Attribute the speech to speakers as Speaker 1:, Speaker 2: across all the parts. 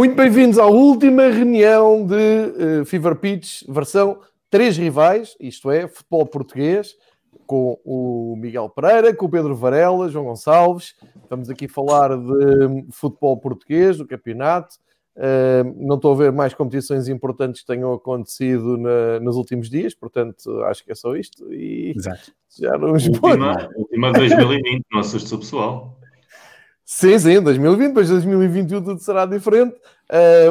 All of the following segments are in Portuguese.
Speaker 1: Muito bem-vindos à última reunião de uh, Fever Pitch, versão três rivais, isto é, futebol português, com o Miguel Pereira, com o Pedro Varela, João Gonçalves. Vamos aqui falar de futebol português, do campeonato. Uh, não estou a ver mais competições importantes que tenham acontecido na, nos últimos dias, portanto acho que é só isto. E
Speaker 2: Exato.
Speaker 1: já nos
Speaker 3: última, última 2020, não assuste o pessoal.
Speaker 1: Sim, sim, 2020, depois de 2021 tudo será diferente.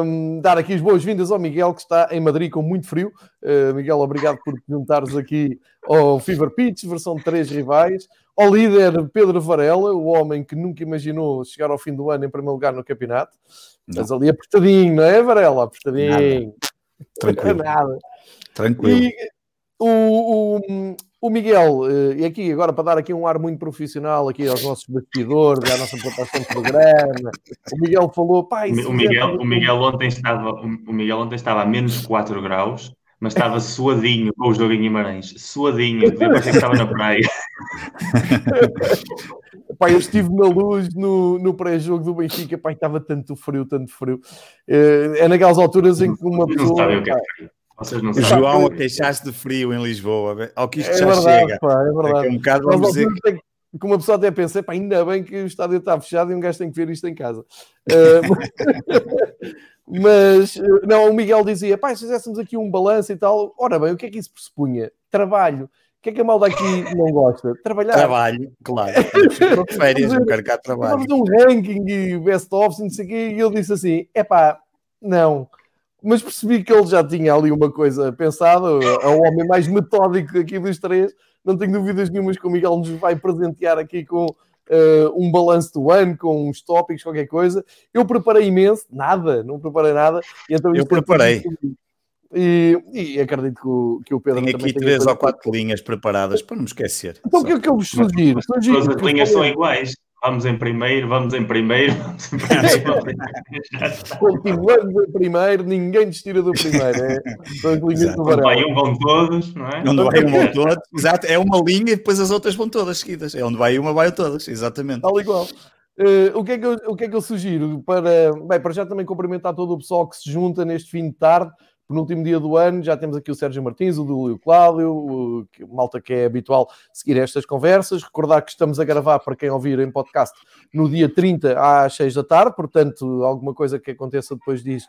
Speaker 1: Um, dar aqui as boas-vindas ao Miguel, que está em Madrid com muito frio. Uh, Miguel, obrigado por juntares aqui ao Fever Pitch, versão de três rivais. Ao líder Pedro Varela, o homem que nunca imaginou chegar ao fim do ano em primeiro lugar no campeonato. Não. Mas ali apertadinho, não é, Varela? Apertadinho.
Speaker 2: Nada. Tranquilo. Nada. Tranquilo.
Speaker 1: E o, o, o Miguel, eh, e aqui agora para dar aqui um ar muito profissional aqui aos nossos bastidores, à nossa plataforma de programa, o Miguel falou, pai,
Speaker 3: o Miguel, o Miguel ontem estava, o Miguel ontem estava a menos 4 graus, mas estava suadinho com os jogo em Guimarães, suadinho, parecia que estava na praia.
Speaker 1: pai, eu estive na luz no, no pré-jogo do Benfica, pai, estava tanto frio, tanto frio. Eh, é naquelas alturas em que uma pessoa.
Speaker 3: Não sabe o que é frio.
Speaker 2: Vocês não sabem. João a queixar-se de frio em Lisboa. Ao que isto
Speaker 1: é
Speaker 2: já
Speaker 1: verdade,
Speaker 2: chega.
Speaker 1: Pá, é verdade.
Speaker 2: É um bocado, vamos dizer que...
Speaker 1: que uma pessoa até pensa, pá, ainda bem que o estádio está fechado e um gajo tem que ver isto em casa. Uh, mas, não, o Miguel dizia, pá, se fizéssemos aqui um balanço e tal, ora bem, o que é que isso pressupunha? Trabalho. O que é que a malda aqui não gosta? Trabalhar.
Speaker 2: Trabalho, claro. De férias, não quero cá trabalho.
Speaker 1: Vamos um ranking e best-of, não sei o quê, e ele disse assim, é pá, não mas percebi que ele já tinha ali uma coisa pensada, é o homem mais metódico aqui dos três. Não tenho dúvidas nenhumas que o Miguel nos vai presentear aqui com uh, um balanço do ano, com uns tópicos, qualquer coisa. Eu preparei imenso, nada, não preparei nada.
Speaker 2: Então Eu preparei.
Speaker 1: E, e, acredito que o, que o Pedro
Speaker 2: Tem aqui três ou quatro linhas preparadas para não me esquecer.
Speaker 1: Então o que é que eu vos sugiro? sugiro
Speaker 3: Todas as linhas são iguais. Vamos em primeiro, vamos em primeiro, vamos em primeiro.
Speaker 1: Continuamos em primeiro, ninguém nos tira do primeiro. É,
Speaker 3: Onde vai um, vão todos, não é?
Speaker 2: Onde vai um, vão todos. Exato, é uma linha e depois as outras vão todas seguidas. É onde vai uma, vai todas, exatamente.
Speaker 1: Tal igual. Uh, o, que é que eu, o que é que eu sugiro? Para, bem, para já também cumprimentar todo o pessoal que se junta neste fim de tarde penúltimo dia do ano, já temos aqui o Sérgio Martins, o Dúlio Cláudio, o, malta que é habitual seguir estas conversas. Recordar que estamos a gravar, para quem ouvir em podcast, no dia 30 às 6 da tarde, portanto, alguma coisa que aconteça depois disto,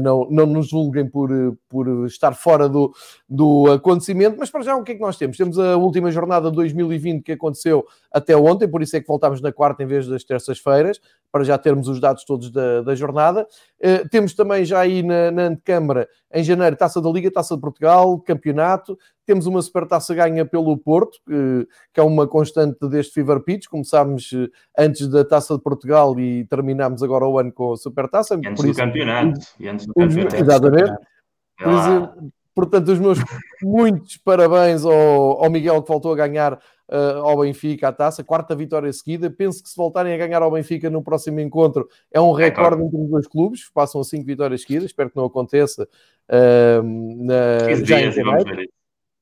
Speaker 1: não, não nos julguem por, por estar fora do, do acontecimento, mas para já o que é que nós temos? Temos a última jornada de 2020 que aconteceu até ontem, por isso é que voltámos na quarta em vez das terças-feiras, para já termos os dados todos da, da jornada. Uh, temos também já aí na, na antecâmara, em janeiro, Taça da Liga, Taça de Portugal, Campeonato. Temos uma supertaça ganha pelo Porto, que, é uma constante deste Fever Pitch. Começámos eh, antes da Taça de Portugal e terminámos agora o ano com a supertaça.
Speaker 3: E antes do isso, campeonato. E antes do campeonato.
Speaker 1: Exatamente. Exemplo, portanto, os meus muitos parabéns ao, ao Miguel que voltou a ganhar uh, ao Benfica a taça, quarta vitória seguida. Penso que se voltarem a ganhar ao Benfica no próximo encontro é um recorde entre os dois clubes, passam a cinco vitórias seguidas. Espero que não aconteça uh, na, já em janeiro.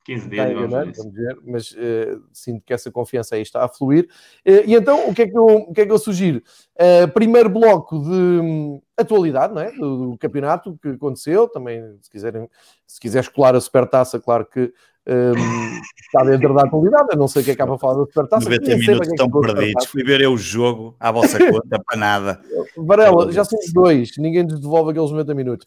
Speaker 3: 15 dias, vamos, ver, vamos
Speaker 1: ver, mas uh, sinto que essa confiança aí está a fluir. Uh, e então, o que é que eu, o que é que eu sugiro? Uh, primeiro bloco de um, atualidade, não é? Do, do, campeonato que aconteceu, também, se quiserem, se quiseres colar a supertaça, claro que um, está dentro da atualidade. Eu não sei o que é que há para falar da supertaça.
Speaker 2: 90 minutos estão perdidos. Fui ver eu o jogo à vossa conta para nada.
Speaker 1: Varela, já são os dois, ninguém nos devolve aqueles 90 minutos.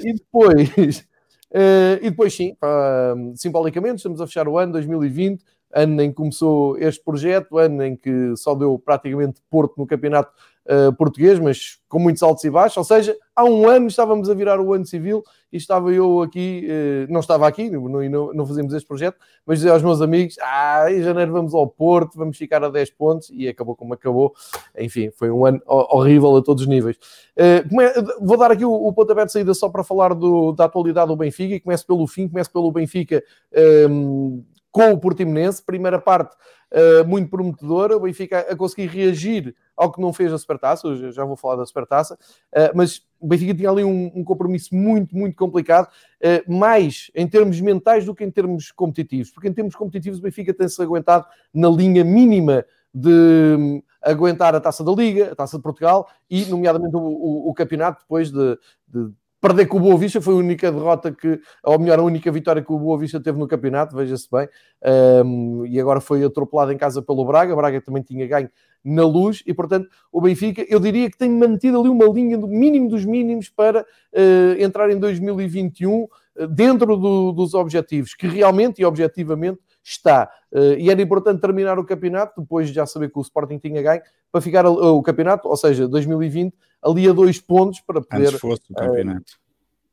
Speaker 1: e depois. Uh, e depois, sim, uh, simbolicamente, estamos a fechar o ano 2020, ano em que começou este projeto, ano em que só deu praticamente Porto no campeonato uh, português, mas com muitos altos e baixos. Ou seja, há um ano estávamos a virar o ano civil e estava eu aqui, uh, não estava aqui, não, não, não fazíamos este projeto, mas dizia aos meus amigos: ah, em janeiro vamos ao Porto, vamos ficar a 10 pontos, e acabou como acabou. Enfim, foi um ano horrível a todos os níveis. Uh, é, vou dar aqui o, o pontapé de saída só para falar do, da atualidade do Benfica e começo pelo fim, começo pelo Benfica. Um, ehm, com o Portimonense, primeira parte uh, muito prometedora, o Benfica a conseguir reagir ao que não fez a Supertaça, já vou falar da Supertaça, uh, mas o Benfica tinha ali um, um compromisso muito, muito complicado, uh, mais em termos mentais do que em termos competitivos, porque em termos competitivos o Benfica tem-se aguentado na linha mínima de aguentar a Taça da Liga, a Taça de Portugal e, nomeadamente, o, o, o campeonato depois de, de perder com o Boa Vista foi a única derrota que, ou melhor, a única vitória que o Boa Vista teve no campeonato, veja-se bem, um, e agora foi atropelado em casa pelo Braga, Braga também tinha ganho na luz, e portanto o Benfica, eu diria que tem mantido ali uma linha do mínimo dos mínimos para uh, entrar em 2021 uh, dentro do, dos objetivos, que realmente e objetivamente está. Uh, e era importante terminar o campeonato, depois de já saber que o Sporting tinha ganho, para ficar o campeonato, ou seja, 2020, ali a dois pontos para poder.
Speaker 2: Antes fosse o campeonato.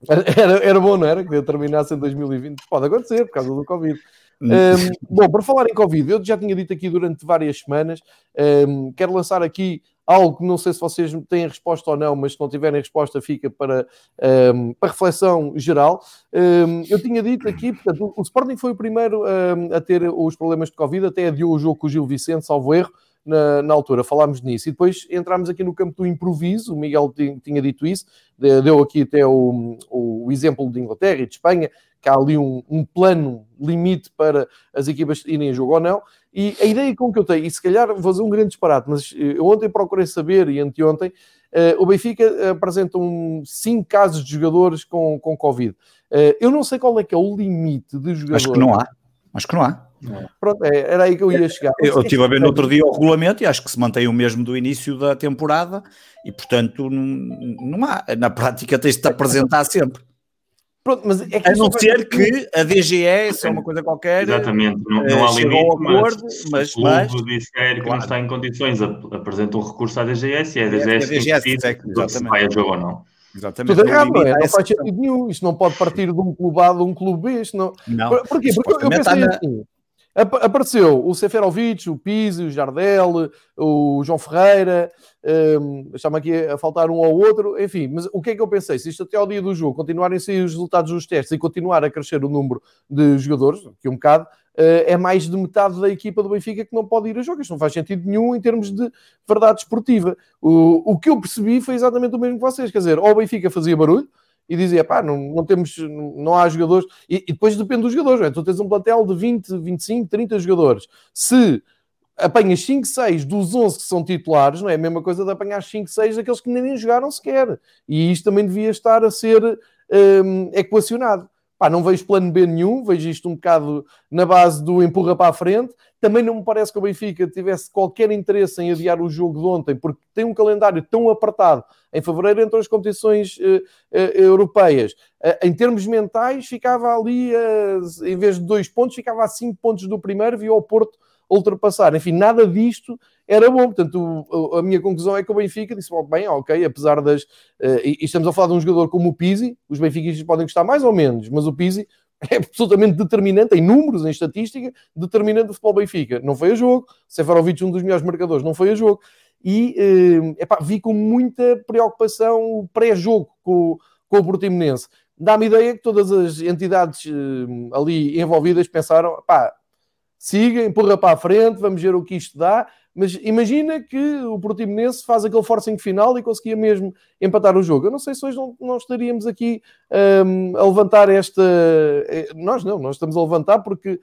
Speaker 1: Uh, era, era bom, não era? Que terminasse em 2020. Pode acontecer por causa do Covid. Um, bom, para falar em Covid, eu já tinha dito aqui durante várias semanas, um, quero lançar aqui algo que não sei se vocês têm resposta ou não, mas se não tiverem resposta, fica para, um, para reflexão geral. eu tinha dito aqui, portanto, o Sporting foi o primeiro a ter os problemas de Covid, até adiou o jogo com o Gil Vicente, salvo erro na, na, altura, falámos nisso. E depois entramos aqui no campo do improviso, o Miguel tinha dito isso, deu aqui até o, o exemplo de Inglaterra e de Espanha, que há ali um, um, plano limite para as equipas irem a jogo ou não. E a ideia com que eu tenho, e se calhar vou fazer um grande disparate, mas eh, eu ontem procurei saber, e anteontem, uh, o Benfica apresenta um, cinco casos de jogadores com, com Covid. Eu não sei qual é que é o limite de jogadores.
Speaker 2: Acho que não há. Acho que não há.
Speaker 1: Pronto, era aí que eu ia chegar.
Speaker 2: Eu estive a ver no outro dia o regulamento e acho que se mantém o mesmo do início da temporada e, portanto, não, não há. Na prática, tens de te apresentar sempre.
Speaker 1: Pronto, mas é
Speaker 2: a não ser que a DGE, se é uma coisa qualquer,
Speaker 3: exatamente, não, não há limite, acordo, mas, mas, o mas, disser que claro. não está em condições, apresenta um recurso à DGS e a DGS, é, a DGS que decide se vai a jogo ou não.
Speaker 1: Exatamente. Tudo errado, não é? Não faz sentido nenhum. Isto não pode partir de um clube A de um clube B. Isto não... não. Porquê? Porque eu pensei assim. Apareceu o Seferovic, o Pizzi, o Jardel, o João Ferreira, um, aqui a faltar um ou outro, enfim, mas o que é que eu pensei? Se isto até ao dia do jogo continuarem a sair os resultados dos testes e continuar a crescer o número de jogadores, que um bocado, uh, é mais de metade da equipa do Benfica que não pode ir a jogo. Isto não faz sentido nenhum em termos de verdade esportiva. O, o que eu percebi foi exatamente o mesmo que vocês, quer dizer, ou o Benfica fazia barulho, e dizia, pá, não, não temos, não há jogadores, e, e depois depende dos jogadores, é? tu tens um plantel de 20, 25, 30 jogadores, se apanhas 5, 6 dos 11 que são titulares, não é a mesma coisa de apanhar 5, 6 daqueles que nem jogaram sequer, e isto também devia estar a ser um, equacionado. Pá, não vejo plano B nenhum, vejo isto um bocado na base do empurra para a frente. Também não me parece que o Benfica tivesse qualquer interesse em adiar o jogo de ontem, porque tem um calendário tão apertado. Em fevereiro entram as competições uh, uh, europeias. Uh, em termos mentais, ficava ali, em vez de dois pontos, ficava a cinco pontos do primeiro, viu o Porto ultrapassar. Enfim, nada disto era bom. Portanto, o, a minha conclusão é que o Benfica disse: bem, ok, apesar das. Uh, e, estamos a falar de um jogador como o Pizzi, os benfiquistas podem gostar mais ou menos, mas o Pizzi é absolutamente determinante em números, em estatística, determinante do futebol Benfica. Não foi a jogo. Seferovic, um dos melhores marcadores, não foi a jogo. E uh, epá, vi com muita preocupação o pré-jogo com, com o Portimonense. Dá-me ideia que todas as entidades uh, ali envolvidas pensaram: pá, siga, empurra para a frente, vamos ver o que isto dá. Mas imagina que o Portimonense faz aquele forcing final e conseguia mesmo empatar o jogo. Eu não sei se hoje não, não estaríamos aqui um, a levantar esta. Eh, nós não, nós estamos a levantar porque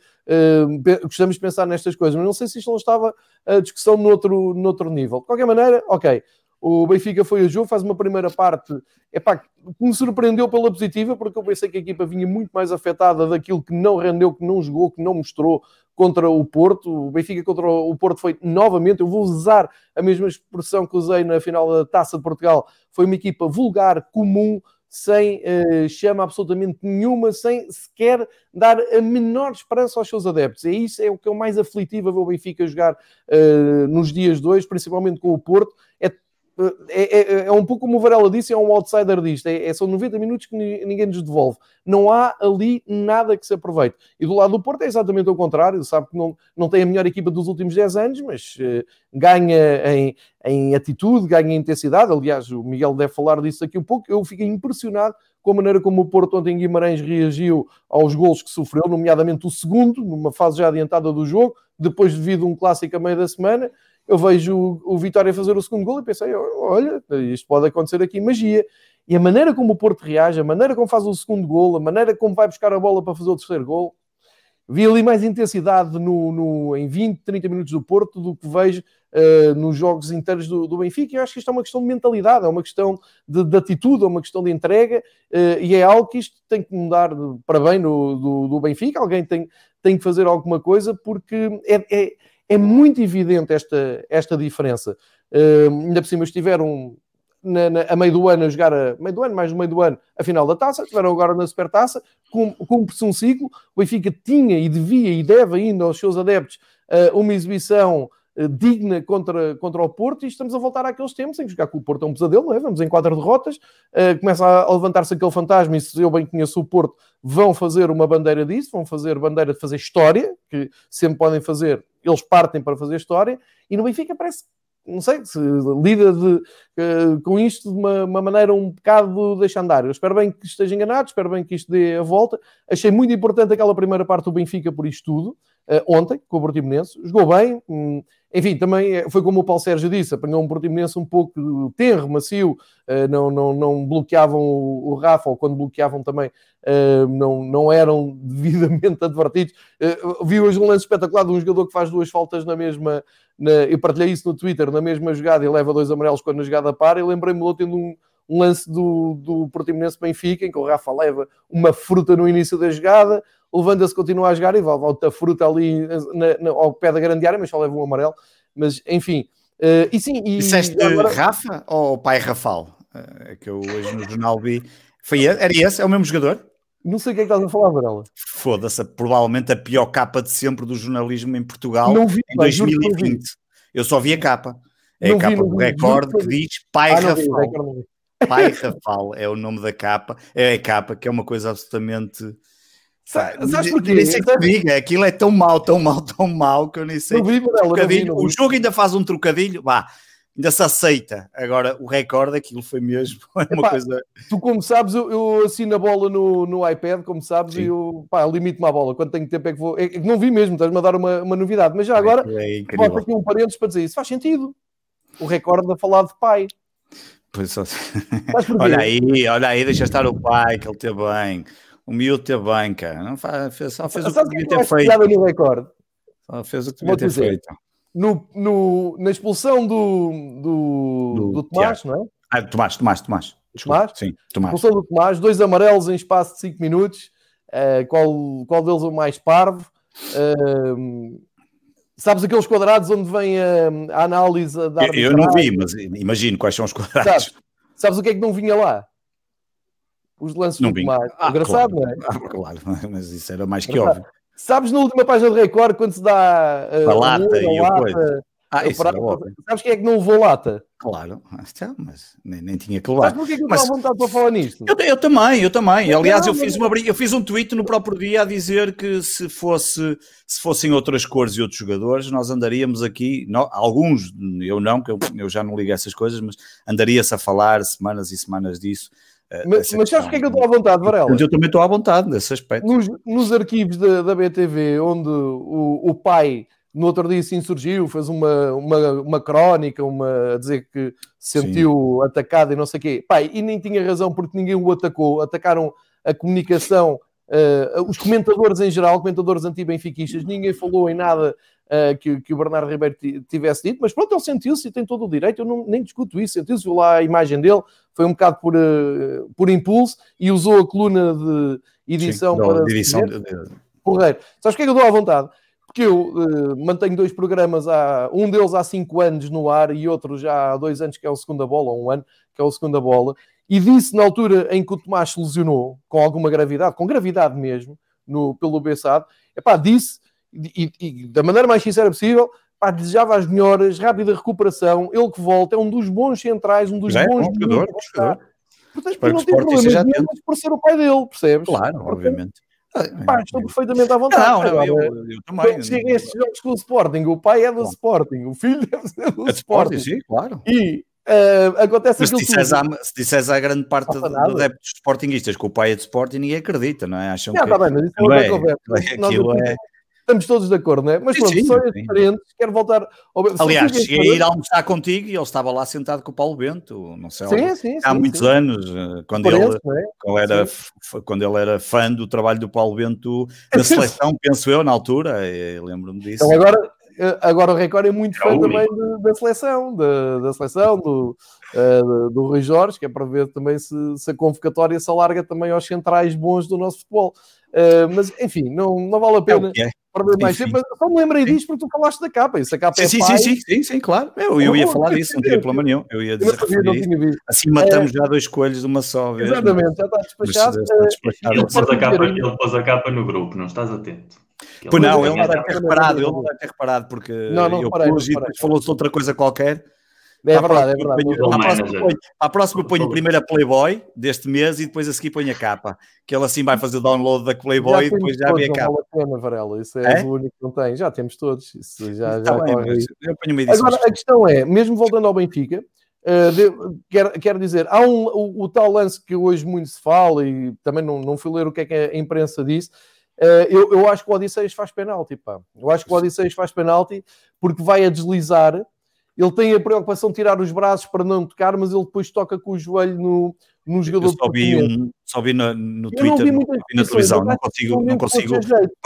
Speaker 1: um, gostamos de pensar nestas coisas, mas não sei se isto não estava a discussão noutro, noutro nível. De qualquer maneira, ok. O Benfica foi a jogo, faz uma primeira parte epá, que me surpreendeu pela positiva, porque eu pensei que a equipa vinha muito mais afetada daquilo que não rendeu, que não jogou, que não mostrou contra o Porto. O Benfica contra o Porto foi novamente, eu vou usar a mesma expressão que usei na final da Taça de Portugal, foi uma equipa vulgar, comum, sem uh, chama absolutamente nenhuma, sem sequer dar a menor esperança aos seus adeptos. É isso é o que é o mais aflitivo a ver o Benfica jogar uh, nos dias hoje, principalmente com o Porto. É é, é, é, um pouco como o Varela disse, é um outsider disto. É, é, são 90 minutos que ninguém nos devolve. Não há ali nada que se aproveite. E do lado do Porto é exatamente o contrário. Sabe que não, não tem a melhor equipa dos últimos 10 anos, mas uh, ganha em, em atitude, ganha em intensidade. Aliás, o Miguel deve falar disso aqui um pouco. Eu fiquei impressionado com a maneira como o Porto ontem em Guimarães reagiu aos golos que sofreu, nomeadamente o segundo, numa fase já adiantada do jogo, depois devido a um clássico a meio da semana eu vejo o, o Vitória fazer o segundo gol e pensei, olha, isto pode acontecer aqui magia. E a maneira como o Porto reage, a maneira como faz o segundo gol, a maneira como vai buscar a bola para fazer o terceiro gol, vi ali mais intensidade no, no, em 20, 30 minutos do Porto do que vejo uh, nos jogos inteiros do, do, Benfica. Eu acho que isto é uma questão de mentalidade, é uma questão de, de atitude, é uma questão de entrega uh, e é algo que isto tem que mudar para bem no, do, do Benfica. Alguém tem, tem que fazer alguma coisa porque é, é, é muito evidente esta, esta diferença. Uh, ainda por cima estiveram na, na, a meio do ano a jogar, a meio do ano, mais no meio do ano, a final da taça, estiveram agora na supertaça, cumpre-se um ciclo. O Benfica tinha e devia e deve ainda aos seus adeptos uh, uma exibição digna contra, contra o Porto e estamos a voltar àqueles tempos em que jogar com o Porto é um pesadelo, é? Vamos em quatro derrotas, uh, começa a, levantar-se aquele fantasma e se eu bem conheço o Porto, vão fazer uma bandeira disso, vão fazer bandeira de fazer história, que sempre podem fazer, eles partem para fazer história, e no Benfica parece não sei, se lida de, uh, com isto de uma, uma, maneira um bocado deixa andar. Eu espero bem que esteja enganado, espero bem que isto dê a volta. Achei muito importante aquela primeira parte do Benfica por isto tudo, uh, ontem, com o Portimonense. Jogou bem, hum, enfim, também é, foi como o Paulo Sérgio disse, apanhou um Portimonense um pouco tenro, macio, uh, não, não, não bloqueavam o, Rafa, ou quando bloqueavam também não, não eram devidamente advertidos. vi hoje um lance espetacular de um jogador que faz duas faltas na mesma, na, eu partilhei isso no Twitter, na mesma jogada e leva dois amarelos quando a jogada para, e lembrei-me de um, um, lance do, do Portimonense Benfica, em que o Rafa leva uma fruta no início da jogada, levanta-se, continua a jogar e volta a fruta ali na, na, ao pé da grande área, mas só leva um amarelo. Mas, enfim, uh, e sim... E,
Speaker 2: Disseste agora... Rafa ou o pai Rafal? É que eu hoje no jornal vi... Foi, era esse? É o mesmo jogador?
Speaker 1: Não sei o que é que estás a falar, Varela.
Speaker 2: Foda-se, provavelmente a pior capa de sempre do jornalismo em Portugal vi, em 2020. Eu só vi a capa. É não a capa vi, do recorde que diz Pai ah, Rafal. Pai Rafal é o nome da capa. É a capa que é uma coisa absolutamente. Sabes porquê? Nem sei que diga, aquilo é tão mau, tão mau, tão mau que eu nem sei. Vi, não vi, não vi. O jogo ainda faz um trocadilho, vá ainda se aceita. Agora, o recorde, aquilo foi mesmo é uma coisa.
Speaker 1: Tu, como sabes, eu, eu assino a bola no, no iPad, como sabes, Sim. e eu limito-me a bola. Quanto tenho tempo é que vou. É, não vi mesmo, estás-me a dar uma, uma novidade, mas já agora, é bota aqui um parênteses para dizer isso. Faz sentido. O recorde a falar de pai.
Speaker 2: Pois só... olha aí, olha aí, deixa estar o pai, que ele teve bem. O miúdo teve bem, cara. Não faz, só fez o que devia ter feito.
Speaker 1: Recorde?
Speaker 2: Só fez o que devia ter feito
Speaker 1: no, no, na expulsão do, do, do, do Tomás, não é?
Speaker 2: Ah, Tomás, Tomás, Tomás.
Speaker 1: Desculpa. Tomás?
Speaker 2: Sim, Tomás.
Speaker 1: Expulsão do Tomás, dois amarelos em espaço de 5 minutos. Uh, qual, qual deles o mais parvo? Uh, sabes aqueles quadrados onde vem a, a análise da
Speaker 2: eu, eu não vi, mas imagino quais são os quadrados.
Speaker 1: Sabes, sabes o que é que não vinha lá? Os lances não do Tomás. Ah, Engraçado,
Speaker 2: claro.
Speaker 1: não é?
Speaker 2: Ah, claro, mas isso era mais que óbvio.
Speaker 1: Sabes na última página do Record quando se dá
Speaker 2: uh, a lata a e lata, coisa.
Speaker 1: Ah, isso prato, sabes quem é que não levou lata?
Speaker 2: Claro, então, mas nem, nem tinha que levar.
Speaker 1: Mas porquê que eu mas... estou à vontade para falar nisto?
Speaker 2: Eu, eu também, eu também. Aliás, eu fiz, uma, eu fiz um tweet no próprio dia a dizer que se, fosse, se fossem outras cores e outros jogadores, nós andaríamos aqui, não, alguns, eu não, que eu, eu já não ligo a essas coisas, mas andaria-se a falar semanas e semanas disso
Speaker 1: mas, mas sabes porque é que eu estou à vontade, Varela?
Speaker 2: Eu também estou à vontade nesse aspecto.
Speaker 1: Nos, nos arquivos da, da BTV, onde o, o pai no outro dia se insurgiu, fez uma, uma, uma crónica, uma, a dizer que se sentiu Sim. atacado e não sei o quê. Pai, e nem tinha razão porque ninguém o atacou, atacaram a comunicação, uh, os comentadores em geral, comentadores anti-benfiquistas, ninguém falou em nada uh, que, que o Bernardo Ribeiro tivesse dito, mas pronto, ele sentiu-se e tem todo o direito, eu não, nem discuto isso, sentiu-se, viu lá a imagem dele, foi um bocado por, uh, por impulso e usou a coluna de edição Sim, para. De edição de... Sabes o que é que eu dou à vontade? Porque eu uh, mantenho dois programas, há, um deles há cinco anos no ar e outro já há dois anos, que é o Segunda Bola, ou um ano, que é o Segunda Bola, e disse na altura em que o Tomás se lesionou, com alguma gravidade, com gravidade mesmo, no, pelo Bessado, epá, disse e, e, da maneira mais sincera possível, pá, desejava as melhores, rápida recuperação, ele que volta, é um dos bons centrais, um dos
Speaker 2: Já
Speaker 1: bons
Speaker 2: é, jogador, jogador.
Speaker 1: Portanto, Espero não que tem problema seja por ser o pai dele, percebes?
Speaker 2: Claro, Portanto, obviamente.
Speaker 1: Pá, estou perfeitamente à vontade.
Speaker 2: Não, não, eu, eu, eu também.
Speaker 1: Chega estes jogos com o Sporting, o pai é do claro. Sporting, o filho deve ser do é Sporting. Sporting.
Speaker 2: Sim, claro.
Speaker 1: E Uh, acontece
Speaker 2: Mas se disseres, à, se disseres à grande parte dos adeptos sportinguistas que o pai é de Sporting, ninguém acredita, não é? Acham
Speaker 1: não,
Speaker 2: que.
Speaker 1: Tá bem, mas isso é outra conversa.
Speaker 2: Aquilo é,
Speaker 1: estamos todos de acordo, não é? Mas pronto, são diferentes, quero voltar
Speaker 2: ao... Aliás, cheguei a ir almoçar contigo e ele estava lá sentado com o Paulo Bento, não sei, sim, sim, há sim, muitos anos, eh, quando, ele, é? quando, era, quando ele era fã do trabalho do Paulo Bento na seleção, penso eu, na altura, lembro-me disso.
Speaker 1: Então agora, eh, agora o Record é muito fã também de, da seleção, da, da seleção, do, uh, do Rui Jorge, que é para ver também se, se a convocatória se alarga também aos centrais bons do nosso futebol. Uh, mas enfim, não, não vale a pena é perder mais tempo. Só me lembrei disto porque tu falaste da capa. Isso a capa
Speaker 2: sim,
Speaker 1: é
Speaker 2: sim, pai. sim, sim, sim, claro. Eu, eu ia falar disso, não tinha problema nenhum. Eu ia dizer eu Assim matamos é... já dois coelhos de uma só vez.
Speaker 1: Exatamente, já está despachado. Está
Speaker 3: despachado. Ele, pôs a capa, ele pôs a capa no grupo, não estás atento.
Speaker 2: Pois não, ele não deve ter reparado, ele não deve ter reparado, porque não, não, eu pus e falou-se outra coisa qualquer
Speaker 1: é verdade, é verdade. Ponho,
Speaker 2: à, próxima, ponho, próxima ponho a primeira Playboy deste mês e depois a seguir ponho a capa. Que ele assim vai fazer o download da Playboy e depois já vê a capa.
Speaker 1: Não vale a pena, Varela. Isso é, é? o único que não tem. Já temos todos. Isso já, já
Speaker 2: bem, ponho uma
Speaker 1: Agora, a questão é, mesmo voltando ao Benfica, Uh, de, quero, quero dizer, há um, o, o, tal lance que hoje muito se fala e também não, não fui ler o que é que a imprensa disse. Uh, eu, eu acho que o Odisseias faz penalti, pá. Eu acho que o Odisseias faz penalti porque vai a deslizar ele tem a preocupação de tirar os braços para não tocar, mas ele depois toca com o joelho no, no jogador. Eu
Speaker 2: só vi, um, só vi no, no Twitter, vi, vi na televisão, não consigo. Não consigo.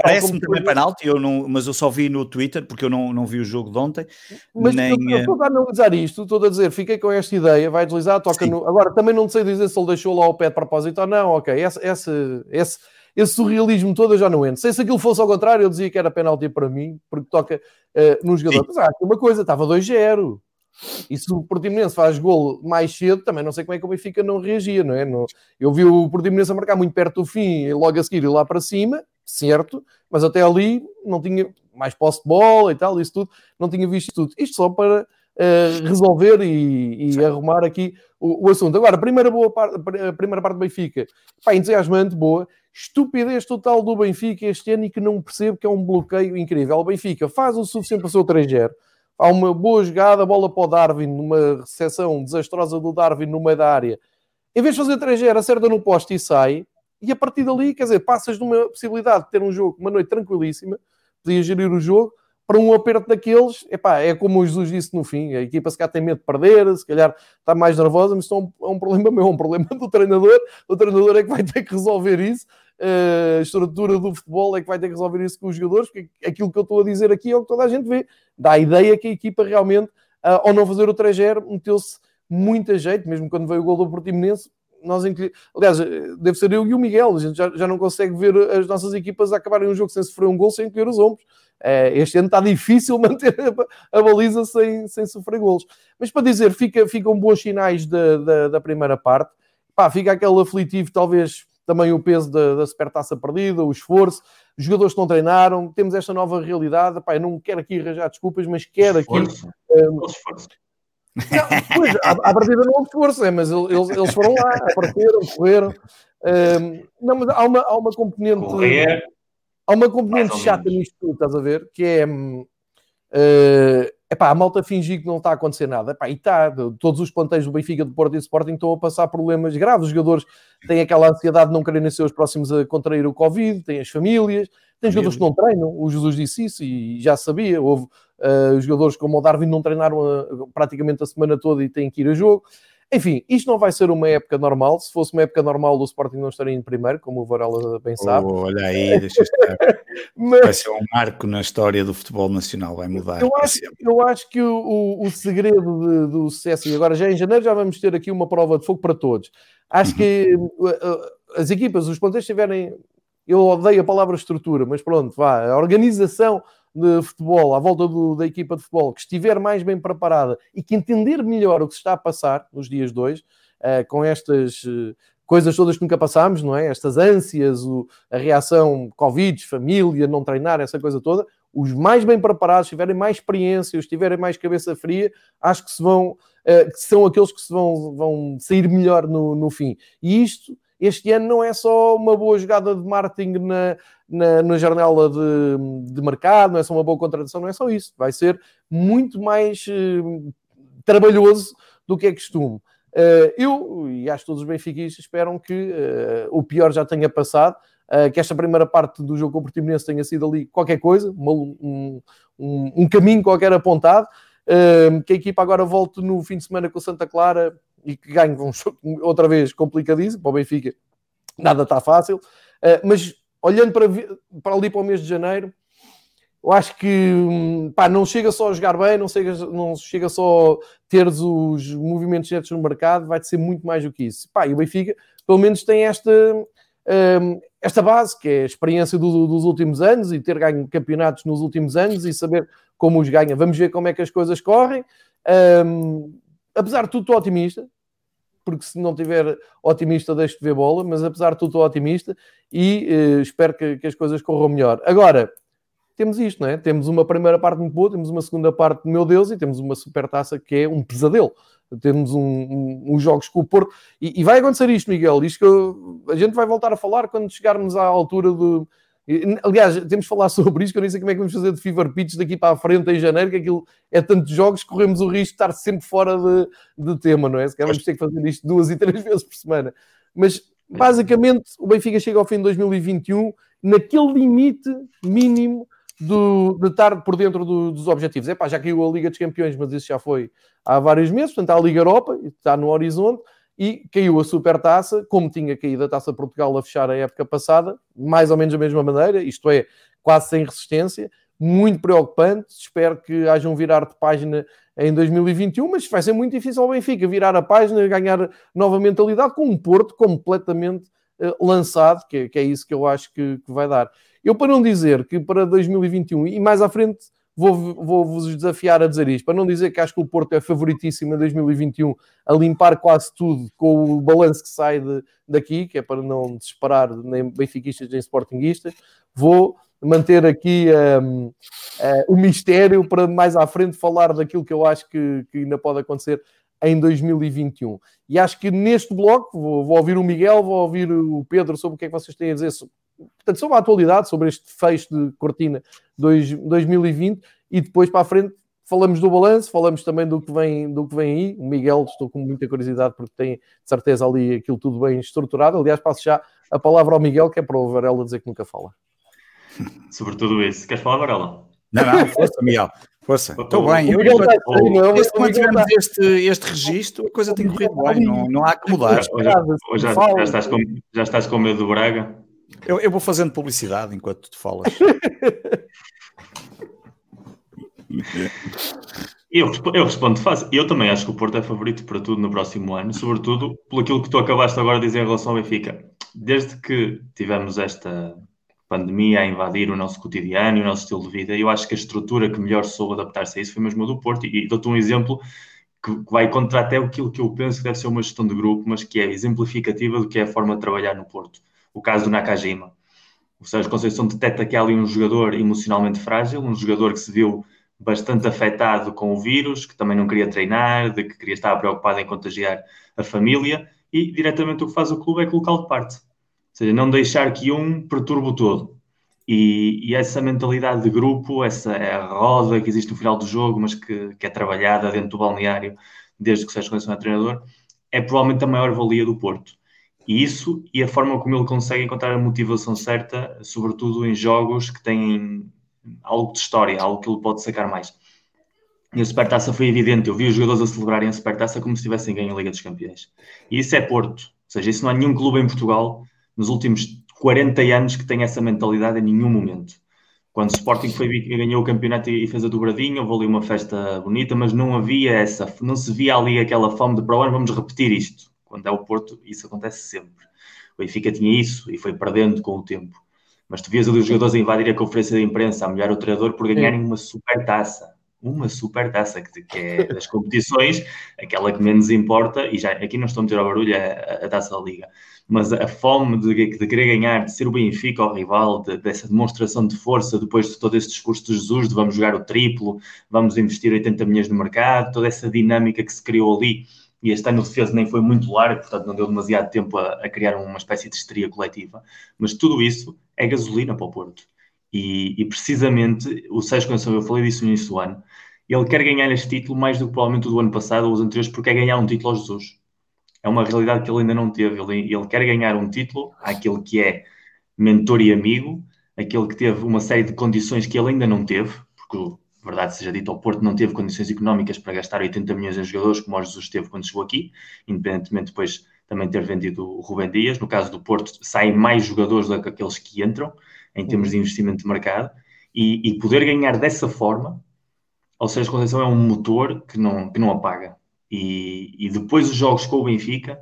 Speaker 2: Parece-me também penalti, eu não, mas eu só vi no Twitter porque eu não, não vi o jogo de ontem.
Speaker 1: Mas nem, eu, eu estou a analisar isto, estou a dizer, fiquei com esta ideia, vai deslizar, toca Sim. no. Agora também não sei dizer se ele deixou lá o pé de propósito ou não, ok. Esse, esse, esse, esse surrealismo todo eu já não entro. Sei se aquilo fosse ao contrário, eu dizia que era penalti para mim, porque toca uh, no jogador. Mas há aqui uma coisa, estava 2-0. E se o Portimonense faz gol mais cedo, também não sei como é que o Benfica não reagia, não é? Eu vi o Portimonense a marcar muito perto do fim e logo a seguir ir lá para cima, certo, mas até ali não tinha mais posse de bola e tal, isso tudo, não tinha visto tudo. Isto só para uh, resolver e, e arrumar aqui o, o, assunto. Agora, a primeira, boa parte, a primeira parte do Benfica, pá, entusiasmante, boa. Estupidez total do Benfica este ano e que não percebo que é um bloqueio incrível. O Benfica faz o suficiente para ser o 3 há uma boa jogada, bola para o Darwin, numa recepção desastrosa do Darwin no meio da área. Em vez de fazer 3-0, acerta no poste e sai. E a partir dali, quer dizer, passas de uma possibilidade de ter um jogo, uma noite tranquilíssima, podia gerir o jogo, para um aperto daqueles, epá, é como o Jesus disse no fim, a equipa se calhar tem medo de perder, se calhar está mais nervosa, mas isso é um, é um problema meu, é um problema do treinador, o treinador é que vai ter que resolver isso, a estrutura do futebol é que vai ter que resolver isso com os jogadores, porque aquilo que eu estou a dizer aqui é o que toda a gente vê, dá a ideia que a equipa realmente, uh, ao não fazer o 3-0, meteu-se muito a jeito, mesmo quando veio o gol do Portimonense, nós aliás, deve ser eu e o Miguel, a gente já, já não consegue ver as nossas equipas acabarem um jogo sem sofrer um gol sem encolher os ombros. Este ano está difícil manter a, baliza sem, sem sofrer golos. Mas para dizer, fica, ficam bons sinais da, da, da primeira parte. Pá, fica aquele aflitivo, talvez também o peso da, da supertaça perdida, o esforço, os jogadores que não treinaram, temos esta nova realidade. Eu não quero aqui arranjar desculpas, mas quero aqui. Um, esforço. Não, pois, à, à partida não houve esforço, é, mas eles, eles foram lá, apareceram, correram. Um, não, mas há uma, há uma componente. Correr. Há uma componente chata nisto tudo, estás a ver? Que é. Uh, epá, a malta fingir que não está a acontecer nada. Epá, e está. Todos os plantéis do Benfica, do Porto e do Sporting estão a passar problemas graves. Os jogadores têm aquela ansiedade de não quererem ser os próximos a contrair o Covid, têm as famílias, tem jogadores que não treinam. O Jesus disse isso e já sabia. Houve uh, jogadores como o Darwin não treinaram a, praticamente a semana toda e têm que ir a jogo. Enfim, isto não vai ser uma época normal. Se fosse uma época normal, o Sporting não estaria em primeiro, como o Varela bem sabe.
Speaker 2: Oh, olha aí, deixa estar. Mas... Vai ser um marco na história do futebol nacional, vai mudar.
Speaker 1: Eu acho, eu acho que o, o, o segredo de, do sucesso, e agora já em janeiro já vamos ter aqui uma prova de fogo para todos. Acho uhum. que uh, as equipas, os plantéis tiverem. Eu odeio a palavra estrutura, mas pronto, vá. A organização de futebol, à volta do, da equipa de futebol, que estiver mais bem preparada e que entender melhor o que se está a passar nos dias de hoje, uh, com estas uh, coisas todas que nunca passámos, não é? Estas ânsias, o, a reação Covid, família, não treinar, essa coisa toda, os mais bem preparados, tiverem mais experiência, os tiverem mais cabeça fria, acho que se vão, uh, que são aqueles que se vão, vão sair melhor no, no fim. E isto este ano não é só uma boa jogada de marketing na, na, na janela de, de, mercado, não é só uma boa contratação, não é só isso. Vai ser muito mais uh, trabalhoso do que é costume. Uh, eu, e acho que todos os benfiquistas, esperam que uh, o pior já tenha passado. que esta primeira parte do jogo com o Portimonense tenha sido ali qualquer coisa, um, um, um caminho qualquer apontado, que a equipa agora volte no fim de semana com o Santa Clara e que ganhe um outra vez complicadíssimo para o Benfica, nada está fácil, mas olhando para, para ali para o mês de janeiro, eu acho que hum, pá, não chega só a jogar bem, não chega, não chega só teres os movimentos certos no mercado, vai ser muito mais do que isso. Pá, e o Benfica, pelo menos, tem esta, um, esta base, que é a experiência do, dos últimos anos e ter ganho campeonatos nos últimos anos e saber como os ganha. Vamos ver como é que as coisas correm. Um, apesar de tudo, estou otimista, porque se não tiver otimista, deixo de ver bola, mas apesar de tudo, estou otimista e uh, espero que, que as coisas corram melhor. Agora temos isto, não é? Temos uma primeira parte muito boa, temos uma segunda parte, meu Deus, e temos uma super taça que é um pesadelo. Temos um, um, uns jogos com o Porto, e, e vai acontecer isto, Miguel. Isto que eu, a gente vai voltar a falar quando chegarmos à altura do. Aliás, temos de falar sobre isto, que eu nem sei como é que vamos fazer de Fever Pitch daqui para a frente em janeiro, que aquilo é tantos jogos que corremos o risco de estar sempre fora de, de tema, não é? Se calhar vamos ter que fazer isto duas e três vezes por semana. Mas basicamente o Benfica chega ao fim de 2021 naquele limite mínimo do, de estar por dentro do, dos objetivos. É pá, já caiu a Liga dos Campeões, mas isso já foi há vários meses, portanto há a Liga Europa, está no horizonte, e caiu a Supertaça, como tinha caído a Taça Portugal a fechar a época passada, mais ou menos da mesma maneira, isto é, quase sem resistência, muito preocupante. Espero que haja um virar de página em 2021, mas vai ser muito difícil ao Benfica virar a página, ganhar nova mentalidade com um Porto completamente uh, lançado, que, que, é isso que eu acho que, que vai dar. Eu, para não dizer que para 2021 e mais à frente, vou, vou vos desafiar a dizer isto, para não dizer que acho que o Porto é favoritíssimo em 2021 a limpar quase tudo com o balanço que sai de, daqui, que é para não desesperar nem benfiquistas nem sportinguistas, vou manter aqui um, eh, o mistério para mais à frente falar daquilo que eu acho que, que ainda pode acontecer em 2021. E acho que neste bloco vou, vou, ouvir o Miguel, vou ouvir o Pedro sobre o que é que vocês têm a dizer portanto, sobre a atualidade, sobre este fecho de cortina 2020 e depois para a frente falamos do balanço, falamos também do que vem, do que vem aí. O Miguel, estou com muita curiosidade porque tem de certeza ali aquilo tudo bem estruturado. Aliás, passo já a palavra ao Miguel, que é para o Varela dizer que nunca fala.
Speaker 3: Sobretudo isso. Queres falar, Varela?
Speaker 2: Não, não, força, Miguel. Força, estou bem. Eu, eu, eu, desde que mantivemos este, este registro, a coisa tem corrido bem, não, não há que mudar.
Speaker 3: Hoje já, já, estás com, já estás com medo do Braga?
Speaker 2: Eu, eu vou fazendo publicidade enquanto tu falas.
Speaker 3: Eu, eu respondo fácil. Eu também acho que o Porto é favorito para tudo no próximo ano, sobretudo pelo aquilo que tu acabaste agora de dizer em relação ao Benfica. Desde que tivemos esta pandemia a invadir o nosso cotidiano e o nosso estilo de vida, eu acho que a estrutura que melhor soube adaptar-se a isso foi mesmo a do Porto. E, dou-te um exemplo que vai contra até aquilo que eu penso que deve ser uma gestão de grupo, mas que é exemplificativa do que é a forma de trabalhar no Porto o caso do Nakajima. O Sérgio Conceição detecta que há ali um jogador emocionalmente frágil, um jogador que se viu bastante afetado com o vírus, que também não queria treinar, de que queria estar preocupado em contagiar a família, e diretamente o que faz o clube é colocá-lo de parte. Ou seja, não deixar que um perturbe o todo. E, e, essa mentalidade de grupo, essa é a roda que existe no final do jogo, mas que, que é trabalhada dentro do balneário desde que o Sérgio Conceição é treinador, é provavelmente a maior valia do Porto. Isso e a forma como ele consegue encontrar a motivação certa, sobretudo em jogos que têm algo de história, algo que ele pode sacar mais. E a Supertaça foi evidente, eu vi os jogadores a celebrarem a Supertaça como se tivessem ganho a Liga dos Campeões. E isso é Porto, ou seja, isso não há nenhum clube em Portugal nos últimos 40 anos que tenha essa mentalidade em nenhum momento. Quando o Sporting foi, ganhou o campeonato e fez a dobradinha, houve ali uma festa bonita, mas não havia essa, não se via ali aquela fome de para o ano, vamos repetir isto quando é o Porto, isso acontece sempre. O Benfica tinha isso e foi perdendo com o tempo. Mas tu vias ali os jogadores a invadir a conferência de imprensa, a melhor o treinador por ganharem uma super taça. Uma super taça, que, que é das competições, aquela que menos importa, e já aqui não estou a meter ao barulho a, a, taça da Liga, mas a fome de, de, querer ganhar, de ser o Benfica ao rival, de, dessa demonstração de força depois de todo esse discurso de Jesus, de vamos jogar o triplo, vamos investir 80 milhões no mercado, toda essa dinâmica que se criou ali e este ano o defesa nem foi muito largo, portanto não deu demasiado tempo a, a, criar uma espécie de histeria coletiva, mas tudo isso é gasolina para o Porto. E, e precisamente o Sérgio Conceição, eu falei disso no início do ano, ele quer ganhar este título mais do que provavelmente do ano passado ou os anteriores, porque quer ganhar um título ao Jesus. É uma realidade que ele ainda não teve. Ele, ele quer ganhar um título àquele que é mentor e amigo, aquele que teve uma série de condições que ele ainda não teve, porque, verdade seja dito, o Porto não teve condições económicas para gastar 80 milhões em jogadores, como o Jesus teve quando chegou aqui, independentemente depois também ter vendido o Rubem Dias. No caso do Porto, saem mais jogadores do que aqueles que entram, em termos de investimento de mercado, e, e poder ganhar dessa forma, ou seja, a Conceição é um motor que não, que não apaga. E, e depois os jogos com o Benfica,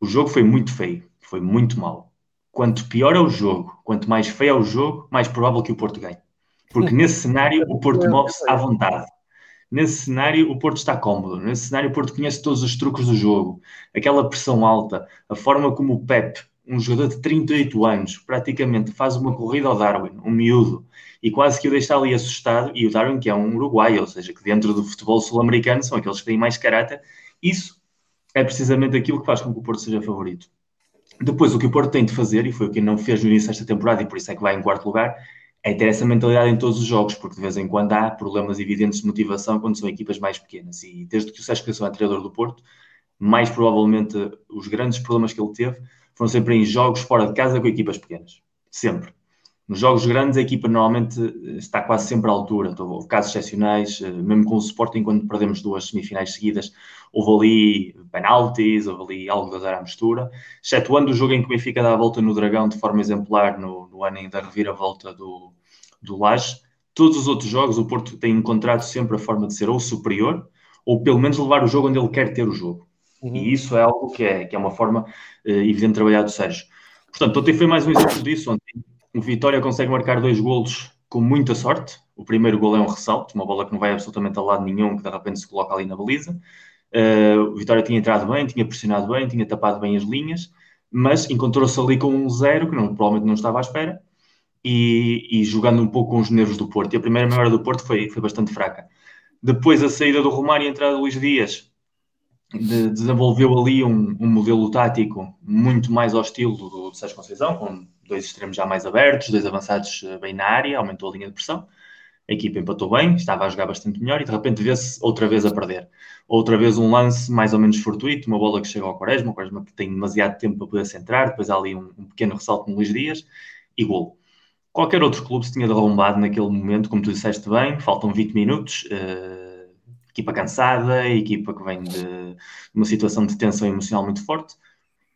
Speaker 3: o jogo foi muito feio, foi muito mal. Quanto pior é o jogo, quanto mais feio é o jogo, mais provável que o Porto ganhe. Porque nesse cenário o Porto move-se à vontade. Nesse cenário, o Porto está cómodo. Nesse cenário, o Porto conhece todos os truques do jogo. Aquela pressão alta, a forma como o Pep, um jogador de 38 anos, praticamente faz uma corrida ao Darwin, um miúdo, e quase que o deixa ali assustado. E o Darwin, que é um uruguaio, ou seja, que dentro do futebol sul-americano são aqueles que têm mais caráter. Isso é precisamente aquilo que faz com que o Porto seja favorito. Depois, o que o Porto tem de fazer, e foi o que não fez no início desta temporada, e por isso é que vai em quarto lugar, é ter essa mentalidade em todos os jogos, porque de vez em quando há problemas evidentes de motivação quando são equipas mais pequenas. E desde que o Sérgio Conceição é treinador do Porto, mais provavelmente os grandes problemas que ele teve foram sempre em jogos fora de casa com equipas pequenas. Sempre. Nos jogos grandes, a equipa normalmente está quase sempre à altura. Houve casos excepcionais, eh, mesmo com o Sporting, quando perdemos duas semifinais seguidas, houve ali penaltis, houve ali algo dar à mistura. Excetuando o jogo em que o Benfica dá a volta no Dragão de forma exemplar no, no ano da reviravolta do, do Laje, todos os outros jogos o Porto tem encontrado sempre a forma de ser ou superior, ou pelo menos levar o jogo onde ele quer ter o jogo. Uhum. E isso é algo que é, que é uma forma uh, evidente de trabalhar do Sérgio. Portanto, ontem foi mais um exemplo disso. Ontem o Vitória consegue marcar dois golos com muita sorte. O primeiro gol é um ressalto, uma bola que não vai absolutamente a lado nenhum, que de repente se coloca ali na baliza. Uh, o Vitória tinha entrado bem, tinha pressionado bem, tinha tapado bem as linhas, mas encontrou-se ali com um zero que não, provavelmente não estava à espera e, e, jogando um pouco com os nervos do Porto. E a primeira meia hora do Porto foi, foi bastante fraca. Depois a saída do Romário e a entrada do Luís Dias de, desenvolveu ali um, um, modelo tático muito mais ao estilo do, do Sérgio Conceição, com dois extremos já mais abertos, dois avançados eh, bem na área, aumentou a linha de pressão. A equipa empatou bem, estava a jogar bastante melhor e de repente vê-se outra vez a perder. Outra vez um lance mais ou menos fortuito, uma bola que chega ao Quaresma, o Quaresma que tem demasiado tempo para poder centrar, depois há ali um, um pequeno ressalto no Luís Dias e gol. Qualquer outro clube se tinha derrumbado naquele momento, como tu disseste bem, faltam 20 minutos, uh, equipa cansada, equipa que vem de uma situação de tensão emocional muito forte,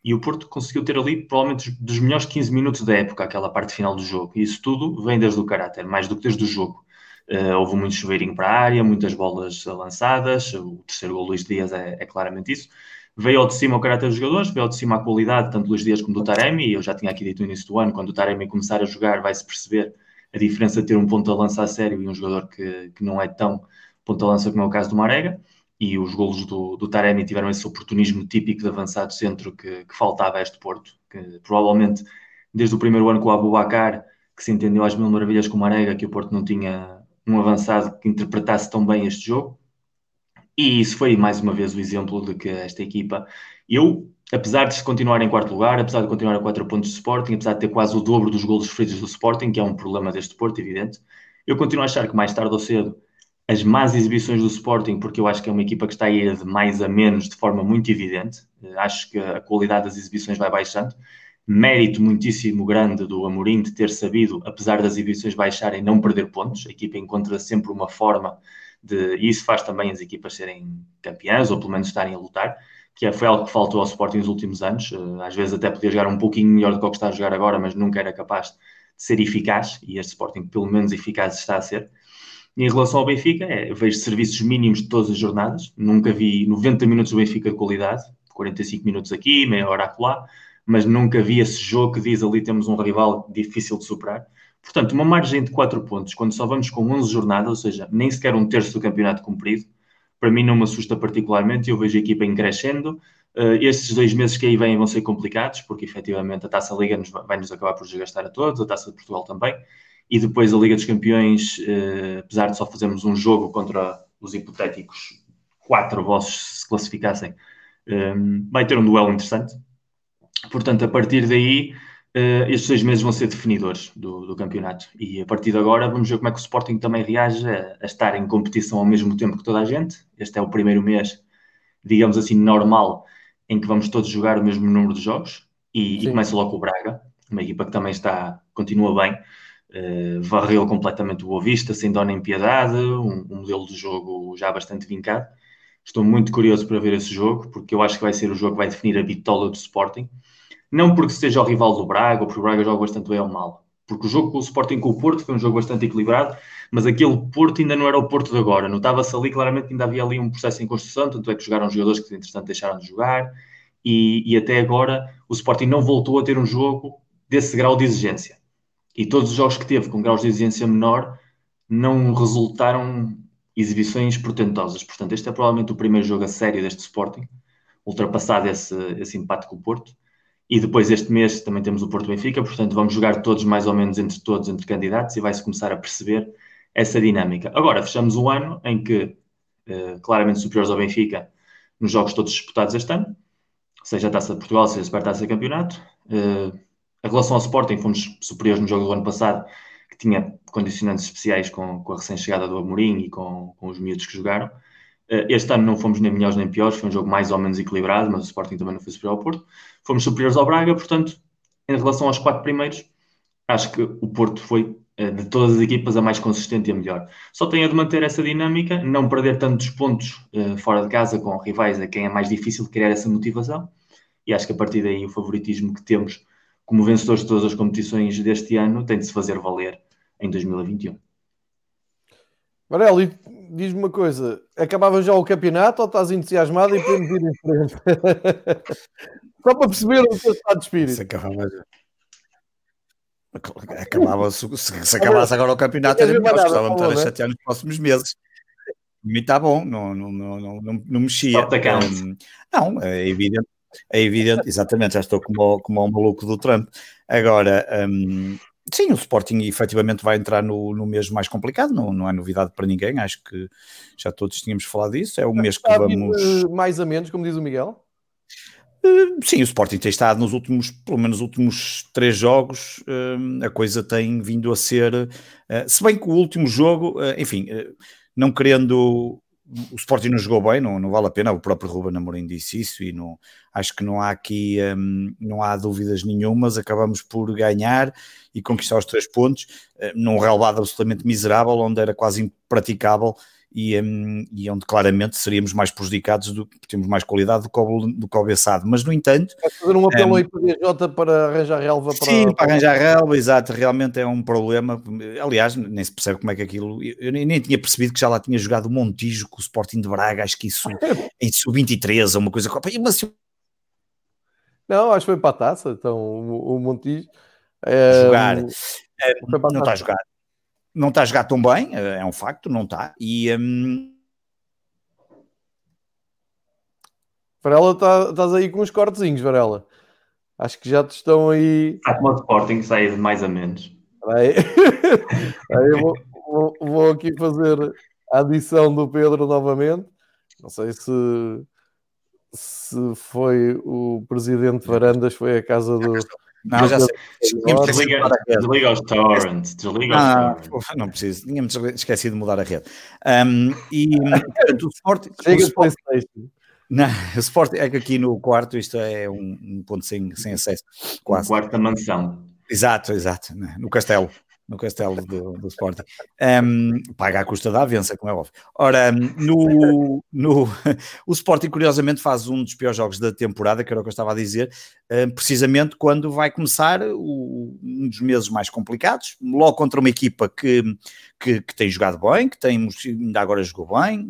Speaker 3: e o Porto conseguiu ter ali provavelmente dos melhores 15 minutos da época, aquela parte final do jogo. E isso tudo vem desde o caráter, mais do que desde o jogo. Uh, houve muito chuveirinho para a área, muitas bolas lançadas. O terceiro gol Luís Dias é, é, claramente isso. Veio ao de cima o caráter dos jogadores, veio ao de cima a qualidade, tanto do Luís Dias como do Taremi. Eu já tinha aqui dito no início do ano, quando o Taremi começar a jogar, vai-se perceber a diferença de ter um ponto a lança a sério e um jogador que, que não é tão ponto a lança como é o caso do Marega e os golos do, do Taremi tiveram esse oportunismo típico de avançado centro que, que, faltava a este Porto, que provavelmente desde o primeiro ano com o Abubacar, que se entendeu às mil maravilhas com o Marega, que o Porto não tinha um avançado que interpretasse tão bem este jogo. E isso foi mais uma vez o exemplo de que esta equipa, eu, apesar de continuar em quarto lugar, apesar de continuar a quatro pontos do Sporting, apesar de ter quase o dobro dos golos sofridos do Sporting, que é um problema deste Porto, evidente, eu continuo a achar que mais tarde ou cedo as más exibições do Sporting, porque eu acho que é uma equipa que está a ir de mais a menos de forma muito evidente. Eh, acho que a qualidade das exibições vai baixando. Mérito muitíssimo grande do Amorim de ter sabido, apesar das exibições baixarem, não perder pontos. A equipa encontra sempre uma forma de. E isso faz também as equipas serem campeãs, ou pelo menos estarem a lutar, que é, foi algo que faltou ao Sporting nos últimos anos. Eh, às vezes até podia jogar um pouquinho melhor do que o que está a jogar agora, mas nunca era capaz de ser eficaz. E este Sporting, pelo menos eficaz, está a ser. Em relação ao Benfica, é, vejo serviços mínimos de todas as jornadas. Nunca vi 90 minutos do Benfica de qualidade, 45 minutos aqui, meia hora acolá, mas nunca vi esse jogo que diz ali temos um rival difícil de superar. Portanto, uma margem de 4 pontos, quando só vamos com 11 jornadas, ou seja, nem sequer um terço do campeonato cumprido, para mim não me assusta particularmente. Eu vejo a equipa em crescendo. Uh, estes dois meses que aí vêm vão ser complicados, porque efetivamente a Taça Liga nos, vai nos acabar por desgastar a todos, a Taça de Portugal também e depois a Liga dos Campeões, eh, apesar de só fazermos um jogo contra os hipotéticos quatro vossos se classificassem, eh, vai ter um duelo interessante. Portanto, a partir daí, eh, estes dois meses vão ser definidores do, do, campeonato. E a partir de agora, vamos ver como é que o Sporting também reage a, a, estar em competição ao mesmo tempo que toda a gente. Este é o primeiro mês, digamos assim, normal, em que vamos todos jogar o mesmo número de jogos. E, e começa logo o Braga uma equipa que também está, continua bem, uh, varreu completamente o Boa Vista, sem dó nem piedade, um, um, modelo de jogo já bastante vincado. Estou muito curioso para ver esse jogo, porque eu acho que vai ser o jogo que vai definir a bitola do Sporting. Não porque seja o rival do Braga, ou porque o Braga joga bastante bem ou mal, porque o jogo com o Sporting com o Porto foi um jogo bastante equilibrado, mas aquele Porto ainda não era o Porto de agora. Notava-se ali claramente que ainda havia ali um processo em construção, tanto é que jogaram jogadores que, entretanto, deixaram de jogar, e, e até agora o Sporting não voltou a ter um jogo desse grau de exigência. E todos os jogos que teve com graus de exigência menor não resultaram exibições portentosas. Portanto, este é provavelmente o primeiro jogo a sério deste Sporting, ultrapassado esse, esse empate com o Porto. E depois este mês também temos o Porto Benfica, portanto vamos jogar todos mais ou menos entre todos, entre candidatos, e vai-se começar a perceber essa dinâmica. Agora, fechamos o ano em que, uh, claramente superiores ao Benfica, nos jogos todos disputados este ano, seja a Taça de Portugal, seja a Supertaça de Campeonato. Uh, a relação ao Sporting, fomos superiores no jogo do ano passado, que tinha condicionantes especiais com, com a recém-chegada do Amorim e com, com os miúdos que jogaram. Uh, este ano não fomos nem melhores nem piores, foi um jogo mais ou menos equilibrado, mas o Sporting também não foi superior ao Porto fomos superiores ao Braga, portanto, em relação aos quatro primeiros, acho que o Porto foi eh, de todas as equipas a mais consistente e a melhor. Só tem a de manter essa dinâmica, não perder tantos pontos uh, fora de casa com rivais a quem é mais difícil criar essa motivação. E acho que a partir daí o favoritismo que temos como vencedores de todas as competições deste ano tem de se fazer valer em 2021.
Speaker 1: Varela, diz-me uma coisa: acabava já o campeonato ou estás entusiasmado e podemos ir em frente? Só para perceber o teu estado de espírito. Se acabava já.
Speaker 2: Acabava, se, se acabasse agora o campeonato, era melhor, precisava me estar a chatear nos próximos meses. Para mim está bom, não, não, não, não, não, não mexia. Um, não, é evidente, é evidente, exatamente, já estou como, como o maluco do Trump. Agora, um, sim, o Sporting efetivamente vai entrar no, no mês mais complicado, não, não é novidade para ninguém, acho que já todos tínhamos falado disso. É o mês que vamos.
Speaker 1: Mais a menos, como diz o Miguel?
Speaker 2: Sim, o Sporting tem estado nos últimos, pelo menos últimos três jogos, hum, a coisa tem vindo a ser, eh, se bem que o último jogo, eh, enfim, eh, não querendo, o Sporting não jogou bem, não, não vale a pena, o próprio Ruben Amorim disse isso e não, acho que não há aqui, hum, não há dúvidas nenhumas, acabamos por ganhar e conquistar os três pontos, num relevado absolutamente miserável, onde era quase impraticável e, um, e onde claramente seríamos mais prejudicados, do, temos mais qualidade do que o, do que o Bessado. Mas, no entanto...
Speaker 1: Vai fazer um apelo um, aí para a DJ para arranjar relva
Speaker 2: para... Sim, para arranjar relva, exato, realmente é um problema. Aliás, nem se percebe como é que aquilo... Eu nem, tinha percebido que já lá tinha jogado o Montijo com o Sporting de Braga, acho que isso em sub-23 ou uma coisa... Mas,
Speaker 1: não, acho que foi para a taça, então o, o Montijo...
Speaker 2: É, jogar. É, não está a jogar não está a jogar tão bem, é um facto, não está. E. Um...
Speaker 1: Varela, tá, estás aí com uns cortezinhos, Varela. Acho que já te estão aí.
Speaker 3: Está com o Sporting sair de mais a menos.
Speaker 1: Aí, aí eu vou, vou, vou, aqui fazer a adição do Pedro novamente. Não sei se, se foi o presidente Varandas, foi a casa do,
Speaker 2: não, já sei.
Speaker 3: Desliga, desliga os torrents. Desliga ah,
Speaker 2: os torrents. Não preciso. Tínhamos esquecido de mudar a rede. Um, e portanto, o. Chega o Sport, não, o é que aqui no quarto isto é um, um ponto sem, sem acesso.
Speaker 3: Quase. Um quarto da mansão.
Speaker 2: Exato, exato. No castelo no castelo do, do Sporting. Um, paga a custa da avença, como é óbvio. Ora, no, no, o Sporting, curiosamente, faz um dos piores jogos da temporada, que era o que eu estava a dizer, precisamente quando vai começar o, um dos meses mais complicados, logo contra uma equipa que, que, que tem jogado bem, que tem, ainda agora jogou bem,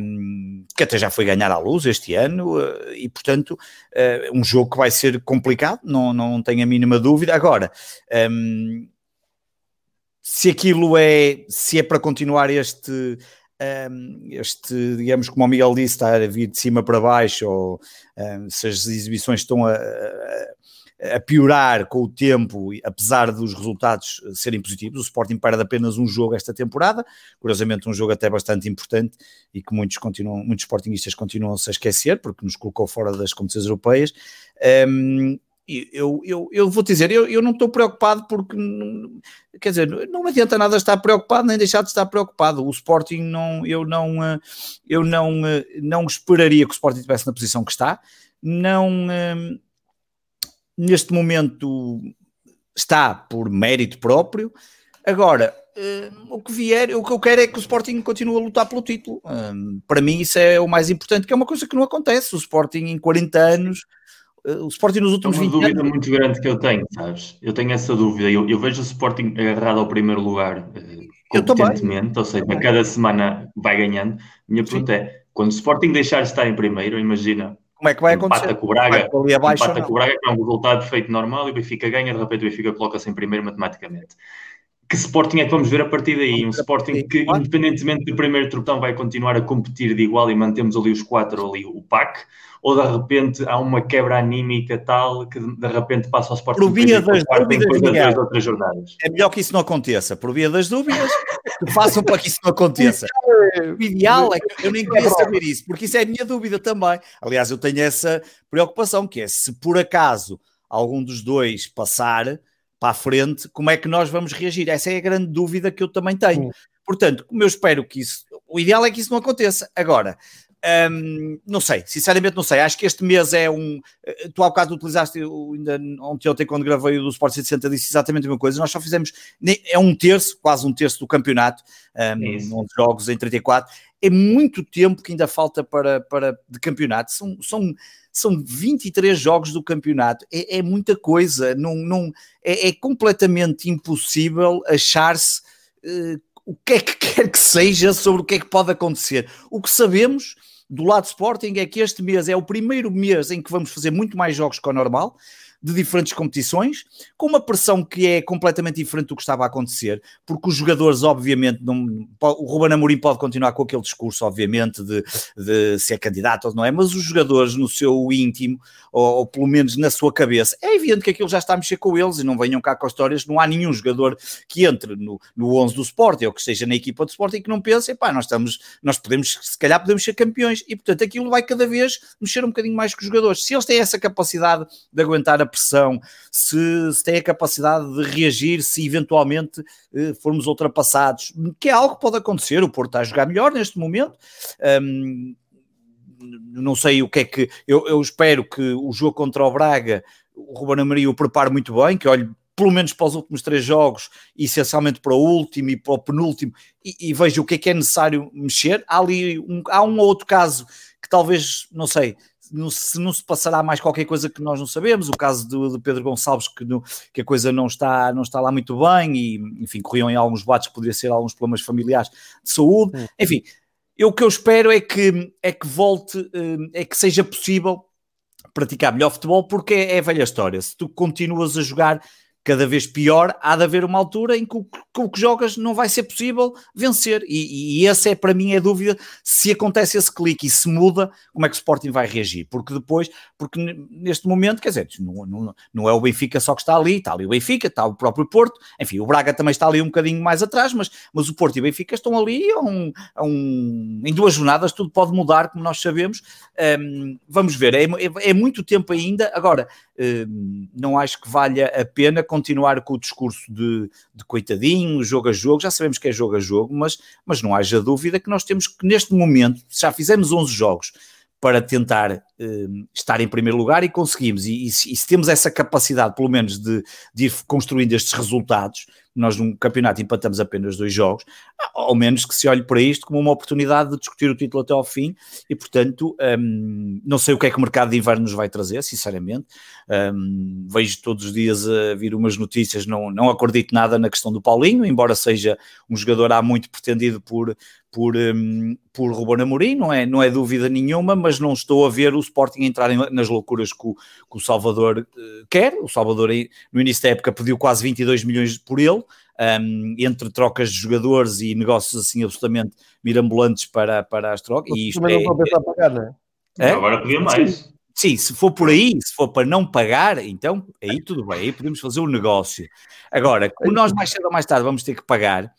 Speaker 2: um, que até já foi ganhar à luz este ano, uh, e portanto, uh, um jogo que vai ser complicado, não, não tenho a mínima dúvida. Agora, um, se aquilo é, se é para continuar este, um, este, digamos, como o Miguel disse, estar a vir de cima para baixo, ou um, se as exibições estão a, a, piorar com o tempo, apesar dos resultados serem positivos, o Sporting para de apenas um jogo esta temporada, curiosamente um jogo até bastante importante e que muitos, continuam, muitos sportingistas continuam-se a esquecer, porque nos colocou fora das competições europeias. Um, eu, eu, eu vou dizer, eu, eu não estou preocupado porque, quer dizer, não adianta nada estar preocupado nem deixar de estar preocupado. O Sporting não, eu não, eh, eu não, eh, não esperaria que o Sporting estivesse na posição que está. Não, eh, neste momento, está por mérito próprio. Agora, o que vier, o que eu quero é que o Sporting continue a lutar pelo título. Para mim, isso é o mais importante, que é uma coisa que não acontece. O Sporting, em 40 anos, o Sporting nos últimos é uma
Speaker 3: 20 dúvida anos... muito grande que eu tenho, sabes? Eu tenho essa dúvida. Eu, eu vejo o Sporting agarrado ao primeiro lugar uh, competentemente, ou seja, a cada semana vai ganhando. Minha pergunta Sim. é: quando o Sporting deixar de estar em primeiro, imagina
Speaker 2: como é que vai acontecer?
Speaker 3: Com o Braga, abaixo, empata com o Braga, que é um resultado feito normal, e o Benfica ganha, de repente o Benfica coloca-se em primeiro matematicamente. Que Sporting é que vamos ver a partir daí? Um Sporting que, independentemente do primeiro trupão, vai continuar a competir de igual e mantemos ali os quatro, ali o PAC, ou de repente há uma quebra anímica tal que de repente passa ao Sporting
Speaker 2: por via das dúvidas, das outras jornadas. É melhor que isso não aconteça, por via das dúvidas, que façam para que isso não aconteça. O ideal é que eu nem queria saber isso, porque isso é a minha dúvida também. Aliás, eu tenho essa preocupação, que é se por acaso algum dos dois passar para a frente, como é que nós vamos reagir? Essa é a grande dúvida que eu também tenho. Portanto, como eu espero que isso. O ideal é que isso não aconteça. Agora, um, não sei, sinceramente não sei. Acho que este mês é um. Eh, tu há bocado utilizaste, ainda ontem, ontem quando gravei o do Sport 160, disse exatamente a mesma coisa. Nós só fizemos. É um terço, quase um terço do campeonato, um, 11 jogos em 34. É muito tempo que ainda falta para, para de campeonato. São, são, são 23 jogos do campeonato. É, é muita coisa. Não, não, é, é completamente impossível achar-se. Uh, o que é que quer que seja sobre o que é que pode acontecer. O que sabemos do lado Sporting é que este mês é o primeiro mês em que vamos fazer muito mais jogos que o normal de diferentes competições, com uma pressão que é completamente diferente do que estava a acontecer, porque os jogadores, obviamente, não, o Ruben Amorim pode continuar com aquele discurso, obviamente, de, de ser candidato ou não é, mas os jogadores no seu íntimo, ou, ou, pelo menos na sua cabeça, é evidente que aquilo já está a mexer com eles e não venham cá com histórias, não há nenhum jogador que entre no, no 11 do Sporting ou que esteja na equipa do Sporting que não pense, pá, nós estamos, nós podemos, se calhar podemos ser campeões, e portanto aquilo vai cada vez mexer um bocadinho mais com os jogadores. Se eles têm essa capacidade de aguentar a pressão, se, se tem a capacidade de reagir se eventualmente eh, formos ultrapassados, que é algo que pode acontecer. O Porto está a jogar melhor neste momento. Um, não sei o que é que. Eu, eu, espero que o jogo contra o Braga, o Ruben Amorim o prepare muito bem, que olhe pelo menos para os últimos três jogos, essencialmente para o último e para o penúltimo, e, e veja o que é que é necessário mexer. Há ali um, há um ou outro caso que talvez, não sei, não, se não se passará mais qualquer coisa que nós não sabemos, o caso do, do Pedro Gonçalves, que, no, que, a coisa não está, não está lá muito bem, e enfim, corriam em alguns bates que poderia ser alguns problemas familiares de saúde, enfim, eu, o que eu espero é que, é que volte, eh, é que seja possível praticar melhor futebol, porque é, é velha história. Se tu continuas a jogar cada vez pior, há de haver uma altura em que o, que, o que jogas não vai ser possível vencer. E, e essa é para mim a dúvida se acontece esse clique e se muda, como é que o Sporting vai reagir? Porque depois, porque neste momento, quer dizer, não, não, não é o Benfica só que está ali, está ali o Benfica, está o próprio Porto, enfim, o Braga também está ali um bocadinho mais atrás, mas, mas o Porto e o Benfica estão ali a um, a um, em duas jornadas, tudo pode mudar, como nós sabemos. Um, vamos ver, é, é, é muito tempo ainda. Agora, não acho que valha a pena continuar com o discurso de, de coitadinho, jogo a jogo, já sabemos que é jogo a jogo, mas, mas não haja dúvida que nós temos que, neste momento, já fizemos 11 jogos para tentar uh, estar em primeiro lugar e conseguimos, e, e, se, e, se, temos essa capacidade, pelo menos, de, de ir construindo estes resultados, nós num campeonato empatamos apenas dois jogos, ao menos que se olhe para isto como uma oportunidade de discutir o título até ao fim, e portanto, um, não sei o que é que o mercado de inverno nos vai trazer, sinceramente, um, vejo todos os dias a vir umas notícias, não, não acredito nada na questão do Paulinho, embora seja um jogador há muito pretendido por, por, um, por Ruben Amorim, não é, não é dúvida nenhuma, mas não estou a ver o Sporting entrar nas loucuras que o, que o Salvador uh, quer, o Salvador no início da época pediu quase 22 milhões por ele, um, entre trocas de jogadores e negócios assim absolutamente mirambulantes para, para as trocas. E
Speaker 1: isto também é, não pensar pagar, não é?
Speaker 3: é? Agora podia mais.
Speaker 2: Sim. Sim, se for por aí, se for para não pagar, então aí tudo bem, aí podemos fazer um negócio. Agora, como nós mais cedo ou mais tarde vamos ter que pagar,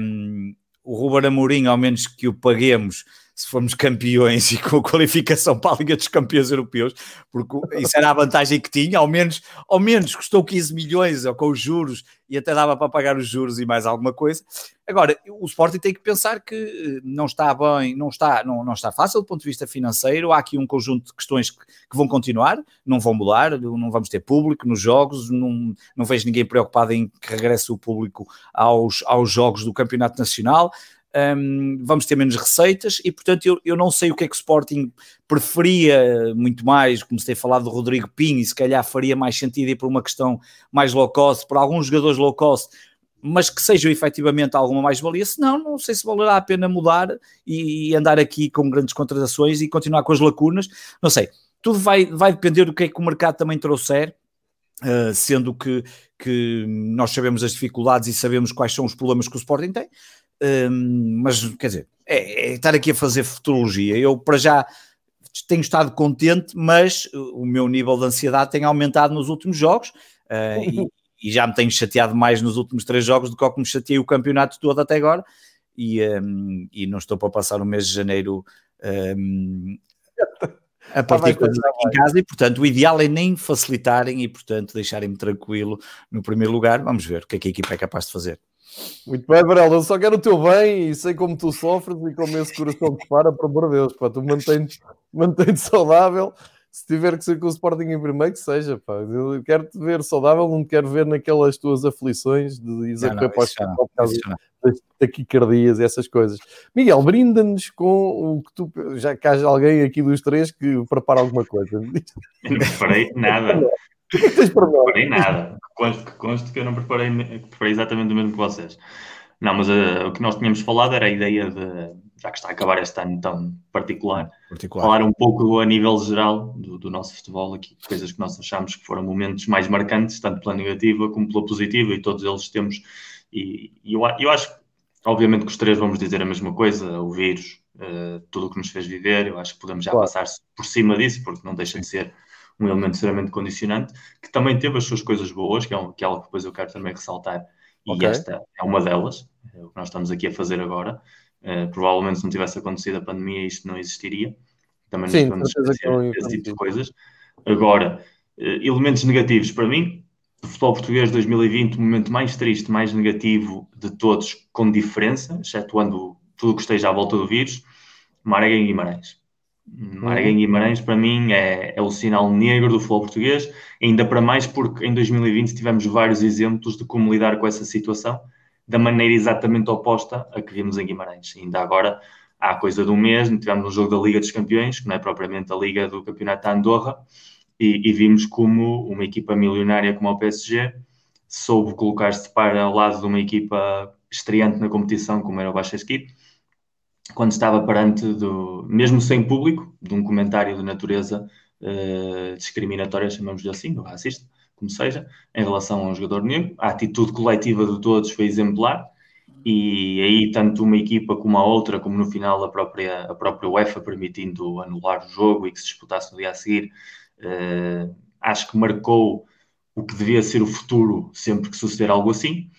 Speaker 2: um, o Ruben Amorim, ao menos que o paguemos, se formos campeões e com a qualificação para a Liga dos Campeões Europeus, porque isso era a vantagem que tinha, ao menos, ao menos custou 15 milhões ou com os juros e até dava para pagar os juros e mais alguma coisa. Agora, o Sporting tem que pensar que eh, não está bem, não está, não, não está fácil do ponto de vista financeiro, há aqui um conjunto de questões que, que vão continuar, não vão mudar, não vamos ter público nos jogos, não, não vejo ninguém preocupado em que regresse o público aos, aos jogos do Campeonato Nacional, um, vamos ter menos receitas e, portanto, eu, eu não sei o que é que o Sporting preferia muito mais, como se tem falado do Rodrigo Pinho, e se calhar faria mais sentido ir por uma questão mais low cost, por alguns jogadores low cost, mas que sejam efetivamente alguma mais-valia, senão não sei se valerá a pena mudar e, e andar aqui com grandes contratações e continuar com as lacunas, não sei. Tudo vai, vai depender do que é que o mercado também trouxer, Uh, sendo que, que nós sabemos as dificuldades e sabemos quais são os problemas que o Sporting tem, mas quer dizer, é, é, estar aqui a fazer futurologia. Eu, para já, tenho estado contente, mas o meu nível de ansiedade tem aumentado nos últimos jogos uh, e, e, já me tenho chateado mais nos últimos três jogos do que ao que me chateei o campeonato todo até agora. E, um, e não estou para passar o mês de janeiro um, a partir de aqui em casa e portanto o ideal é nem facilitarem e portanto deixarem-me tranquilo no primeiro lugar. Vamos ver o que é que a equipa é capaz de fazer.
Speaker 1: Muito bem, Varela, eu só quero o teu bem e sei como tu sofres e como esse coração te para, por amor de Deus, pá, tu mantém-te mantém saudável. Se tiver que ser com o Sporting em primeiro, que seja, pá. Eu quero te ver saudável, não quero ver naquelas tuas aflições de Isaac para por causa das taquicardias e essas coisas. Miguel, brinda-nos com o que tu. Já que haja alguém aqui dos três que prepara alguma coisa.
Speaker 3: Não preparei nada. O que é que tens para nós? Não preparei nada. Conste, conste que eu não preparei, preparei exatamente o mesmo que vocês. Não, mas uh, o que nós tínhamos falado era a ideia de, já que está a acabar este ano tão particular, particular. falar um pouco a nível geral do, do, nosso futebol aqui, coisas que nós achamos que foram momentos mais marcantes, tanto pela negativa como pela positiva, e todos eles temos. E, e eu, eu acho, obviamente, que os três vamos dizer a mesma coisa: o vírus, uh, tudo o que nos fez viver. Eu acho que podemos já claro. passar por cima disso, porque não deixa de ser um elemento extremamente condicionante, que também teve as suas coisas boas, que é, um, que é algo que depois eu quero também ressaltar, e okay. esta é uma delas, é o que nós estamos aqui a fazer agora. Uh, provavelmente se não tivesse acontecido a pandemia isto não existiria. Também Sim, não podemos esse tipo de coisas. Agora, uh, elementos negativos para mim, o futebol português 2020, o momento mais triste, mais negativo de todos, com diferença, excetuando tudo o que esteja à volta do vírus, Marega e Guimarães. Marega Guimarães, para mim, é, é, o sinal negro do futebol português, ainda para mais porque em 2020 tivemos vários exemplos de como lidar com essa situação, da maneira exatamente oposta a que vimos em Guimarães. Ainda agora, há coisa de um mês, tivemos um jogo da Liga dos Campeões, que não é propriamente a Liga do Campeonato da Andorra, e, e vimos como uma equipa milionária como o PSG soube colocar-se para ao lado de uma equipa estreante na competição, como era o Baixa quando estava perante, do, mesmo sem público, de um comentário de natureza uh, discriminatória, chamamos-lhe assim, ou racista, como seja, em relação a um jogador negro. A atitude coletiva de todos foi exemplar e aí tanto uma equipa como a outra, como no final a própria, a própria UEFA permitindo anular o jogo e que se disputasse no dia a seguir, uh, acho que marcou o que devia ser o futuro sempre que suceder algo assim.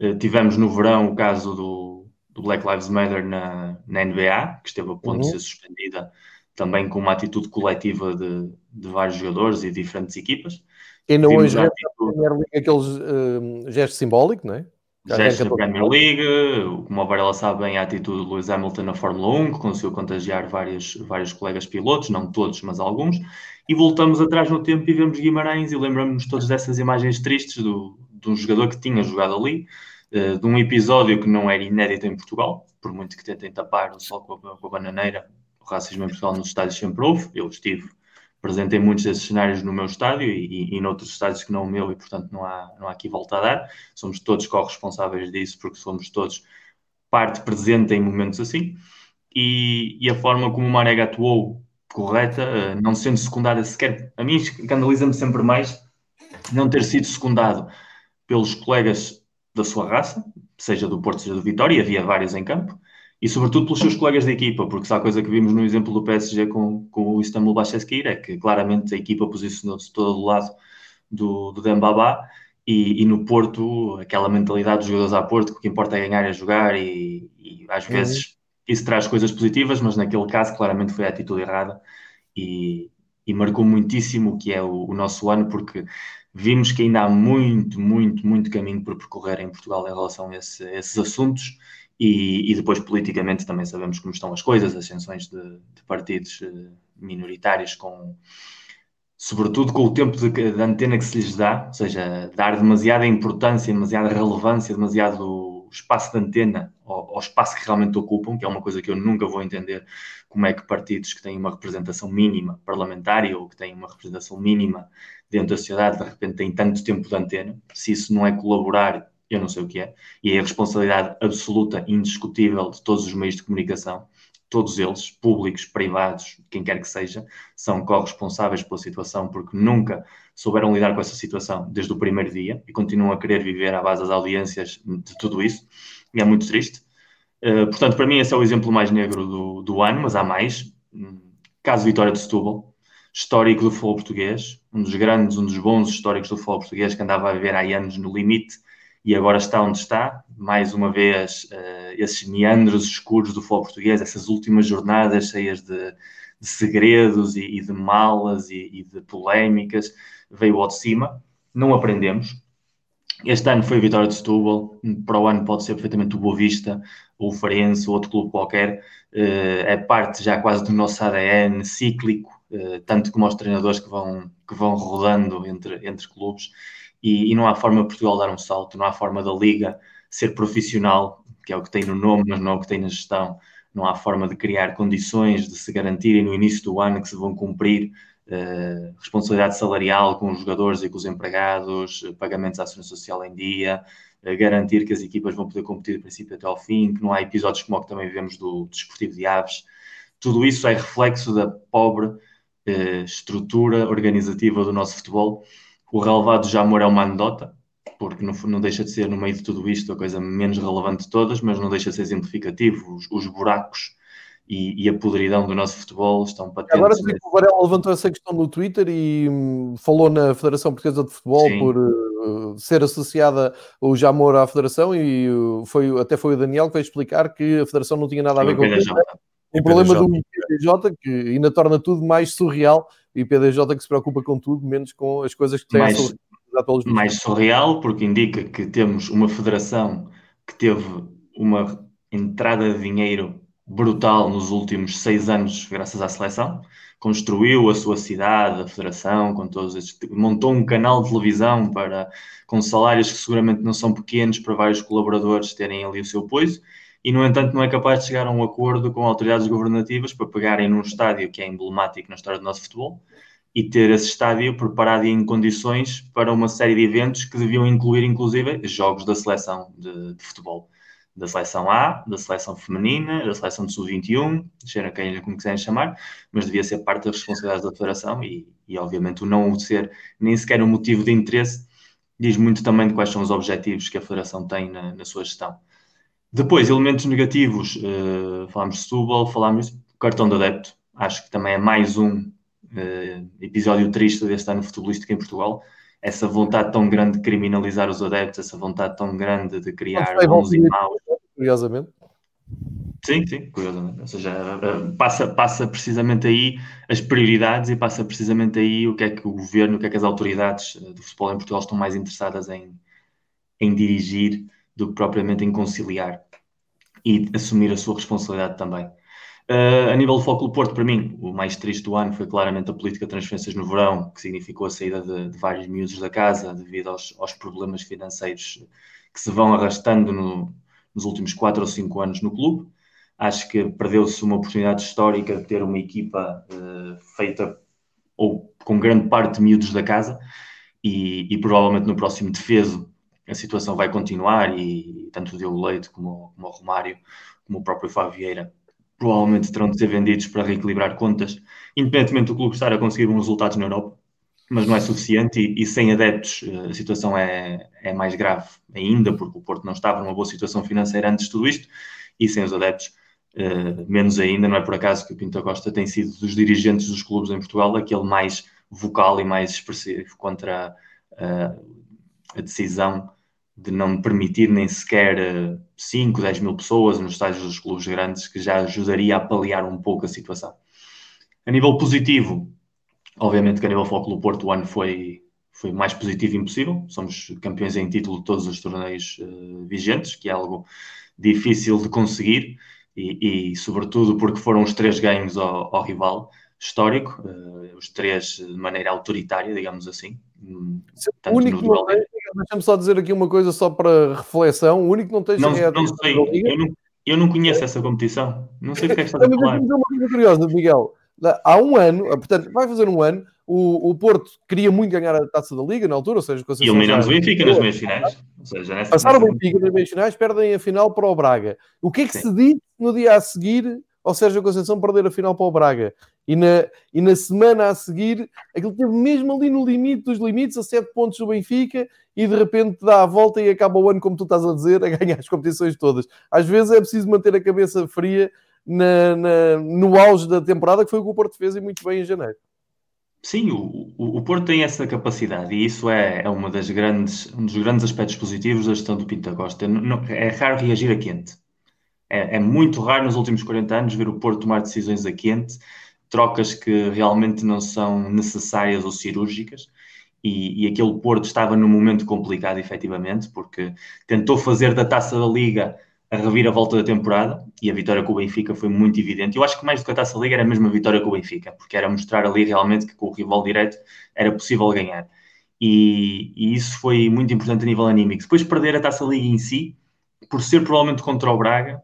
Speaker 3: Uh, tivemos no verão o caso do, do Black Lives Matter na, na NBA, que esteve a ponto uhum. de ser suspendida também com uma atitude coletiva de, de vários jogadores e diferentes equipas.
Speaker 1: E ainda hoje é Premier League aqueles uh, gesto simbólico, não é?
Speaker 3: Gesto da Premier League, como a Varela sabe bem, a atitude de Lewis Hamilton na Fórmula 1, que conseguiu contagiar vários, vários colegas pilotos, não todos, mas alguns, e voltamos atrás no tempo e vemos Guimarães e lembramos-nos todas dessas imagens tristes do, de um jogador que tinha jogado ali, de um episódio que não era inédito em Portugal, por muito que tentem tapar o sol com a, com a bananeira, o racismo em Portugal nos estádios sempre houve. Eu estive presente em muitos desses cenários no meu estádio e, e, e noutros estádios que não o meu, e portanto não há, não há aqui volta a dar. Somos todos corresponsáveis disso, porque somos todos parte presente em momentos assim. E, e a forma como o Marega atuou correta, eh, não sendo secundada sequer, a mim escandaliza-me sempre mais não ter sido secundado pelos colegas da sua raça, seja do Porto, seja do Vitória, e havia vários em campo, e sobretudo pelos seus colegas de equipa, porque se há coisa que vimos no exemplo do PSG com, com o Istanbul Başakşehir é que claramente a equipa posicionou-se todo do lado do, do Dembaba, e, e, no Porto, aquela mentalidade dos jogadores a Porto, que o que importa é ganhar e jogar, e, e às uhum. vezes isso traz coisas positivas, mas naquele caso claramente foi a atitude errada e, e marcou muitíssimo o que é o, o, nosso ano, porque vimos que ainda há muito, muito, muito caminho por percorrer em Portugal em relação a, esse, a esses assuntos e, e, depois politicamente também sabemos como estão as coisas, ascensões de, de partidos eh, minoritários com sobretudo com o tempo de, de, antena que se lhes dá, ou seja, dar demasiada importância, demasiada relevância, demasiado espaço de antena ao, ao, espaço que realmente ocupam, que é uma coisa que eu nunca vou entender como é que partidos que têm uma representação mínima parlamentar ou que têm uma representação mínima dentro da sociedade, de repente têm tanto tempo de antena. Se isso não é colaborar, eu não sei o que é. E é a responsabilidade absoluta, indiscutível de todos os meios de comunicação todos eles, públicos, privados, quem quer que seja, são corresponsáveis pela situação porque nunca souberam lidar com essa situação desde o primeiro dia e continuam a querer viver à base das audiências de tudo isso. E é muito triste. Uh, portanto, para mim, esse é o exemplo mais negro do, do ano, mas há mais. Caso Vitória de Setúbal, histórico do futebol português, um dos grandes, um dos bons históricos do futebol português que andava a viver há anos no limite e agora está onde está. Mais uma vez, uh, esses meandros escuros do futebol português, essas últimas jornadas cheias de, de segredos e, e, de malas e, e, de polémicas, veio ao de cima. Não aprendemos. Este ano foi a vitória de Setúbal, para o ano pode ser perfeitamente o Boa Vista, ou o Farense, ou outro clube qualquer. É parte já quase do nosso ADN cíclico, uh, tanto como os treinadores que vão, que vão rodando entre, entre clubes e, e, não há forma de Portugal dar um salto, não há forma da Liga ser profissional, que é o que tem no nome, mas não é o que tem na gestão. Não há forma de criar condições de se garantirem no início do ano que se vão cumprir uh, responsabilidade salarial com os jogadores e com os empregados, uh, pagamentos à segurança social em dia, uh, garantir que as equipas vão poder competir do princípio até ao fim, que não há episódios como o que também vivemos do Desportivo de Aves. Tudo isso é reflexo da pobre estrutura organizativa do nosso futebol o relevado já amor é uma anedota, porque não, não, deixa de ser, no meio de tudo isto, a coisa menos relevante de todas, mas não deixa de ser exemplificativo. Os, os buracos e, e, a podridão do nosso futebol estão patentes.
Speaker 1: Agora o Varela levantou essa questão no Twitter e hum, falou na Federação Portuguesa de Futebol Sim. por uh, ser associada o Jamor à Federação e uh, foi, até foi o Daniel que veio explicar que a Federação não tinha nada a ver com isso. Tem problema do IPDJ que ainda torna tudo mais surreal e IPDJ que se preocupa com tudo, menos com as coisas que têm
Speaker 3: mais, mais surreal, porque indica que temos uma federação que teve uma entrada de dinheiro brutal nos últimos seis anos, graças à seleção. Construiu a sua cidade, a federação, com todos estes, montou um canal de televisão para com salários que seguramente não são pequenos para vários colaboradores terem ali o seu apoio e, no entanto, não é capaz de chegar a um acordo com autoridades governativas para pegarem num estádio que é emblemático na história do nosso futebol e ter esse estádio preparado em condições para uma série de eventos que deviam incluir, inclusive, jogos da seleção de, de futebol. Da seleção A, da seleção feminina, da seleção de sub-21, seja quem como quiserem chamar, mas devia ser parte das responsabilidades da federação e, e, obviamente, o não ser nem sequer um motivo de interesse diz muito também de quais são os objetivos que a federação tem na, na sua gestão. Depois, elementos negativos, uh, falámos de Setúbal, falámos do cartão de adepto. Acho que também é mais um uh, episódio triste deste ano futebolístico em Portugal. Essa vontade tão grande de criminalizar os adeptos, essa vontade tão grande de criar bons e maus.
Speaker 1: Curiosamente.
Speaker 3: Sim, sim, curiosamente. Ou seja, eh, passa, passa precisamente aí as prioridades e passa precisamente aí o que é que o governo, o que é que as autoridades do futebol em Portugal estão mais interessadas em, em dirigir do que propriamente em conciliar e assumir a sua responsabilidade também. Uh, a nível do Foco do Porto, para mim, o mais triste do ano foi claramente a política de transferências no verão, que significou a saída de, de vários miúdos da casa devido aos, aos, problemas financeiros que se vão arrastando no, nos últimos 4 ou 5 anos no clube. Acho que perdeu-se uma oportunidade histórica de ter uma equipa uh, feita ou com grande parte de miúdos da casa e, e provavelmente no próximo defeso a situação vai continuar e tanto o Diogo Leite como, como o Romário, como o próprio Fábio provavelmente terão de ser vendidos para reequilibrar contas, independentemente do clube estar a conseguir bons resultados na Europa, mas não é suficiente e, e, sem adeptos eh, a situação é, é mais grave ainda, porque o Porto não estava numa boa situação financeira antes de tudo isto, e sem os adeptos, uh, menos ainda, não é por acaso que o Pinto Costa tem sido dos dirigentes dos clubes em Portugal aquele mais vocal e mais expressivo contra uh, a decisão de não permitir nem sequer 5, 10 mil pessoas nos estádios dos clubes grandes, que já ajudaria a paliar um pouco a situação. A nível positivo, obviamente que a nível Foco Porto o ano foi, foi mais positivo impossível. Somos campeões em título de todos os torneios uh, vigentes, que é algo difícil de conseguir e, e, sobretudo porque foram os três ganhos ao, ao rival histórico, uh, os três de maneira autoritária, digamos assim.
Speaker 1: Hum, o único deixa-me só dizer aqui uma coisa só para reflexão, o único que não tem
Speaker 3: não, é não sei, eu não, eu não conheço essa competição, não sei o que é que está a falar.
Speaker 1: Uma coisa curiosa, Miguel, há um ano, portanto, vai fazer um ano, o, o Porto queria muito ganhar a taça da Liga na altura, ou seja,
Speaker 3: e eliminamos o Benfica nas meias finais. Seja,
Speaker 1: Passaram o Benfica nas meias finais, perdem a final para o Braga. O que é que Sim. se diz no dia a seguir ao Sérgio Conceição perder a final para o Braga? E na, e na semana a seguir, aquilo teve mesmo ali no limite dos limites, a 7 pontos do Benfica, e de repente dá a volta e acaba o ano, como tu estás a dizer, a ganhar as competições todas. Às vezes é preciso manter a cabeça fria na, na, no auge da temporada, que foi o que o Porto fez e muito bem em janeiro.
Speaker 3: Sim, o, o, Porto tem essa capacidade e isso é, é uma das grandes, um dos grandes aspectos positivos da gestão do Pinto Costa. É raro reagir a quente. É, é, muito raro nos últimos 40 anos ver o Porto tomar decisões a quente, trocas que realmente não são necessárias ou cirúrgicas. E, e aquele Porto estava num momento complicado, efetivamente, porque tentou fazer da taça da Liga a reviravolta da temporada e a vitória com o Benfica foi muito evidente. Eu acho que mais do que a Taça Liga era mesmo a vitória com o Benfica, porque era mostrar ali realmente que com o rival direto era possível ganhar. E, e, isso foi muito importante a nível anímico. Depois perder a Taça Liga em si, por ser provavelmente contra o Braga,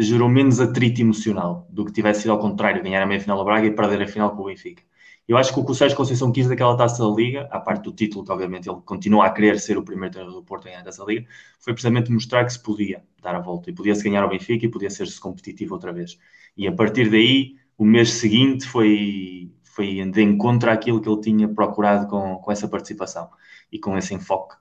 Speaker 3: gerou menos atrito emocional do que tivesse sido ao contrário, ganhar a meia-final ao Braga e perder a final com o Benfica. Eu acho que o que o Sérgio Conceição quis daquela taça da Liga, à parte do título, que obviamente ele continua a querer ser o primeiro treinador do Porto em ganhar a taça da Liga, foi precisamente mostrar que se podia dar a volta e podia-se ganhar ao Benfica e podia ser-se competitivo outra vez. E a partir daí, o mês seguinte foi, foi de encontro àquilo que ele tinha procurado com, com essa participação e com esse enfoque.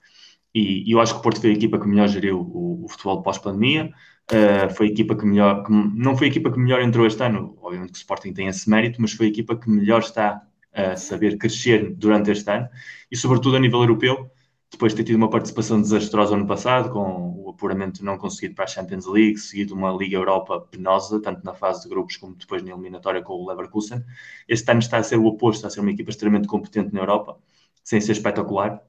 Speaker 3: E, e eu acho que o Porto foi a equipa que melhor geriu o, o futebol pós-pandemia, Uh, foi a equipa que melhor, que, não foi a equipa que melhor entrou este ano, obviamente que o Sporting tem esse mérito, mas foi a equipa que melhor está a saber crescer durante este ano e, sobretudo, a nível europeu, depois de ter tido uma participação desastrosa ano passado, com o apuramento não conseguido para a Champions League, seguido uma Liga Europa penosa, tanto na fase de grupos como depois na eliminatória com o Leverkusen. Este ano está a ser o oposto, está a ser uma equipa extremamente competente na Europa, sem ser espetacular,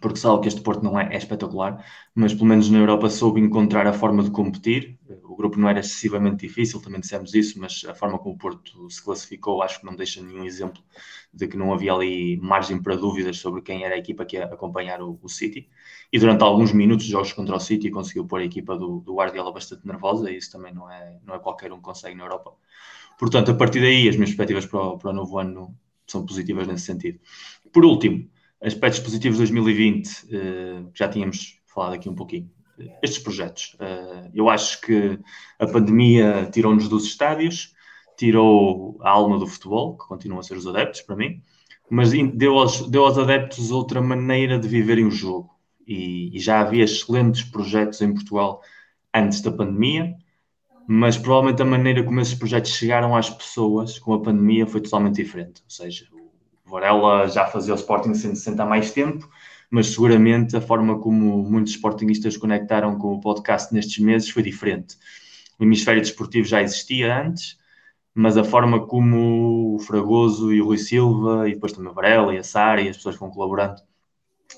Speaker 3: porque sabe que este Porto não é, é, espetacular, mas pelo menos na Europa soube encontrar a forma de competir. O grupo não era excessivamente difícil, também dissemos isso, mas a forma como o Porto se classificou acho que não deixa nenhum exemplo de que não havia ali margem para dúvidas sobre quem era a equipa que ia acompanhar o, o City. E durante alguns minutos, jogos contra o City, conseguiu pôr a equipa do, do Guardiola bastante nervosa, e isso também não é, não é qualquer um que consegue na Europa. Portanto, a partir daí, as minhas perspectivas para o, para o novo ano são positivas nesse sentido. Por último, aspectos positivos de 2020, uh, já tínhamos falado aqui um pouquinho. Estes projetos. Uh, eu acho que a pandemia tirou-nos dos estádios, tirou a alma do futebol, que continuam a ser os adeptos para mim, mas deu aos, deu aos adeptos outra maneira de viverem o jogo. E, e já havia excelentes projetos em Portugal antes da pandemia, mas provavelmente a maneira como esses projetos chegaram às pessoas com a pandemia foi totalmente diferente. Ou seja, Varela já fazia o Sporting 160 há mais tempo, mas seguramente a forma como muitos sportingistas conectaram com o podcast nestes meses foi diferente. O hemisfério desportivo já existia antes, mas a forma como o Fragoso e o Rui Silva, e depois também o Varela e a Sara e as pessoas que vão colaborando,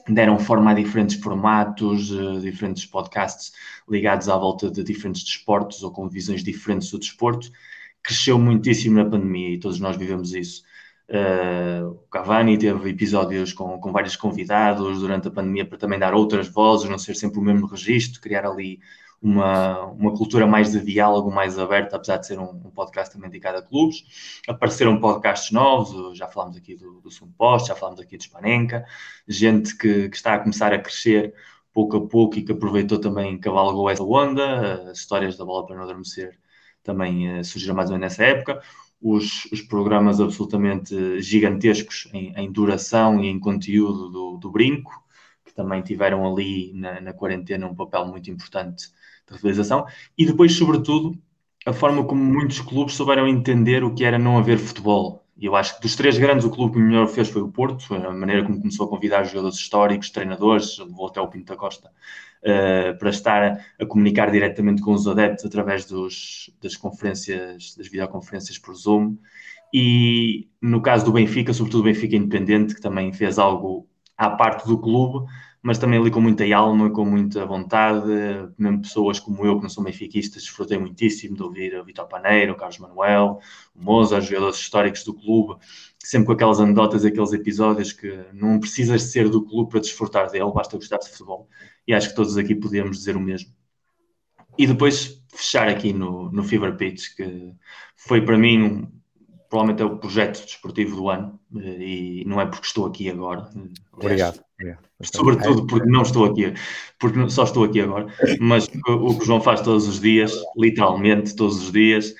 Speaker 3: deram forma a diferentes formatos, uh, diferentes podcasts ligados à volta de diferentes desportos ou com visões diferentes do desporto, cresceu muitíssimo na pandemia e todos nós vivemos isso. Uh, o Cavani teve episódios com, com vários convidados durante a pandemia para também dar outras vozes, não ser sempre o mesmo registro, criar ali uma, uma cultura mais de diálogo, mais aberta, apesar de ser um, um podcast também dedicado a clubes. Apareceram podcasts novos, já falámos aqui do, do Post, já falámos aqui de Spanenka, gente que, que, está a começar a crescer pouco a pouco e que aproveitou também, cavalgou essa onda, as histórias da bola para não adormecer também uh, surgiram mais ou menos nessa época os, os programas absolutamente gigantescos em, em, duração e em conteúdo do, do Brinco, que também tiveram ali na, na, quarentena um papel muito importante de realização, e depois, sobretudo, a forma como muitos clubes souberam entender o que era não haver futebol. eu acho que dos três grandes, o clube que melhor fez foi o Porto, a maneira como começou a convidar jogadores históricos, treinadores, levou até o Pinto da Costa, uh, para estar a comunicar diretamente com os adeptos através dos, das conferências, das videoconferências por Zoom. E no caso do Benfica, sobretudo o Benfica Independente, que também fez algo à parte do clube, mas também ali com muita alma, com muita vontade, mesmo pessoas como eu, que não são benfiquistas, desfrutei muitíssimo de ouvir o Vitor Paneiro, o Carlos Manuel, o Moza, os jogadores históricos do clube, sempre com aquelas anedotas, aqueles episódios que não precisas ser do clube para desfrutar dele, basta gostar de futebol. E acho que todos aqui podíamos dizer o mesmo. E depois fechar aqui no, no Fever Pitch, que foi para mim um, provavelmente é o projeto desportivo do ano eh, e não é porque estou aqui agora.
Speaker 2: Obrigado. Obrigado.
Speaker 3: Sobretudo porque não estou aqui, porque só estou aqui agora, mas o que o João faz todos os dias, literalmente todos os dias,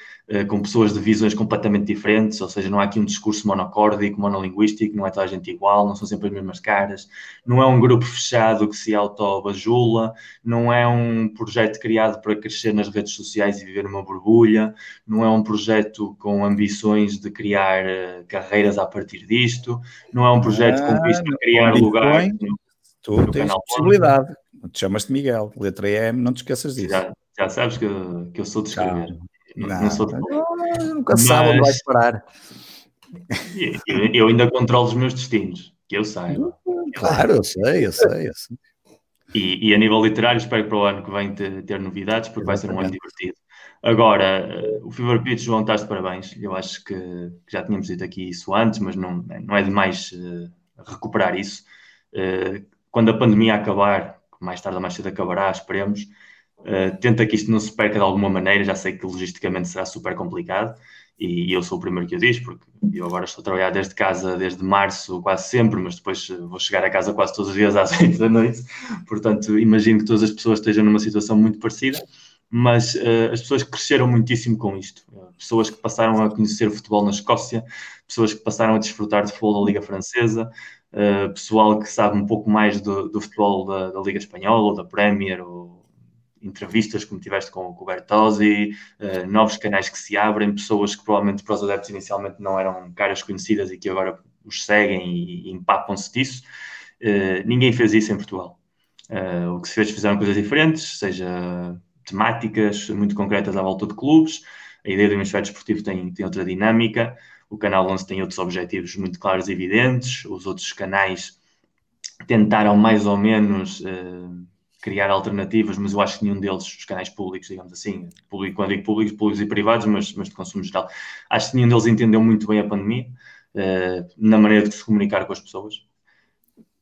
Speaker 3: com pessoas de visões completamente diferentes, ou seja, não há aqui um discurso monocórdico, monolinguístico, não é toda a gente igual, não são sempre as mesmas caras, não é um grupo fechado que se auto-bajula, não é um projeto criado para crescer nas redes sociais e viver numa borbulha, não é um projeto com ambições de criar uh, carreiras a partir disto, não é um projeto ah, com vista a criar lugar. No,
Speaker 2: tu no tens possibilidade. Te chamas-te Miguel, letra M, não te esqueças disso.
Speaker 3: Já, já sabes que, que eu sou de escrever. Não, não sou de...
Speaker 2: nunca Mas... sabe onde vai parar.
Speaker 3: Eu, eu, ainda controlo os meus destinos, que eu saiba.
Speaker 2: Claro, eu sei, eu sei, eu sei.
Speaker 3: E, e a nível literário, espero que para o ano que vem ter, ter novidades, porque Exatamente. vai ser um ano divertido. Agora, o Fever Pitch, João, estás de parabéns. Eu acho que, que, já tínhamos dito aqui isso antes, mas não, não é demais uh, recuperar isso. Uh, quando a pandemia acabar, mais tarde ou mais cedo acabará, esperemos, Uh, tenta que isto não se perca de alguma maneira. Já sei que logisticamente será super complicado e, e eu sou o primeiro que o diz, porque eu agora estou a trabalhar desde casa desde março, quase sempre, mas depois vou chegar a casa quase todos os dias às 8 da noite. Portanto, imagino que todas as pessoas estejam numa situação muito parecida. Mas uh, as pessoas cresceram muitíssimo com isto. Pessoas que passaram a conhecer futebol na Escócia, pessoas que passaram a desfrutar de futebol da Liga Francesa, uh, pessoal que sabe um pouco mais do, do futebol da, da, Liga Espanhola, ou da Premier, ou entrevistas como tiveste com, o Bertozzi, uh, novos canais que se abrem, pessoas que provavelmente para os adeptos inicialmente não eram caras conhecidas e que agora os seguem e, e empapam-se disso. Uh, ninguém fez isso em Portugal. Uh, o que se fez, fizeram coisas diferentes, seja temáticas muito concretas à volta de clubes. A ideia do hemisfério desportivo tem, tem outra dinâmica. O canal 11 tem outros objetivos muito claros e evidentes. Os outros canais tentaram mais ou menos uh, criar alternativas, mas eu acho que nenhum deles, os canais públicos, digamos assim, público, quando digo públicos, públicos e privados, mas, mas de consumo geral, acho que nenhum deles entendeu muito bem a pandemia, uh, na maneira de se comunicar com as pessoas.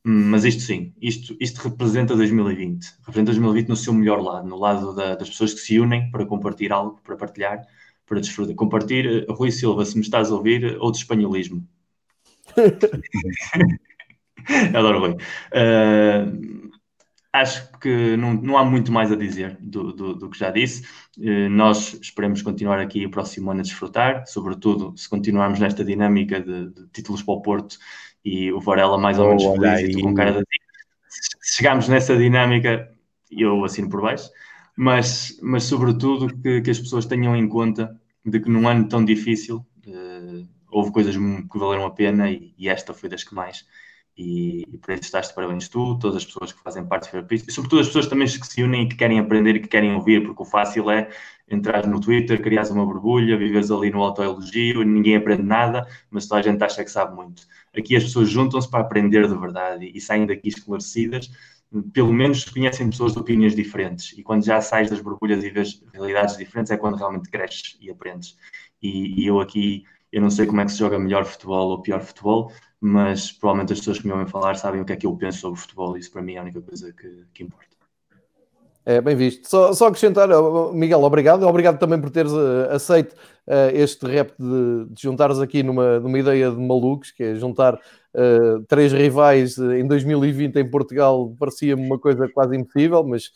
Speaker 3: Mas isto sim, isto, isto representa 2020. Representa 2020 no seu melhor lado, no lado da, das pessoas que se unem para compartilhar algo, para partilhar, para desfrutar. Compartilhar, eh, Rui Silva, se me estás a ouvir, outro espanholismo. Adoro Rui. Uh, acho que não, não há muito mais a dizer do, do, do que já disse. Uh, nós esperemos continuar aqui o próximo ano a desfrutar, sobretudo se continuarmos nesta dinâmica de, de títulos para o Porto e o Varela mais ou menos oh, feliz com cara de se chegarmos nessa dinâmica, eu assino por baixo, mas, mas sobretudo que, que as pessoas tenham em conta de que num ano tão difícil uh, houve coisas que valeram a pena e, e esta foi das que mais e, e por isso estás de parabéns tu, todas as pessoas que fazem parte do Fairpitch, e sobretudo as pessoas também que se unem e que querem aprender e que querem ouvir, porque o fácil é entrar no Twitter, criares uma borbulha, viveres ali no autoelogio, ninguém aprende nada, mas toda a gente acha que sabe muito. Aqui as pessoas juntam-se para aprender de verdade e, e saem daqui esclarecidas, pelo menos conhecem pessoas de opiniões diferentes, e quando já sais das borbulhas e vês realidades diferentes é quando realmente cresces e aprendes. E, e eu aqui, eu não sei como é que se joga melhor futebol ou pior futebol, mas provavelmente as pessoas que me ouvem falar sabem o que é que eu penso sobre futebol e isso para mim é a única coisa que, que importa.
Speaker 1: É, bem visto. Só, só acrescentar, Miguel, obrigado. Obrigado também por teres uh, aceito uh, este rap de, de juntares aqui numa, numa ideia de malucos, que é juntar uh, três rivais em 2020 em Portugal. Parecia-me uma coisa quase impossível, mas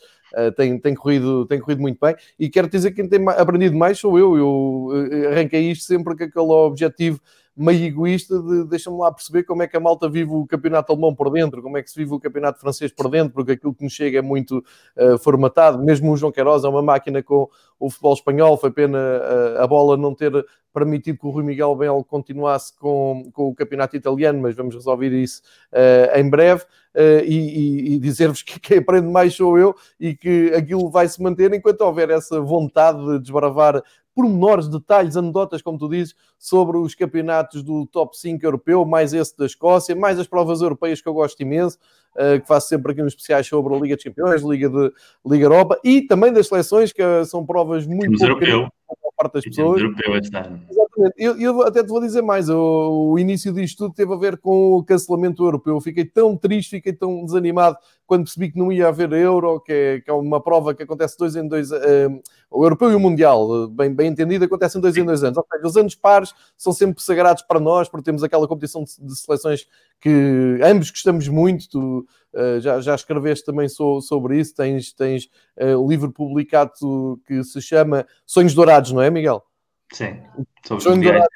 Speaker 1: tem, tem, corrido, tem corrido muito bem. E quero dizer que quem tem aprendido mais sou eu. Eu arranquei isto sempre com aquele objetivo meio egoísta de deixa-me lá perceber como é que a malta vive o campeonato alemão por dentro, como é que se vive o campeonato francês por dentro, porque aquilo que nos chega é muito uh, formatado. Mesmo o João Queiroz é uma máquina com o futebol espanhol, foi pena uh, a bola não ter permitido que o Rui Miguel Bel continuasse com, com o campeonato italiano, mas vamos resolver isso uh, em breve. Uh, e, e, dizer-vos que quem aprende mais sou eu e que aquilo vai se manter enquanto houver essa vontade de desbravar pormenores, detalhes, anedotas, como tu dizes, sobre os campeonatos do top 5 europeu, mais esse da Escócia, mais as provas europeias que eu gosto imenso, uh, que faço sempre aqui nos especiais sobre a Liga de Campeões, Liga de Liga Europa e também das seleções, que são provas muito
Speaker 3: pouco
Speaker 1: parte das pessoas. Exatamente. Eu, eu, até te vou dizer mais, o, o, início disto tudo teve a ver com o cancelamento europeu. Eu fiquei tão triste, fiquei tão desanimado quando percebi que não ia haver euro, que é, que é uma prova que acontece dois em dois, uh, o europeu e o mundial, bem, bem entendido, acontecem dois em dois anos. Ou seja, os anos pares são sempre sagrados para nós, porque temos aquela competição de, de seleções que ambos gostamos muito. Tu, Uh, já, já escreveste também so, sobre isso, tens, tens uh, um livro publicado que se chama Sonhos Dourados, não é, Miguel?
Speaker 3: Sim, sobre Sonhos Dourados.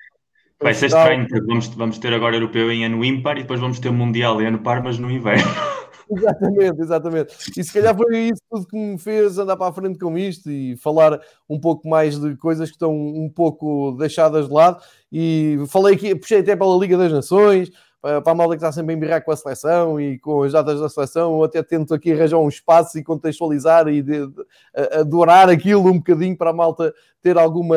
Speaker 3: Vai ser estranho, vamos, vamos ter agora europeu em ano ímpar e depois vamos ter mundial em ano par, mas no inverno.
Speaker 1: Exatamente, exatamente. E se calhar foi isso tudo que me fez andar para a frente com isto e falar um pouco mais de coisas que estão um pouco deixadas de lado. E falei aqui, puxei até pela Liga das Nações, para a malta que está sempre a embirrar com a seleção e com as datas da seleção, eu até tento aqui arranjar um espaço e contextualizar e adorar aquilo um bocadinho para a malta ter alguma,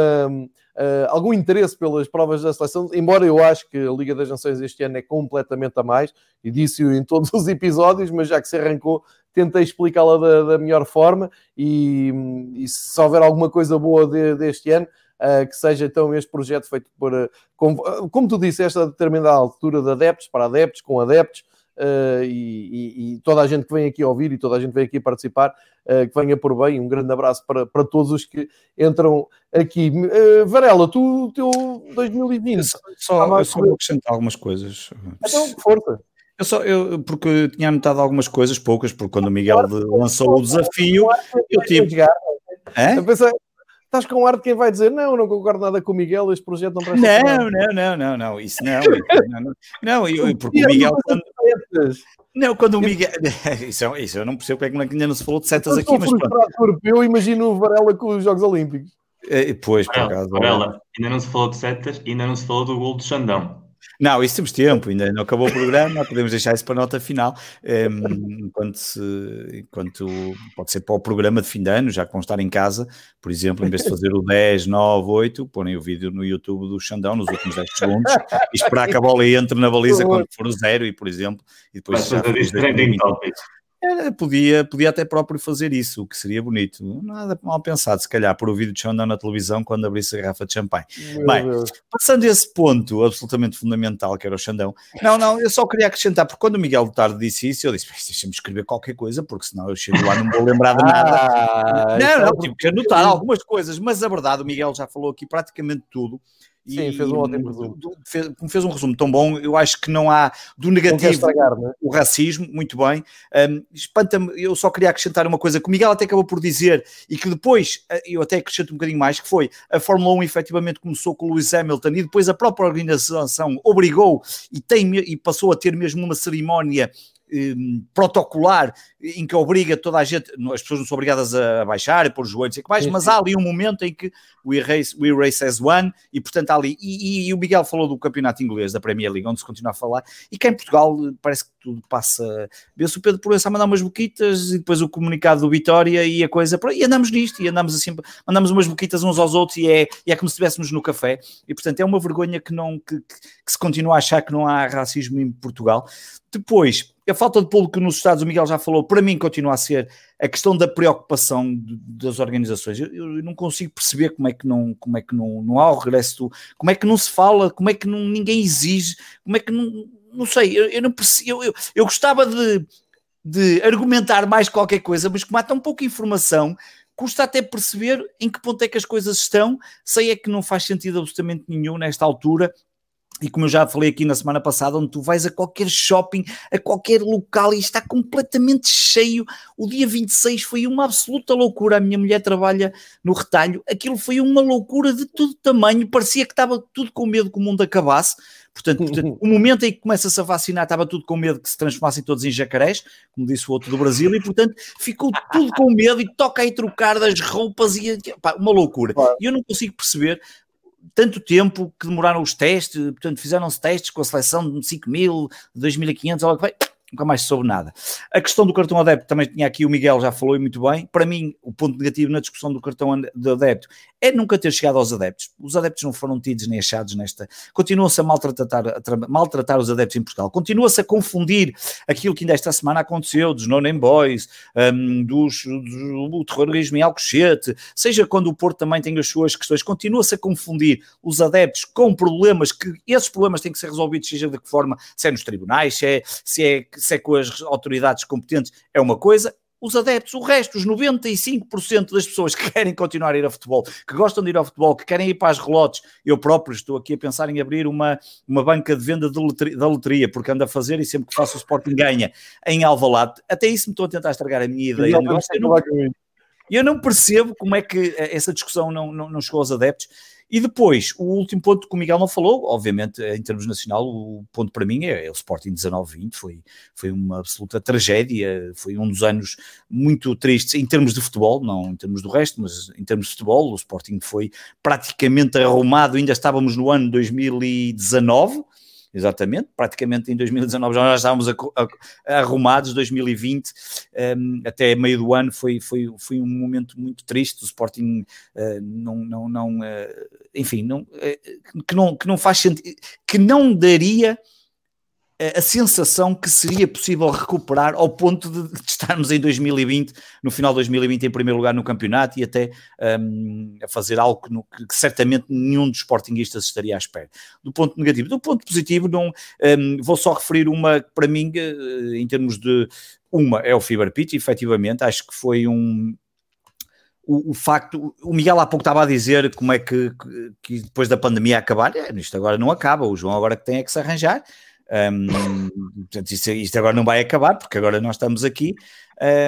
Speaker 1: uh, algum interesse pelas provas da seleção, embora eu acho que a Liga das Nações este ano é completamente a mais, e disse-o em todos os episódios, mas já que se arrancou, tentei explicá-la da, da, melhor forma e, e, se houver alguma coisa boa de, deste ano, uh, que seja então este projeto feito por, uh, como, uh, como tu disseste, a determinada altura de adeptos para adeptos, com adeptos, Uh, e, e, toda a gente que vem aqui ouvir e toda a gente que vem aqui participar, uh, que venha por bem. Um grande abraço para, para todos os que entram aqui. Uh, Varela, tu, teu 2020.
Speaker 2: Só, só, eu só vou acrescentar algumas coisas.
Speaker 1: Então, força.
Speaker 2: Eu só, eu, porque tinha anotado algumas coisas, poucas, porque quando o Miguel lançou o desafio, eu tive.
Speaker 1: Eu pensei, Estás com ar de quem vai dizer não, não concordo nada com o Miguel, este projeto não presta
Speaker 2: Não, não, não, não, não, isso não. não, não, não eu, porque o Miguel. Quando, não, quando o Miguel. Isso, isso eu não percebo porque é que ainda não se falou de setas aqui, mas.
Speaker 1: Eu imagino o Varela com os Jogos Olímpicos.
Speaker 2: É, pois, por acaso.
Speaker 3: Varela, ainda não se falou de setas, ainda não se falou do gol do Xandão.
Speaker 2: Não, isso temos tempo, ainda não acabou o programa, podemos deixar isso para a nota final, um, enquanto, se, enquanto pode ser para o programa de fim de ano, já que vão estar em casa, por exemplo, em vez de fazer o 10, 9, 8, porem o vídeo no YouTube do Xandão nos últimos 10 segundos e esperar que a bola entre na baliza quando for o zero, e por exemplo, e depois já era, podia, podia até próprio fazer isso, o que seria bonito. Nada mal pensado, se calhar, por o vídeo de Xandão na televisão quando abrisse a garrafa de champanhe. Meu Bem, Deus. passando esse ponto absolutamente fundamental, que era o Xandão, não, não, eu só queria acrescentar, porque quando o Miguel Tarde disse isso, eu disse, deixa-me escrever qualquer coisa, porque senão eu chego lá e não vou lembrar de nada. Ah, não, não, é tive que anotar algumas coisas, mas a verdade, o Miguel já falou aqui praticamente tudo.
Speaker 1: Sim, fez um ótimo resumo.
Speaker 2: Fez, fez, um resumo tão bom, eu acho que não há do negativo estragar, né? o racismo, muito bem. Um, Espanta-me, eu só queria acrescentar uma coisa que o Miguel até acabou por dizer e que depois eh, eu até acrescento um bocadinho mais, que foi a Fórmula 1 efetivamente começou com o Lewis Hamilton e depois a própria organização obrigou e, tem, e passou a ter mesmo uma cerimónia protocolar em que obriga toda a gente, as pessoas não são obrigadas a baixar, a pôr os joelhos e que mais, mas há ali um momento em que we race, we race as one e portanto há ali, e, e, e, o Miguel falou do campeonato inglês, da Premier League, onde se continua a falar, e cá em Portugal parece que tudo passa, vê-se o Pedro Proença a mandar umas boquitas e depois o comunicado do Vitória e a coisa, e andamos nisto, e andamos assim, mandamos umas boquitas uns aos outros e é, e é como se estivéssemos no café, e portanto é uma vergonha que não, que, que, que se continua a achar que não há racismo em Portugal. Depois, a falta de público nos Estados, o Miguel já falou, para mim continua a ser a questão da preocupação de, das organizações. Eu, eu, não consigo perceber como é que não, como é que não, não há o regresso, do, como é que não se fala, como é que não, ninguém exige, como é que não, não sei, eu, eu não percebo, eu, eu, gostava de, de argumentar mais qualquer coisa, mas como há tão pouca informação, custa até perceber em que ponto é que as coisas estão, sei é que não faz sentido absolutamente nenhum nesta altura e como eu já falei aqui na semana passada, onde tu vais a qualquer shopping, a qualquer local e está completamente cheio. O dia 26 foi uma absoluta loucura. A minha mulher trabalha no retalho, aquilo foi uma loucura de todo tamanho, parecia que estava tudo com medo que o mundo acabasse. Portanto, portanto o momento em que começa-se a vacinar, estava tudo com medo que se transformassem todos em jacarés, como disse o outro do Brasil, e portanto ficou tudo com medo e toca aí trocar das roupas e pá, uma loucura. E eu não consigo perceber tanto tempo que demoraram os testes, portanto, fizeram-se testes com a seleção de 5 mil, 2.500, olha que vai, nunca mais soube nada. A questão do cartão adepto também tinha aqui, o Miguel já falou muito bem. Para mim, o ponto negativo na discussão do cartão de adepto é nunca ter chegado aos adeptos. Os adeptos não foram tidos nem achados nesta. Continua-se a maltratar, a maltratar os adeptos em Portugal. Continua-se a confundir aquilo que ainda esta semana aconteceu, dos non boys, um, dos, do, do terrorismo em Alcochete, seja quando o Porto também tem as suas questões. Continua-se a confundir os adeptos com problemas que esses problemas têm que ser resolvidos, seja de que forma, se é nos tribunais, se é, se é se é com as autoridades competentes, é uma coisa, os adeptos, o resto, os 95% das pessoas que querem continuar a ir ao futebol, que gostam de ir ao futebol, que querem ir para as relotes, eu próprio estou aqui a pensar em abrir uma, uma banca de venda de loteria, da loteria, porque ando a fazer e sempre que faço o Sporting ganha em Alvalade, até isso me estou a tentar estragar a minha ideia. Eu não, eu não percebo como é que essa discussão não, não, não chegou aos adeptos. E depois, o último ponto que o Miguel não falou, obviamente, em termos nacional, o ponto para mim é, é o Sporting 19-20, foi, foi uma absoluta tragédia, foi um dos anos muito tristes em termos de futebol, não em termos do resto, mas em termos de futebol, o Sporting foi praticamente arrumado, ainda estávamos no ano 2019, exatamente, praticamente em 2019 já estávamos a, a, arrumados, 2020 um, até meio do ano foi, foi, foi um momento muito triste, o Sporting uh, não, não, não uh, enfim, não, uh, que, não, que não faz sentido, que não daria a sensação que seria possível recuperar ao ponto de, estarmos em 2020, no final de 2020, em primeiro lugar no campeonato e até um, a fazer algo que, no, que, certamente nenhum dos sportinguistas estaria à espera. Do ponto negativo. Do ponto positivo, não, um, vou só referir uma, para mim, eh, em termos de. Uma é o Fever Pitch, efetivamente, acho que foi um, o, o, facto, o Miguel há pouco estava a dizer como é que, que depois da pandemia acabar, é, isto agora não acaba, o João agora que tem é que se arranjar, um, portanto, isto, isto, agora não vai acabar, porque agora nós estamos aqui,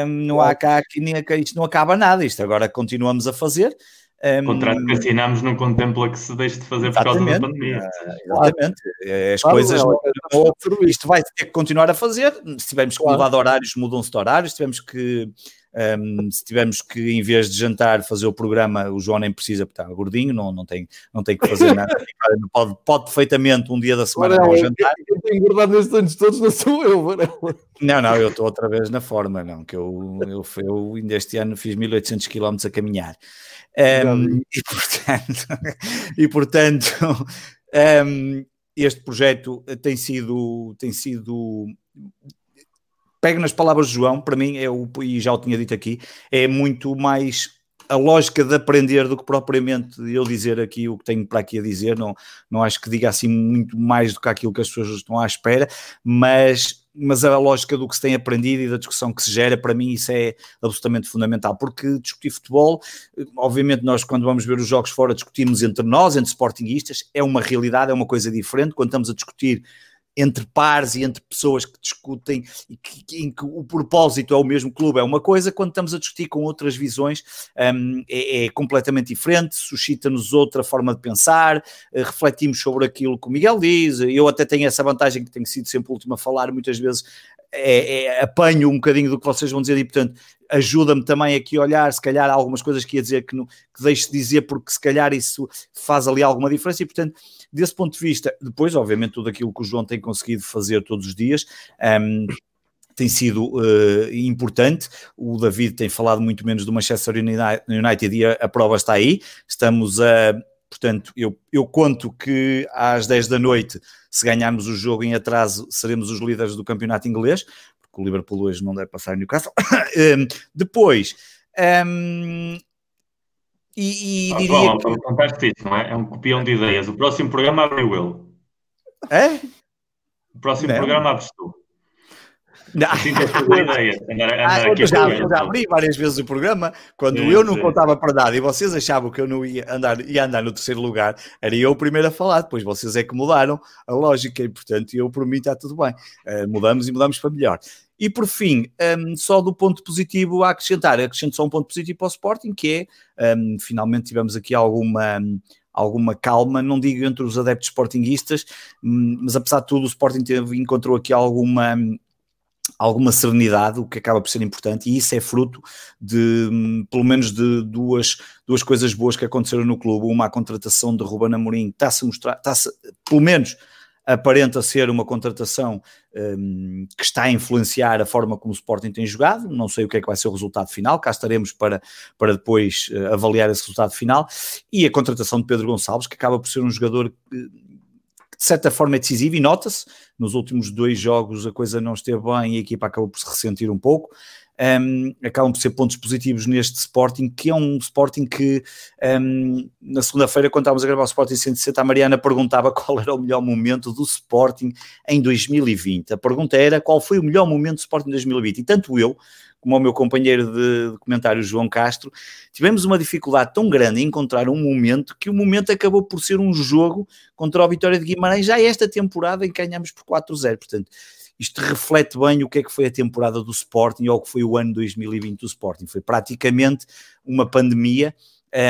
Speaker 2: um, não há cá, aqui, isto não acaba nada, isto agora continuamos a fazer.
Speaker 3: Um, o contrato que assinamos não contempla que se deixe de fazer por causa da pandemia.
Speaker 2: Uh, exatamente. É, as claro, coisas. É, isto vai ter que continuar a fazer. Se tivermos que claro. mudar de horários, mudam-se de horários. Se tivermos que um, se tivermos que, em vez de jantar, fazer o programa, o João nem precisa, porque está gordinho, não, não, tem, não tem que fazer nada. pode, pode perfeitamente um dia da semana Varela, jantar.
Speaker 1: Eu tenho engordado nestes anos todos, não sou eu, Varela.
Speaker 2: Não, não, eu estou outra vez na forma, não, que eu, eu, eu ainda este ano fiz 1800 km a caminhar. Um, e portanto, e, portanto um, este projeto tem sido, tem sido pego nas palavras de João, para mim, é o, e já o tinha dito aqui, é muito mais a lógica de aprender do que propriamente eu dizer aqui o que tenho para aqui a dizer, não, não acho que diga assim muito mais do que aquilo que as pessoas estão à espera, mas, mas a lógica do que se tem aprendido e da discussão que se gera, para mim isso é absolutamente fundamental, porque discutir futebol, obviamente nós quando vamos ver os jogos fora discutimos entre nós, entre sportinguistas, é uma realidade, é uma coisa diferente, quando estamos a discutir entre pares e entre pessoas que discutem e que, em que o propósito é o mesmo clube, é uma coisa, quando estamos a discutir com outras visões um, é, é, completamente diferente, suscita-nos outra forma de pensar, uh, refletimos sobre aquilo que o Miguel diz, eu até tenho essa vantagem que tenho sido sempre o último a falar, muitas vezes é, é, apanho um bocadinho do que vocês vão dizer e, portanto, ajuda-me também aqui a olhar, se calhar, algumas coisas que ia dizer que, não, que deixe de dizer, porque se calhar isso faz ali alguma diferença e, portanto, desse ponto de vista, depois, obviamente, tudo aquilo que o João tem conseguido fazer todos os dias. Um, tem sido uh, importante. O David tem falado muito menos do Manchester United e a, a prova está aí. Estamos a. Portanto, eu, eu conto que às 10 da noite, se ganharmos o jogo em atraso, seremos os líderes do campeonato inglês, porque o Liverpool hoje não deve passar em Newcastle. um, depois, um, e, e ah, diria bom,
Speaker 3: que... Contaste isso, não é? É um copião de ideias. O próximo programa abre o ele.
Speaker 2: É?
Speaker 3: O próximo não. programa abres tu.
Speaker 2: Não. Assim ideia. Ah, já, já abri várias vezes o programa, quando sim, eu não sim. contava para nada e vocês achavam que eu não ia andar, ia andar no terceiro lugar, era eu o primeiro a falar, depois vocês é que mudaram a lógica e, portanto, eu por mim está tudo bem. Uh, mudamos e mudamos para melhor. E por fim, um, só do ponto positivo a acrescentar, acrescento só um ponto positivo para o Sporting, que é, um, finalmente tivemos aqui alguma, alguma calma, não digo entre os adeptos sportinguistas, hum, mas apesar de tudo o Sporting teve, encontrou aqui alguma alguma serenidade, o que acaba por ser importante, e isso é fruto de, hum, pelo menos, de duas, duas coisas boas que aconteceram no clube. Uma, a contratação de Ruben Amorim, está-se a mostrar, está-se, pelo menos, aparenta ser uma contratação um, que está a influenciar a forma como o Sporting tem jogado. Não sei o que é que vai ser o resultado final, cá estaremos para, para depois uh, avaliar esse resultado final. E a contratação de Pedro Gonçalves, que acaba por ser um jogador que de certa forma é decisivo e nota-se. Nos últimos dois jogos a coisa não esteve bem e a equipa acabou por se ressentir um pouco um, acabam por ser pontos positivos neste Sporting, que é um Sporting que um, na segunda-feira, quando estávamos a gravar o Sporting 160, a Mariana perguntava qual era o melhor momento do Sporting em 2020. A pergunta era qual foi o melhor momento do Sporting em 2020. E tanto eu, como o meu companheiro de, comentário João Castro, tivemos uma dificuldade tão grande em encontrar um momento que o momento acabou por ser um jogo contra a Vitória de Guimarães já esta temporada em que ganhamos por 4-0. Portanto, isto reflete bem o que é que foi a temporada do Sporting ou o que foi o ano 2020 do Sporting. Foi praticamente uma pandemia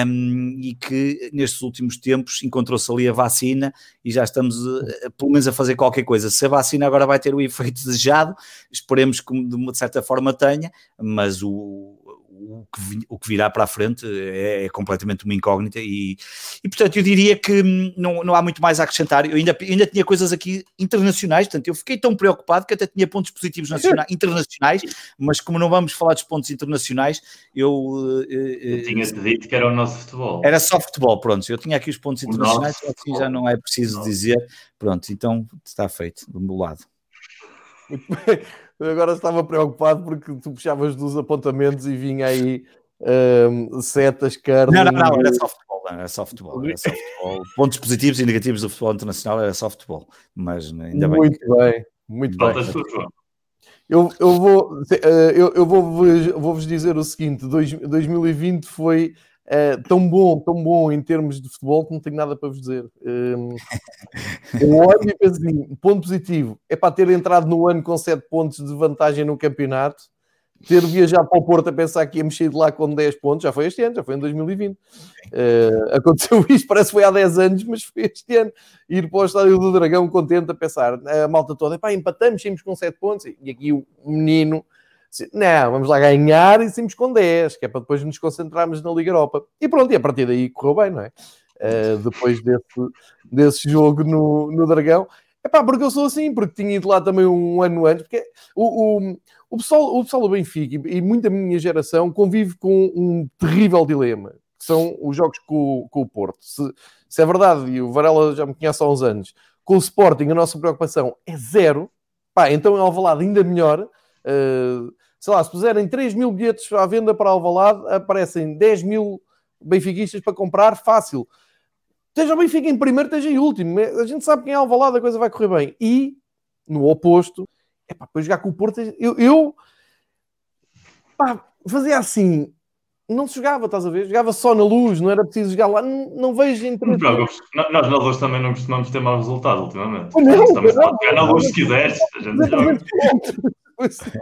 Speaker 2: um, e que nestes últimos tempos encontrou-se ali a vacina e já estamos uh, pelo menos a fazer qualquer coisa. Se a vacina agora vai ter o efeito desejado, esperemos que de certa forma tenha, mas o, o que, o que virá para a frente é, é, completamente uma incógnita e, e portanto eu diria que não, não há muito mais a acrescentar. Eu ainda, ainda tinha coisas aqui internacionais, portanto eu fiquei tão preocupado que até tinha pontos positivos nacionais, internacionais, mas como não vamos falar dos pontos internacionais, eu,
Speaker 3: eh, eu tinha-te dito que era o nosso futebol.
Speaker 2: Era só futebol, pronto. Eu tinha aqui os pontos internacionais, assim já não é preciso dizer. Pronto, então está feito do meu lado.
Speaker 1: agora estava preocupado porque tu puxavas dos apontamentos e vinha aí um, setas, carne.
Speaker 2: Não, não, não, era só futebol, não, era só futebol, era só futebol. Pontos positivos e negativos do futebol internacional era só futebol, mas ainda bem.
Speaker 1: Muito bem, muito bem. Eu, eu vou, eh, eu, eu vou, vou vos dizer o seguinte: 2020 foi Uh, tão bom, tão bom em termos de futebol que não tenho nada para vos dizer. Um, eu olho e penso assim, ponto positivo, é para ter entrado no ano com 7 pontos de vantagem no campeonato, ter viajado para o Porto a pensar que ia mexer de lá com 10 pontos, já foi este ano, já foi em 2020. Uh, eh, aconteceu isto, parece que foi há 10 anos, mas foi este ano. Ir para o Estádio do Dragão contente a pensar, a malta toda, pá, empatamos, saímos com 7 pontos, e aqui o menino não, vamos lá ganhar e saímos com 10, que é para depois nos concentrarmos na Liga Europa. E pronto, e a partir daí correu bem, não é? Uh, depois desse, desse jogo no, no Dragão. É pá, porque eu sou assim, porque tinha ido lá também um ano antes, porque o, o, o, pessoal, o pessoal do Benfica e, e muita minha geração convive com um terrível dilema, que são os jogos com, com o Porto. Se, se é verdade, e o Varela já me conhece há uns anos, com o Sporting a nossa preocupação é zero, pá, então é Alvalade ainda melhor, Uh, sei lá, se puserem 3 mil bilhetes à venda para Alvalade, aparecem 10 mil benfiquistas para comprar, fácil. Esteja o Benfica em primeiro, esteja em último. A gente sabe quem é Alvalade, a coisa vai correr bem. E, no oposto, é para depois jogar com o Porto, eu, eu pá, fazia assim, não se jogava, estás a ver? Jogava só na luz, não era preciso jogar lá. Não, não vejo interesse.
Speaker 3: Nós na luz também não costumamos ter mau resultado ultimamente. Não, Estamos não, a jogar na luz se quiseres. A gente joga.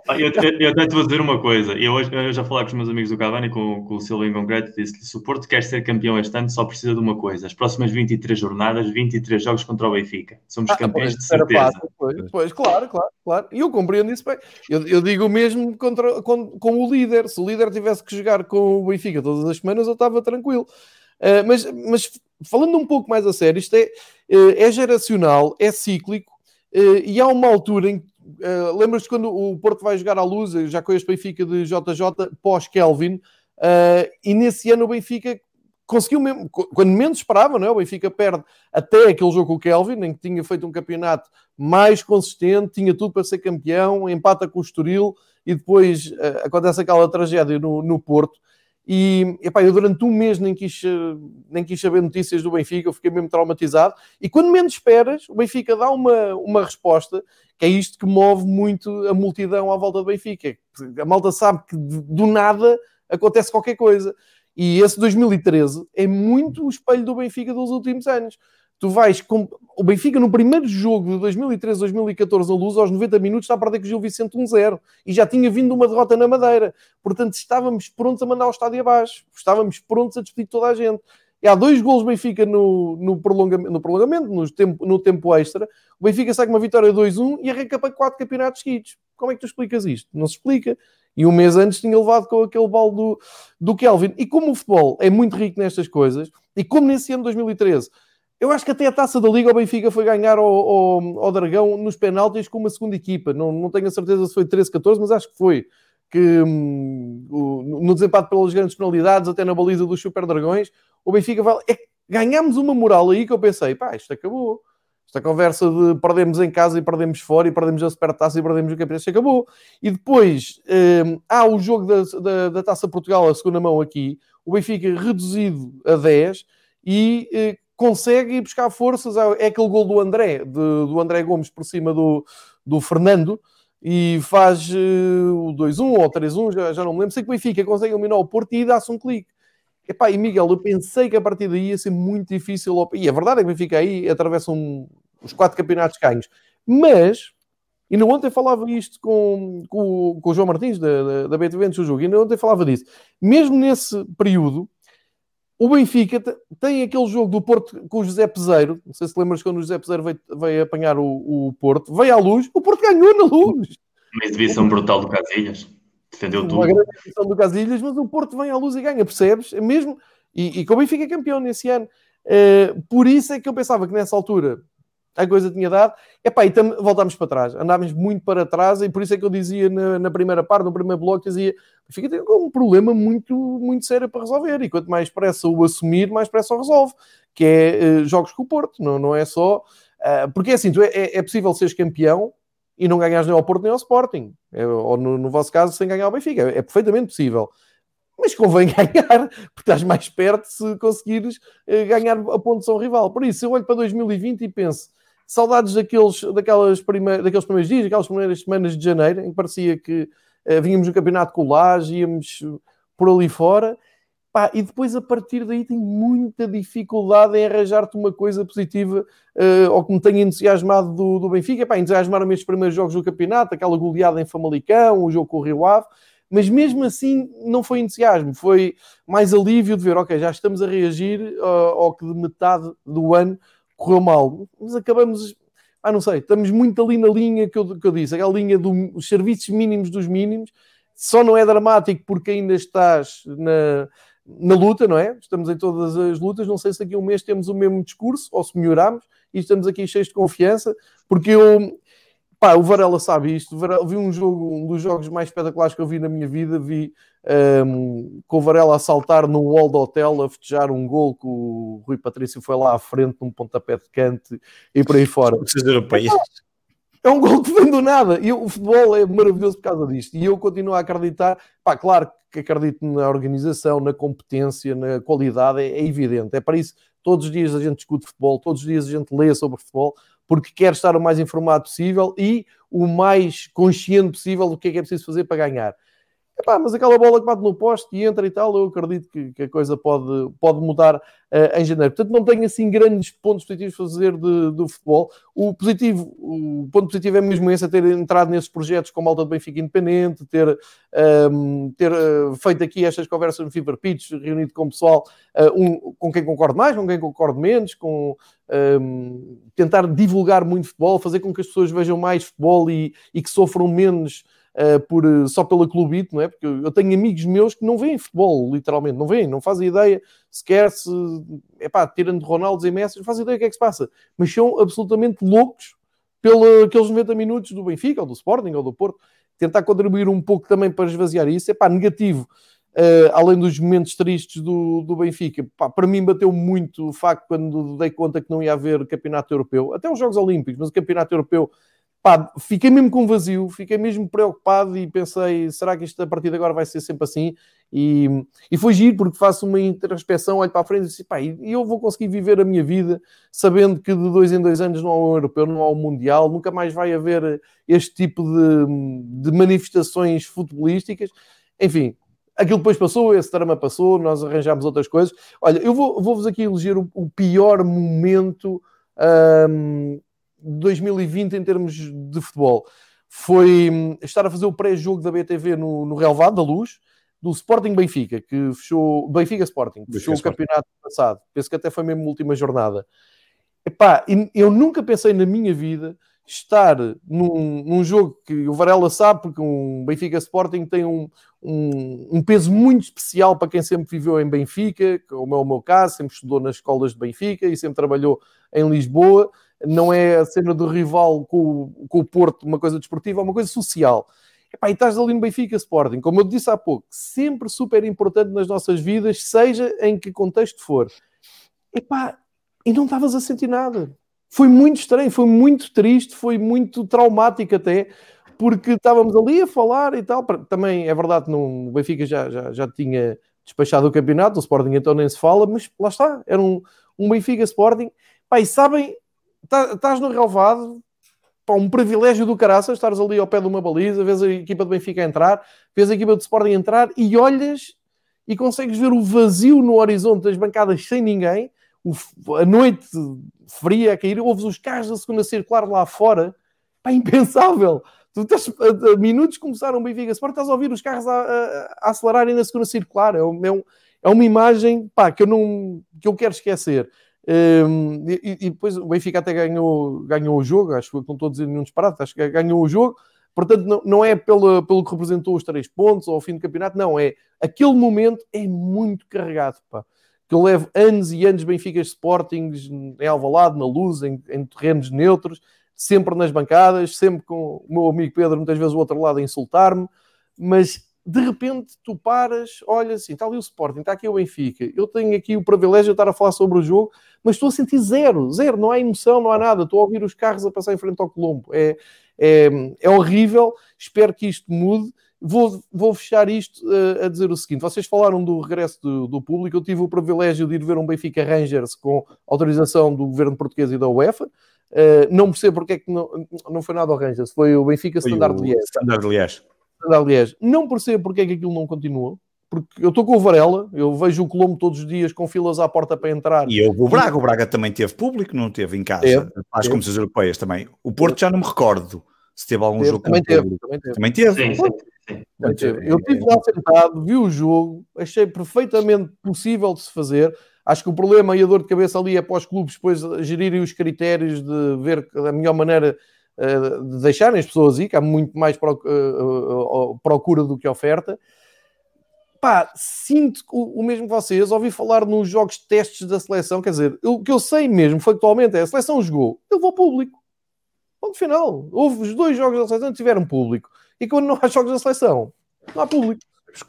Speaker 3: Ah, eu, eu, eu até te vou dizer uma coisa. Eu, eu já falei com os meus amigos do Cavani, com, com o Silvio em concreto, disse-lhe: se o Porto quer ser campeão este ano, só precisa de uma coisa: as próximas 23 jornadas, 23 jogos contra o Benfica. Somos ah, campeões pois, de certeza.
Speaker 1: Pois, pois, claro, claro, claro. E eu compreendo isso bem. Eu, eu digo mesmo contra, com, com o líder. Se o líder tivesse que jogar com o Benfica todas as semanas, eu estava tranquilo. Uh, mas, mas falando um pouco mais a sério, isto é, uh, é geracional, é cíclico. Uh, e há uma altura em que Uh, Lembras-te quando o Porto vai jogar à luz, já com este Benfica de JJ pós-Kelvin, uh, e nesse ano o Benfica conseguiu mesmo, quando menos esperava, não é? o Benfica perde até aquele jogo com o Kelvin, em que tinha feito um campeonato mais consistente, tinha tudo para ser campeão, empata com o Estoril e depois uh, acontece aquela tragédia no, no Porto. E epá, eu durante um mês nem quis, nem quis saber notícias do Benfica, eu fiquei mesmo traumatizado. E quando menos esperas, o Benfica dá uma, uma resposta, que é isto que move muito a multidão à volta do Benfica. A malta sabe que do nada acontece qualquer coisa. E esse 2013 é muito o espelho do Benfica dos últimos anos. Tu vais com o Benfica no primeiro jogo de 2013, 2014 a luz, aos 90 minutos, está a perder com o Gil Vicente 1-0 e já tinha vindo uma derrota na Madeira. Portanto, estávamos prontos a mandar o estádio abaixo, estávamos prontos a despedir toda a gente. E há dois gols Benfica no, no, prolongamento, no prolongamento no, tempo, no tempo extra. O Benfica sai com uma vitória 2-1 e arranca para quatro campeonatos seguidos. Como é que tu explicas isto? Não se explica. E um mês antes tinha levado com aquele balde do, do Kelvin. E como o futebol é muito rico nestas coisas, e como nesse ano de 2013 eu acho que até a taça da Liga o Benfica foi ganhar ao, ao, ao Dragão nos penaltis com uma segunda equipa. Não, não tenho a certeza se foi 13-14, mas acho que foi. Que hum, no desempate pelas grandes penalidades, até na baliza dos Super Dragões, o Benfica vai. É, uma moral aí que eu pensei, pá, isto acabou. Esta conversa de perdemos em casa e perdemos fora e perdemos a supertaça e perdemos o campeonato, acabou. E depois hum, há o jogo da, da, da Taça Portugal, a segunda mão aqui, o Benfica reduzido a 10 e eh, consegue ir buscar forças. É aquele gol do André, de, do André Gomes por cima do, do Fernando, e faz uh, o 2-1 ou 3-1, já, já não me lembro. Sei que o Benfica consegue eliminar o Porto e dá-se um clique. Epá, e Miguel, eu pensei que a partir daí ia ser muito difícil. E a verdade é que o Benfica aí atravessa um, os quatro campeonatos ganhos. Mas, e no ontem falava isto com, com, com o João Martins, da, da, da BTV antes do jogo, e no ontem falava disso. Mesmo nesse período, o Benfica tem aquele jogo do Porto com o José Peseiro. Não sei se lembras quando o José Peseiro veio, veio apanhar o, o, Porto. Veio à luz. O Porto ganhou na luz.
Speaker 3: Uma exibição brutal do Casilhas. Defendeu tudo.
Speaker 1: Uma grande exibição do Casilhas, mas o Porto vem à luz e ganha, percebes? É mesmo... E, e com o Benfica é campeão nesse ano. Uh, por isso é que eu pensava que nessa altura a coisa tinha dado. Epá, e tam, voltámos para trás, andávamos muito para trás, e por isso é que eu dizia na, na primeira parte, no primeiro bloco, dizia fica tem um problema muito, muito sério para resolver, e quanto mais pressa o assumir, mais pressa o resolve, que é uh, jogos com o Porto, não, não é só. Uh, porque é assim, tu é, é, é, possível seres campeão e não ganhares nem ao Porto nem ao Sporting, é, ou no, no, vosso caso, sem ganhar ao Benfica, é, é perfeitamente possível mas convém ganhar, porque estás mais perto se conseguires uh, ganhar a ponto ao rival. Por isso, eu olho para 2020 e penso, Saudades daqueles, daquelas daqueles primeiros dias, aquelas primeiras semanas de janeiro, em que parecia que uh, vínhamos no campeonato com Laje, íamos por ali fora. Pá, e depois, a partir daí, tenho muita dificuldade em arranjar-te uma coisa positiva uh, ou que me tenha entusiasmado do, do Benfica. Pá, entusiasmaram-me estes primeiros jogos do campeonato, aquela goleada em Famalicão, o jogo com o Rio Ave, mas mesmo assim não foi entusiasmo, foi mais alívio de ver, ok, já estamos a reagir uh, ao que de metade do ano correu mal, mas acabamos, ah, não sei, estamos muito ali na linha que eu, que eu disse, aquela linha dos serviços mínimos dos mínimos, só não é dramático porque ainda estás na, na luta, não é? Estamos em todas as lutas, não sei se daqui a um mês temos o mesmo discurso ou se melhoramos e estamos aqui cheios de confiança, porque eu, Pá, o Varela sabe isto. Varela, vi um jogo, um dos jogos mais espetaculares que eu vi na minha vida. Vi um, com o Varela a saltar num wall do hotel a festejar um gol que o Rui Patrício foi lá à frente num pontapé de canto e por aí fora. É um gol que vem do nada. E o futebol é maravilhoso por causa disto. E eu continuo a acreditar. Pá, claro que acredito na organização, na competência, na qualidade, é, é evidente. É para isso todos os dias a gente discute futebol, todos os dias a gente lê sobre futebol porque quer estar o mais informado possível e o mais consciente possível do que é que é preciso fazer para ganhar. Epá, mas aquela bola que bate no poste e entra e tal, eu acredito que, que a coisa pode, pode mudar uh, em janeiro. Portanto, não tenho assim grandes pontos positivos a fazer de, do futebol. O positivo, o ponto positivo é mesmo esse, é ter entrado nesses projetos com malta do Benfica Independente, ter, um, ehm, ter uh, feito aqui estas conversas no Fever Pitch, reunido com o pessoal uh, um, com quem concordo mais, com quem concordo menos, com um, ehm, tentar divulgar muito futebol, fazer com que as pessoas vejam mais futebol e, e que sofram menos uh, por, só pela clubite, não é? Porque eu tenho amigos meus que não veem futebol, literalmente, não veem, não fazem ideia sequer se, é pá, tirando Ronaldo e Messi, não fazem ideia o que é que se passa, mas são absolutamente loucos pelos 90 minutos do Benfica, ou do Sporting, ou do Porto, tentar contribuir um pouco também para esvaziar isso, é pá, negativo. Uh, além dos momentos tristes do, do Benfica, pá, para mim bateu muito o facto quando dei conta que não ia haver campeonato europeu, até os Jogos Olímpicos, mas o campeonato europeu pá, fiquei mesmo com vazio, fiquei mesmo preocupado e pensei, será que isto a partir de agora vai ser sempre assim? E, e foi giro porque faço uma introspeção, olho para a frente e disse, pá, e eu vou conseguir viver a minha vida sabendo que de dois em dois anos não há um europeu, não há um mundial, nunca mais vai haver este tipo de, de manifestações futebolísticas. Enfim, aquilo depois passou, esse drama passou, nós arranjámos outras coisas. Olha, eu vou-vos vou aqui eleger o, o pior momento um, 2020 em termos de futebol foi hum, estar a fazer o pré-jogo da BTV no, no Relvado da Luz, do Sporting Benfica, que fechou, Benfica Sporting, que fechou o campeonato passado. Penso que até foi mesmo a última jornada. Epá, eu nunca pensei na minha vida estar num, num, jogo que o Varela sabe, porque um Benfica Sporting tem um, um, um, peso muito especial para quem sempre viveu em Benfica, como é o meu caso, sempre estudou nas escolas de Benfica e sempre trabalhou em Lisboa não é a cena do rival com, com o Porto uma coisa desportiva, é uma coisa social. Epá, e estás ali no Benfica Sporting, como eu disse há pouco, sempre super importante nas nossas vidas, seja em que contexto for. Epá, e não estavas a sentir nada. Foi muito estranho, foi muito triste, foi muito traumático até, porque estávamos ali a falar e tal. Também é verdade que o Benfica já, já, já tinha despachado o campeonato, o Sporting então nem se fala, mas lá está, era um, um Benfica Sporting. Pá, e sabem, estás no relevado, pá, um privilégio do caraças, estares ali ao pé de uma baliza, vês a equipa do Benfica entrar, vês a equipa do Sporting entrar e olhas e consegues ver o vazio no horizonte das bancadas sem ninguém, o, a noite fria a cair, ouves os carros da segunda circular lá fora, pá, impensável. Tu a, a minutos começaram o Benfica Sport, estás a ouvir os carros a, a, a acelerarem na segunda circular. É, um, é, um, é uma imagem pá, que, eu não, que eu quero esquecer. Um, e, e, depois o Benfica até ganhou, ganhou o jogo, acho que não estou a dizer nenhum disparate, acho que ganhou o jogo. Portanto, não, não é pelo, pelo que representou os três pontos ou ao fim do campeonato, não, é aquele momento é muito carregado, pá. Que eu levo anos e anos Benfica Sportings em Alvalade, na luz, em, em terrenos neutros, sempre nas bancadas, sempre com o meu amigo Pedro, muitas vezes o outro lado a insultar-me, mas de repente tu paras, olhas assim, está ali o Sporting, está aqui o Benfica, eu tenho aqui o privilégio de estar a falar sobre o jogo, mas estou a sentir zero, zero, não há emoção, não há nada, estou a ouvir os carros a passar em frente ao Colombo, é, é, é horrível, espero que isto mude. Vou, vou fechar isto uh, a dizer o seguinte: vocês falaram do regresso do, do, público. Eu tive o privilégio de ir ver um Benfica Rangers com autorização do governo português e da UEFA. Uh, não percebo porque é que não, não foi nada ao Rangers, foi o Benfica Standard Liège.
Speaker 2: Standard Liège
Speaker 1: aliás, não percebo porque é que aquilo não continuou. Porque eu estou com o Varela, eu vejo o Colombo todos os dias com filas à porta para entrar.
Speaker 2: E eu, o Braga, o Braga também teve público, não teve em casa, as competições europeias também. O Porto já não me recordo se teve algum teve, jogo
Speaker 1: também teve, também teve,
Speaker 2: também teve. Sim, sim,
Speaker 1: também teve. Eu estive lá sentado, vi o jogo, achei perfeitamente possível de se fazer. Acho que o problema e a dor de cabeça ali é para os clubes depois gerirem os critérios de ver a melhor maneira de deixarem as pessoas ir, que há muito mais eh, eh, procura do que oferta. Pá, sinto o, mesmo que vocês, ouvi falar nos jogos de testes da seleção, quer dizer, o que eu sei mesmo factualmente é a seleção jogou, eu vou público. Ponto final. Houve os dois jogos da seleção que tiveram público. E quando não há jogos da seleção, não há público.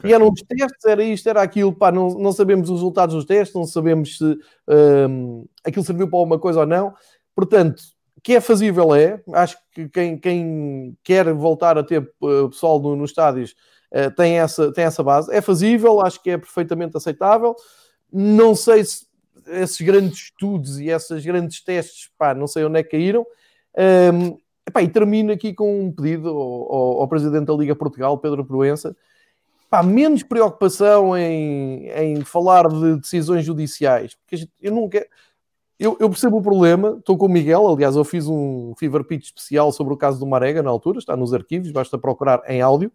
Speaker 1: E eram os testes, era isto, era aquilo, pá, não, não sabemos os resultados dos testes, não sabemos se um, aquilo serviu para alguma coisa ou não. Portanto, que é fazível é, acho que quem, quem quer voltar a ter uh, pessoal no, nos estádios uh, tem, essa, tem essa base, é fazível, acho que é perfeitamente aceitável. Não sei se esses grandes estudos e esses grandes testes, pá, não sei onde é que caíram. Um, epá, e termino aqui com um pedido ao, ao, ao Presidente da Liga Portugal, Pedro Proença, pá, menos preocupação em, em falar de decisões judiciais, porque eu nunca eu, eu, percebo o problema, estou com o Miguel, aliás, eu fiz um fever pitch especial sobre o caso do Marega na altura, está nos arquivos, basta procurar em áudio.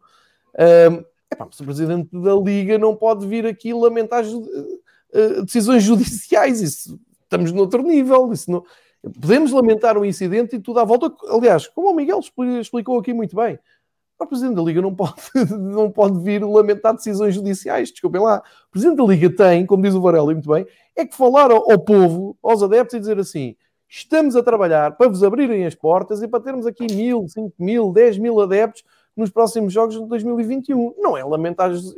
Speaker 1: Um, epá, o presidente da Liga não pode vir aqui lamentar uh, decisões judiciais, isso estamos noutro nível, isso não... Podemos lamentar o incidente e tudo à volta, aliás, como o Miguel explicou aqui muito bem, o Presidente da Liga não pode, não pode vir lamentar decisões judiciais, desculpem lá. O Presidente da Liga tem, como diz o Varela muito bem, é que falar ao, povo, aos adeptos e dizer assim, estamos a trabalhar para vos abrirem as portas e para termos aqui mil, cinco mil, dez mil adeptos nos próximos jogos de 2021. Não é lamentar as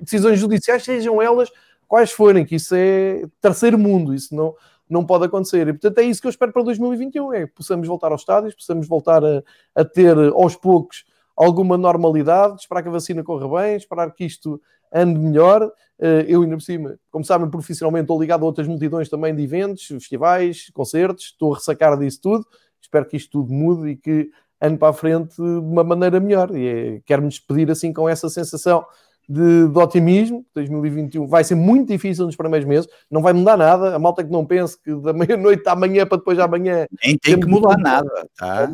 Speaker 1: decisões judiciais, sejam elas quais forem, que isso é terceiro mundo, isso não, não pode acontecer. E portanto é isso que eu espero para 2021, é que possamos voltar aos estádios, possamos voltar a, a ter aos poucos alguma normalidade, esperar que a vacina corra bem, esperar que isto ande melhor. Eh, eu, ainda por cima, como sabem, profissionalmente estou ligado a outras multidões também de eventos, festivais, concertos, estou a ressacar disso tudo. Espero que isto tudo mude e que ande para a frente de uma maneira melhor. E é, quero-me despedir assim com essa sensação de, de, otimismo. 2021 vai ser muito difícil nos primeiros meses, não vai mudar nada. A malta que não pense que da meia-noite à manhã para depois de amanhã.
Speaker 2: Nem tem que mudar nada, tá?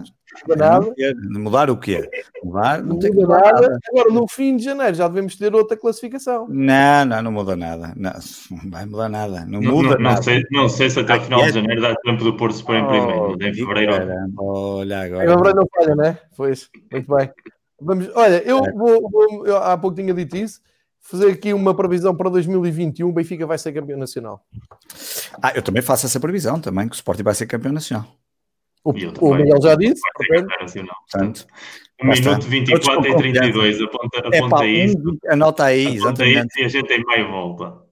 Speaker 2: Não nada. Mudar o quê? Mudar, não, não tem muda nada. nada.
Speaker 1: Agora, no fim de janeiro, já devemos ter outra classificação.
Speaker 2: Não, não, não muda nada. Não, não vai mudar nada. Não, não muda
Speaker 3: não,
Speaker 2: nada.
Speaker 3: Sei, não sei se até o final de janeiro dá tempo do Porto se pôr em primeiro. Oh, em fevereiro.
Speaker 2: Olha agora.
Speaker 1: Em fevereiro não falha, né? Pois, muito bem. Vamos, olha, eu é. vou, vou eu, há pouco tinha dito isso fazer aqui uma previsão para 2021, o Benfica vai ser campeão nacional.
Speaker 2: Ah, eu também faço essa previsão também, que o Sporting vai ser campeão nacional.
Speaker 1: O, o Miguel já disse.
Speaker 3: Portanto, um minuto 24 e 32, aponta, aponta é, pá, isso.
Speaker 2: Anota aí,
Speaker 3: aponta exatamente. Isso e a gente tem meio volta.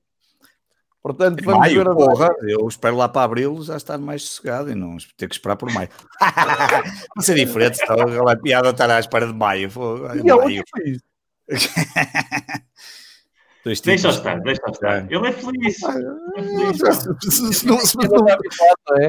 Speaker 1: Portanto, vamos
Speaker 2: maio,
Speaker 1: ver
Speaker 2: porra, Eu espero lá para abril já estar mais sossegado e não ter que esperar por maio. Vai ser diferente, está a piada estar à espera de maio.
Speaker 1: Miguel, maio.
Speaker 3: Deixa estar, deixa estar. Ele é feliz.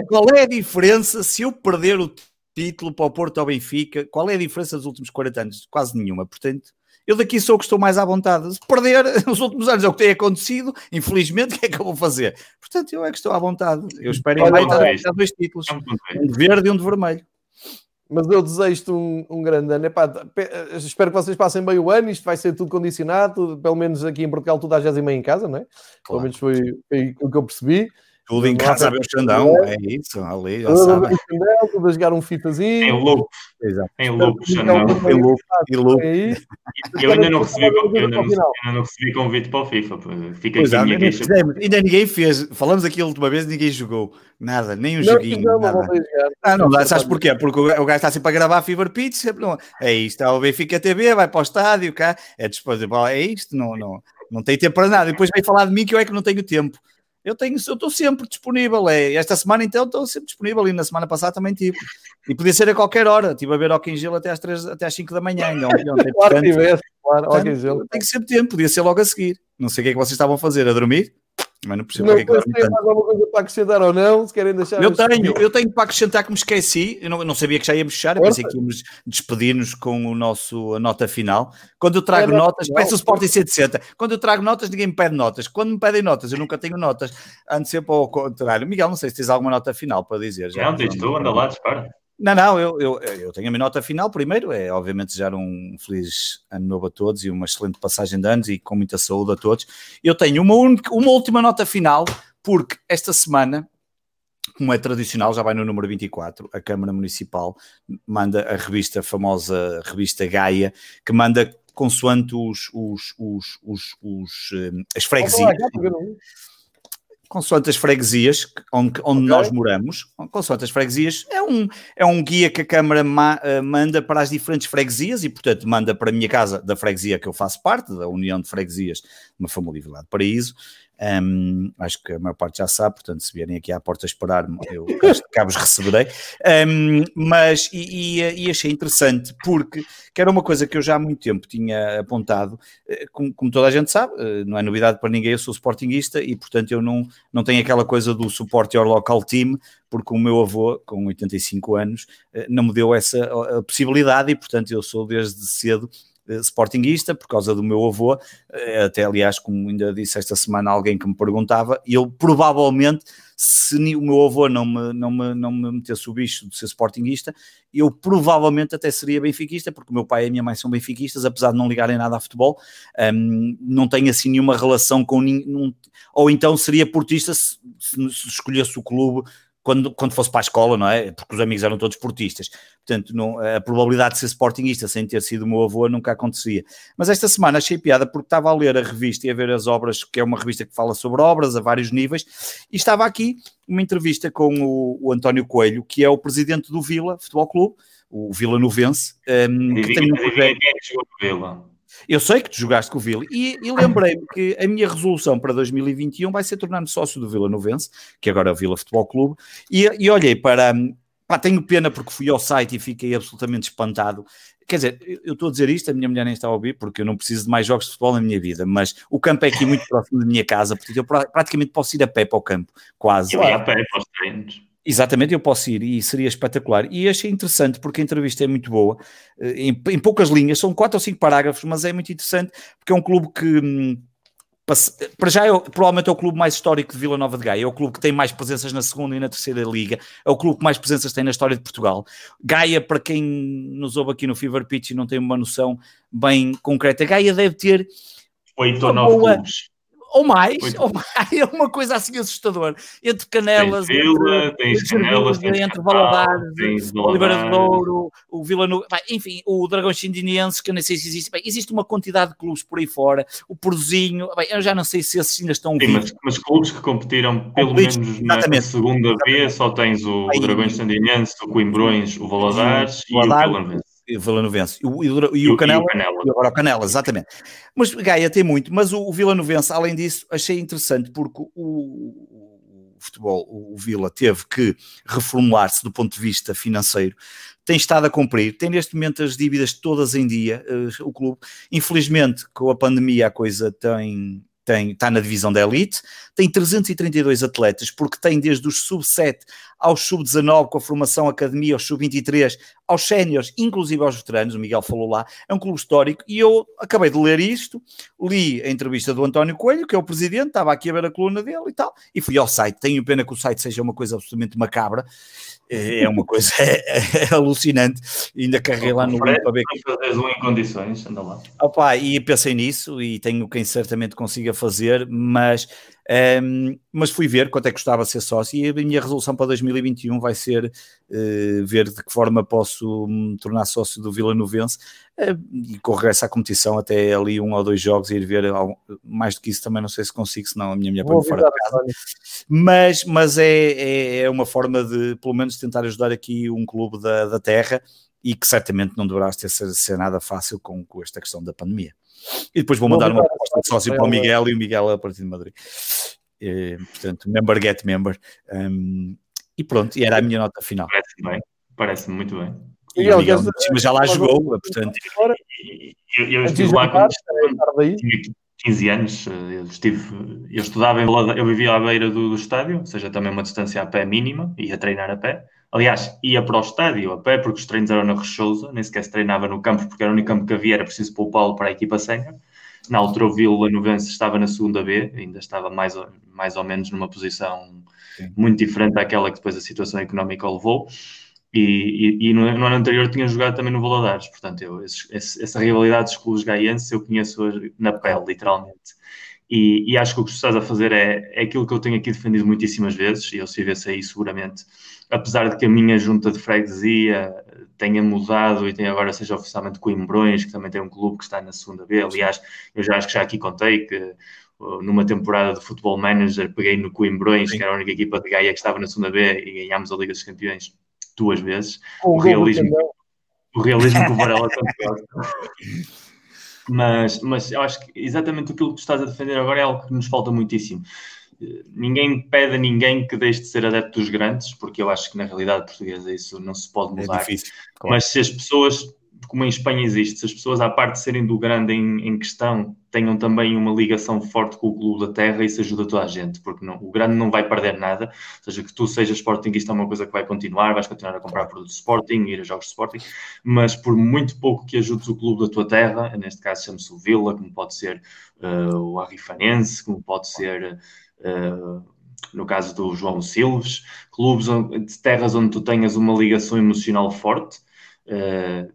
Speaker 2: Qual é a diferença se eu perder o título para o Porto ou Benfica? Qual é a diferença dos últimos 40 anos? Quase nenhuma. Portanto, eu daqui sou o que estou mais à vontade. Se perder os últimos anos é o que tem acontecido, infelizmente, o que é que eu vou fazer? Portanto, eu é que estou à vontade. Eu espero em dois títulos: um de verde e um de vermelho.
Speaker 1: Mas eu desejo-te um, um, grande ano. Epá, espero que vocês passem bem o ano. Isto vai ser tudo condicionado. Pelo menos aqui em Portugal, tudo às 10 e meia em casa, não é? Claro. Pelo menos foi, foi o que eu percebi.
Speaker 2: Tudo em casa a ver o Xandão, é isso, ali, já tudo sabem.
Speaker 1: Xandão, tudo a jogar um FIFAzinho.
Speaker 3: Em loop, em loop, Xandão. Em
Speaker 2: loop, em loop.
Speaker 3: É eu ainda não, recebi, eu ainda, não, recebi convite para o FIFA, fica pois aqui é, a minha queixa.
Speaker 2: Ainda ninguém fez, falamos aqui a última vez, ninguém jogou, nada, nem um joguinho, não, nada. Ah, não dá, sabes porquê? Porque o gajo está sempre a gravar Fever Pitch, sempre não, é isto, o Benfica TV, vai para o estádio, cá, é disponível, é isto, não, não, não tem tempo para nada, e depois vem falar de mim que eu é que não tenho tempo. Eu tenho, eu estou sempre disponível. É, esta semana então estou sempre disponível e na semana passada também tive. E podia ser a qualquer hora. Estive a ver Hockey Gelo até às, 3, até às 5 da manhã. Tem,
Speaker 1: claro que tivesse, claro,
Speaker 2: portanto, que sempre tempo, podia ser logo a seguir. Não sei o que é que vocês estavam a fazer, a dormir? Mas não percebo não
Speaker 1: porque é que mais alguma coisa para acrescentar ou não, se querem deixar.
Speaker 2: Eu tenho, eu tenho para acrescentar que me esqueci, eu não, não sabia que já íamos fechar, eu pensei que íamos despedir-nos com o nosso, a nota final. Quando eu trago é, notas, não, peço o Sporting 160. Quando eu trago notas, ninguém me pede notas. Quando me pedem notas, eu nunca tenho notas. Ando sempre ao contrário. Miguel, não sei se tens alguma nota final para dizer.
Speaker 3: Já, não, tens tu, anda lá, dispara.
Speaker 2: Não, não, eu, eu, eu tenho a minha nota final. Primeiro é, obviamente, desejar um feliz ano novo a todos e uma excelente passagem de anos e com muita saúde a todos. Eu tenho uma, única, uma última nota final, porque esta semana, como é tradicional, já vai no número 24, a Câmara Municipal manda a revista, a famosa revista Gaia, que manda consoante os, os, os, os, os eh, as freguesias consoante as freguesias onde, onde okay. nós moramos, consoante as freguesias, é um, é um guia que a Câmara ma, uh, manda para as diferentes freguesias e, portanto, manda para a minha casa da freguesia que eu faço parte, da União de Freguesias, uma família Vila de Paraíso, um, acho que a maior parte já sabe, portanto, se vierem aqui à porta esperar-me, eu cabos receberei. Um, mas, e, e, e, achei interessante, porque que era uma coisa que eu já há muito tempo tinha apontado, eh, como, como, toda a gente sabe, eh, não é novidade para ninguém, eu sou sportinguista e, portanto, eu não, não tenho aquela coisa do suporte ao local team, porque o meu avô, com 85 anos, eh, não me deu essa possibilidade e, portanto, eu sou desde cedo sportinguista, por causa do meu avô, eh, até aliás, como ainda disse esta semana alguém que me perguntava, eu provavelmente, se o meu avô não me, não me, não me metesse o bicho de ser sportinguista, eu provavelmente até seria benfiquista, porque o meu pai e a minha mãe são benfiquistas, apesar de não ligarem nada a futebol, não tenho assim nenhuma relação com nenhum, ou então seria portista se, se escolhesse o clube quando, quando fosse para a escola, não é? Porque os amigos eram todos portistas. Portanto, não, a probabilidade de ser sportingista sem ter sido meu avô nunca acontecia. Mas esta semana achei piada porque estava a ler a revista e a ver as obras, que é uma revista que fala sobre obras a vários níveis, e estava aqui uma entrevista com o, o António Coelho, que é o presidente do Vila Futebol Clube, o Vila Novense.
Speaker 3: Um, que tem um projeto...
Speaker 2: Eu sei que tu jogaste com o Vila e, e lembrei-me que a minha resolução para 2021 vai ser tornar-me sócio do Vila Novense, que agora é o Vila Futebol Clube, e, e olhei para. Pá, tenho pena porque fui ao site e fiquei absolutamente espantado. Quer dizer, eu estou a dizer isto, a minha mulher nem está a ouvir, porque eu não preciso de mais jogos de futebol na minha vida, mas o campo é aqui muito próximo da minha casa, portanto eu praticamente posso ir a pé para o campo, quase.
Speaker 3: Eu ia a pé para os treinos.
Speaker 2: Exatamente, eu posso ir e seria espetacular. E achei interessante porque a entrevista é muito boa, eh, em, em poucas linhas, são quatro ou cinco parágrafos, mas é muito interessante porque é um clube que. Hum, para já, é, provavelmente é o clube mais histórico de Vila Nova de Gaia, é o clube que tem mais presenças na segunda e na terceira liga, é o clube que mais presenças tem na história de Portugal. Gaia, para quem nos ouve aqui no Fever Pitch e não tem uma noção bem concreta, Gaia deve ter
Speaker 3: oito ou nove clubes
Speaker 2: ou mais, ou mais, é uma coisa assim assustadora. Entre Canelas,
Speaker 3: tens Vila,
Speaker 2: entre,
Speaker 3: tens Canelas,
Speaker 2: tens entre Valadares, Oliveira de Douro, o Vila no, enfim, o Dragão Xindiniense, que eu nem sei se existe. Bem, existe uma quantidade de clubes por aí fora, o Porzinho, bem, eu já não sei se esses ainda estão
Speaker 3: Sim, mas, mas, clubes que competiram pelo menos na segunda B, só tens o, o Dragões Xindiniense, o Coimbrões, o Valadares e o Vila
Speaker 2: Vila Novense. E o, e o, e o, Canela, e o agora o Canela, exatamente. Mas Gaia tem muito, mas o, o Vila Novense, além disso, achei interessante porque o, o futebol, o Vila teve que reformular-se do ponto de vista financeiro, tem estado a cumprir, tem neste momento as dívidas todas em dia, uh, o clube. Infelizmente, com a pandemia a coisa tem tem, está na divisão da elite, tem 332 atletas, porque tem desde os sub-7 aos sub-19, com a formação academia, aos sub-23, aos séniores, inclusive aos veteranos, o Miguel falou lá, é um clube histórico, e eu acabei de ler isto, li a entrevista do António Coelho, que é o presidente, estava aqui a ver a coluna dele e tal, e fui ao site, tenho pena que o site seja uma coisa absolutamente macabra, é, é uma coisa é, é alucinante. ainda carreguei lá no link
Speaker 3: para ver. Fazes um em condições, anda lá.
Speaker 2: Opa, e pensei nisso e tenho quem certamente consiga fazer, mas um, mas fui ver quanto é que custava ser sócio e a minha resolução para 2021 vai ser uh, ver de que forma posso me tornar sócio do Vila Novense uh, e correr essa competição até ali um ou dois jogos e ir ver mais do que isso também não sei se consigo, senão a minha mulher põe fora de casa. Mas, mas é, é, é, uma forma de pelo menos tentar ajudar aqui um clube da, da terra e que certamente não deverá ter ser, ser nada fácil com, com esta questão da pandemia. E depois vou mandar uma proposta de sócio para o Miguel e o Miguel a partir de Madrid. E, portanto, member get member. Um, e pronto, e era a minha nota final.
Speaker 3: Parece bem, parece muito bem.
Speaker 2: E, e Miguel, mas já lá jogou, portanto.
Speaker 3: Eu, eu estive lá quando tinha 15 anos, eu, estive, eu estudava em eu vivia à beira do, do estádio, ou seja, também uma distância a pé mínima, ia treinar a pé. Aliás, ia para o estádio a pé, porque os treinos eram na Rechouza, nem sequer se treinava no campo, porque era o único campo que havia, era preciso poupá-lo para a equipa sénior. Na altura, o Vila Novense estava na segunda B, ainda estava mais ou, mais ou menos numa posição Sim. muito diferente daquela que depois a situação económica o levou. E, e, e no, no, ano anterior tinha jogado também no Valadares, portanto, eu, esse, essa rivalidade dos clubes gaienses eu conheço na pele, literalmente. E, e, acho que o que tu estás a fazer é, é aquilo que eu tenho aqui defendido muitíssimas vezes, e eu se vê-se aí seguramente, apesar de que a minha junta de freguesia tenha mudado e tem agora seja oficialmente Coimbrões, que também tem um clube que está na segunda B. Aliás, eu já acho que já aqui contei que uh, numa temporada de futebol manager peguei no Coimbrões, Sim. que era a única equipa de Gaia que estava na segunda B e ganhámos a Liga dos Campeões duas vezes. O, o realismo, o realismo que o Varela tanto gosta. Mas, mas eu acho que exatamente aquilo que tu estás a defender agora é algo que nos falta muitíssimo. Ninguém pede a ninguém que deixe de ser adepto dos grandes, porque eu acho que na realidade portuguesa isso não se pode é mudar. É difícil, claro. Mas se as pessoas, como em Espanha existe, se as pessoas, à parte de serem do grande em, em, questão, tenham também uma ligação forte com o clube da terra, isso ajuda toda a gente, porque não, o grande não vai perder nada. Ou seja, que tu sejas Sportingista é uma coisa que vai continuar, vais continuar a comprar produtos Sporting, ir a jogos de Sporting, mas por muito pouco que ajudes o clube da tua terra, neste caso chama-se o Vila, como pode ser uh, o Arrifanense, como pode ser uh, no caso do João Silves, clubes de terras onde tu tenhas uma ligação emocional forte, uh,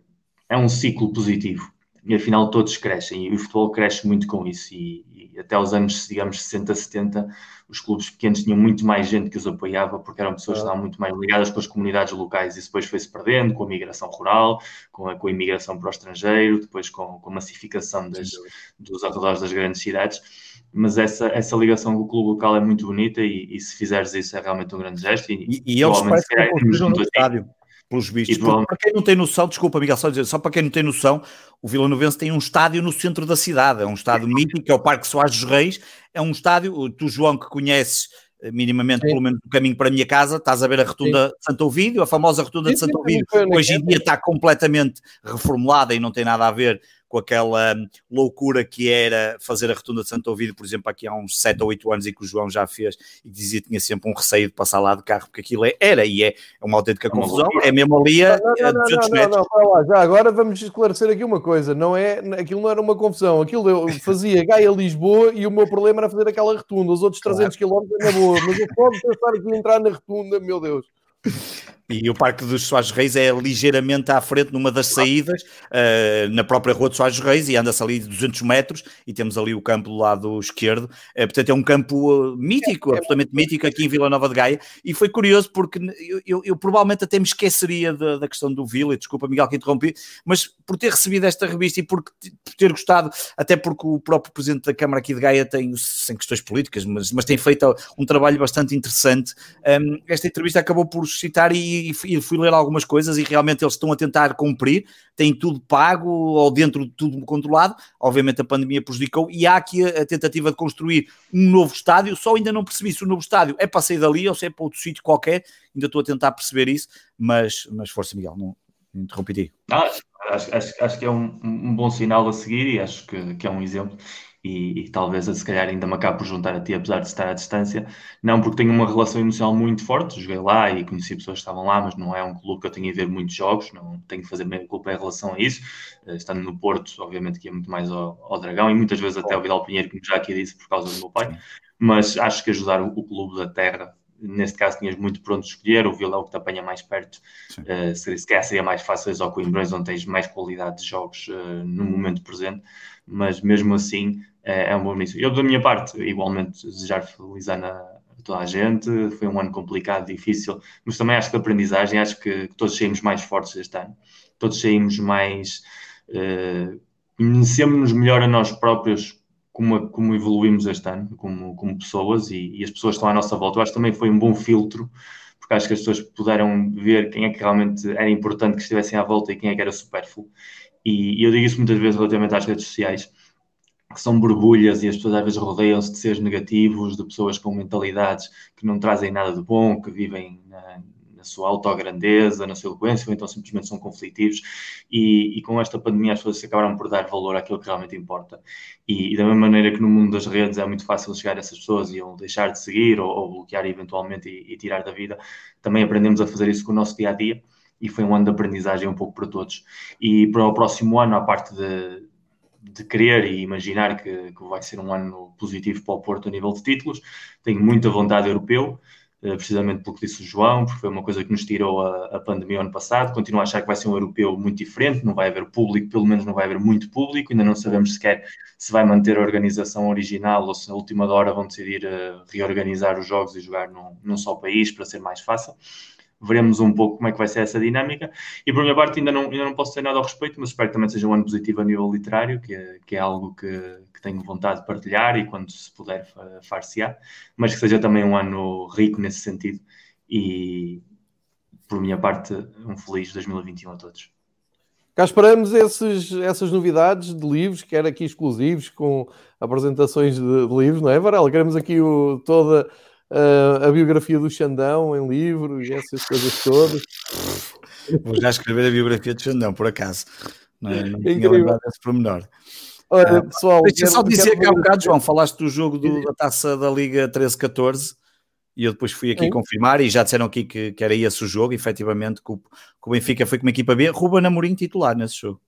Speaker 3: é um ciclo positivo. E afinal todos crescem, e o futebol cresce muito com isso. E, e até os anos, digamos, 60, 70, os clubes pequenos tinham muito mais gente que os apoiava, porque eram pessoas que estavam muito mais ligadas com as comunidades locais. Isso depois foi-se perdendo com a migração rural, com a, com a imigração para o estrangeiro, depois com, com a massificação das, dos arredores das grandes cidades mas essa, essa ligação com o clube local é muito bonita e, e se fizeres isso é realmente um grande gesto.
Speaker 2: E, e, e eles parecem que construíram no estádio. pelos vistos. Para quem não tem noção, desculpa, Miguel, só dizer, só para quem não tem noção, o Vila Novense tem um estádio no centro da cidade, é um estádio mítico, que é o Parque Soares dos Reis, é um estádio, tu, João, que conheces eh, minimamente, sim. pelo menos o caminho para a minha casa, estás a ver a rotunda sim. de Santo Ovídio, a famosa rotunda sim, de Santo Ovídio, hoje em dia está completamente reformulada e não tem nada a ver com aquela hum, loucura que era fazer a rotunda de Santo Ouvido, por exemplo, aqui há uns 7 ou 8 anos e que o João já fez e dizia que tinha sempre um receio de passar lá de carro, porque aquilo é, era e é uma autêntica é uma confusão, loucura. é mesmo ali a, não, não, a 200 não, metros.
Speaker 1: Não, não, já agora vamos esclarecer aqui uma coisa, não é, aquilo não era uma confusão, aquilo eu fazia Gaia-Lisboa e o meu problema era fazer aquela rotunda, os outros 300 km é na boa, mas eu posso pensar aqui entrar na rotunda, meu Deus.
Speaker 2: E o Parque dos Soares Reis é ligeiramente à frente numa das saídas, uh, na própria Rua dos Soares Reis, e anda-se ali 200 metros, e temos ali o campo do lado esquerdo. Uh, portanto, é um campo uh, mítico, é, absolutamente é, mítico, aqui em Vila Nova de Gaia. E foi curioso porque eu, eu, eu provavelmente até me esqueceria da, da, questão do Vila, e desculpa, Miguel, que interrompi, mas por ter recebido esta revista e por, por, ter gostado, até porque o próprio Presidente da Câmara aqui de Gaia tem, sem questões políticas, mas, mas tem feito um trabalho bastante interessante. Um, esta entrevista acabou por citar e e, fui ler algumas coisas e realmente eles estão a tentar cumprir, têm tudo pago ou dentro de tudo controlado. Obviamente a pandemia prejudicou e há aqui a, a tentativa de construir um novo estádio. Só ainda não percebi se o novo estádio é para sair dali ou se é para outro sítio qualquer. Ainda estou a tentar perceber isso, mas, mas força, Miguel, não interrompi-te.
Speaker 3: Ah, acho, acho, acho, que é um, um, bom sinal a seguir e acho que, que é um exemplo e, e, talvez se calhar ainda me acabe por juntar a ti, apesar de estar à distância. Não porque tenho uma relação emocional muito forte, joguei lá e conheci pessoas que estavam lá, mas não é um clube que eu tenho a ver muitos jogos, não tenho que fazer meia culpa em relação a isso. Uh, estando no Porto, obviamente que é muito mais ao, ao Dragão e muitas vezes até ao Vidal Pinheiro, como já aqui disse, por causa do meu pai. Mas acho que ajudar o, o clube da terra neste caso tinhas muito pronto de escolher, o Vila é o que te apanha mais perto, uh, se, se calhar seria mais fácil ao Coimbrões, onde tens mais qualidade de jogos uh, no momento presente, mas mesmo assim é, é um bom início. Eu, da minha parte, igualmente, desejar feliz ano a toda a gente. Foi um ano complicado, difícil, mas também acho que aprendizagem, acho que, que todos saímos mais fortes este ano. Todos saímos mais. Uh, Conhecemos-nos melhor a nós próprios como, como evoluímos este ano, como, como pessoas, e, e, as pessoas estão à nossa volta. Eu acho que também foi um bom filtro, porque acho que as pessoas puderam ver quem é que realmente era importante que estivessem à volta e quem é que era supérfluo. E, e eu digo isso muitas vezes relativamente às redes sociais que são borbulhas e as pessoas às vezes rodeiam-se de seres negativos, de pessoas com mentalidades que não trazem nada de bom, que vivem na sua autograndeza, na sua eloquência, ou então simplesmente são conflitivos. E, e, com esta pandemia as pessoas acabaram por dar valor àquilo que realmente importa. E, e, da mesma maneira que no mundo das redes é muito fácil chegar a essas pessoas e ou deixar de seguir ou, ou bloquear eventualmente e, e tirar da vida, também aprendemos a fazer isso com o nosso dia a dia e foi um ano de aprendizagem um pouco para todos. E para o próximo ano, a parte de, de querer e imaginar que, que, vai ser um ano positivo para o Porto a nível de títulos. Tenho muita vontade europeu, precisamente pelo que disse o João, porque foi uma coisa que nos tirou a, a pandemia ano passado. Continuo a achar que vai ser um europeu muito diferente, não vai haver público, pelo menos não vai haver muito público. Ainda não sabemos sequer se vai manter a organização original ou se na última hora vão decidir uh, reorganizar os jogos e jogar num, num só país para ser mais fácil veremos um pouco como é que vai ser essa dinâmica. E por minha parte, ainda não, ainda não posso ter nada ao respeito, mas espero que também seja um ano positivo a nível literário, que é, que é algo que, que tenho vontade de partilhar e quando se puder far-se-á, mas que seja também um ano rico nesse sentido. E por minha parte, um feliz 2021 a todos.
Speaker 1: Cá esperamos esses, essas novidades de livros, quer aqui exclusivos, com apresentações de, de livros, não é, Varela? Queremos aqui o, toda uh, a biografia do Xandão em livro e essas coisas todas.
Speaker 2: Vou já escrever a biografia do Xandão, por acaso. Não, é? não tinha lembrado desse pormenor.
Speaker 1: Olha, ah, pessoal,
Speaker 2: deixa quero, só dizer que há um bocado, João, falaste do jogo do, da taça da Liga 13-14 e eu depois fui aqui Sim. confirmar e já disseram aqui que, que era esse o jogo, efetivamente, que o, que o Benfica foi com uma equipa B, Ruben Amorim titular nesse jogo.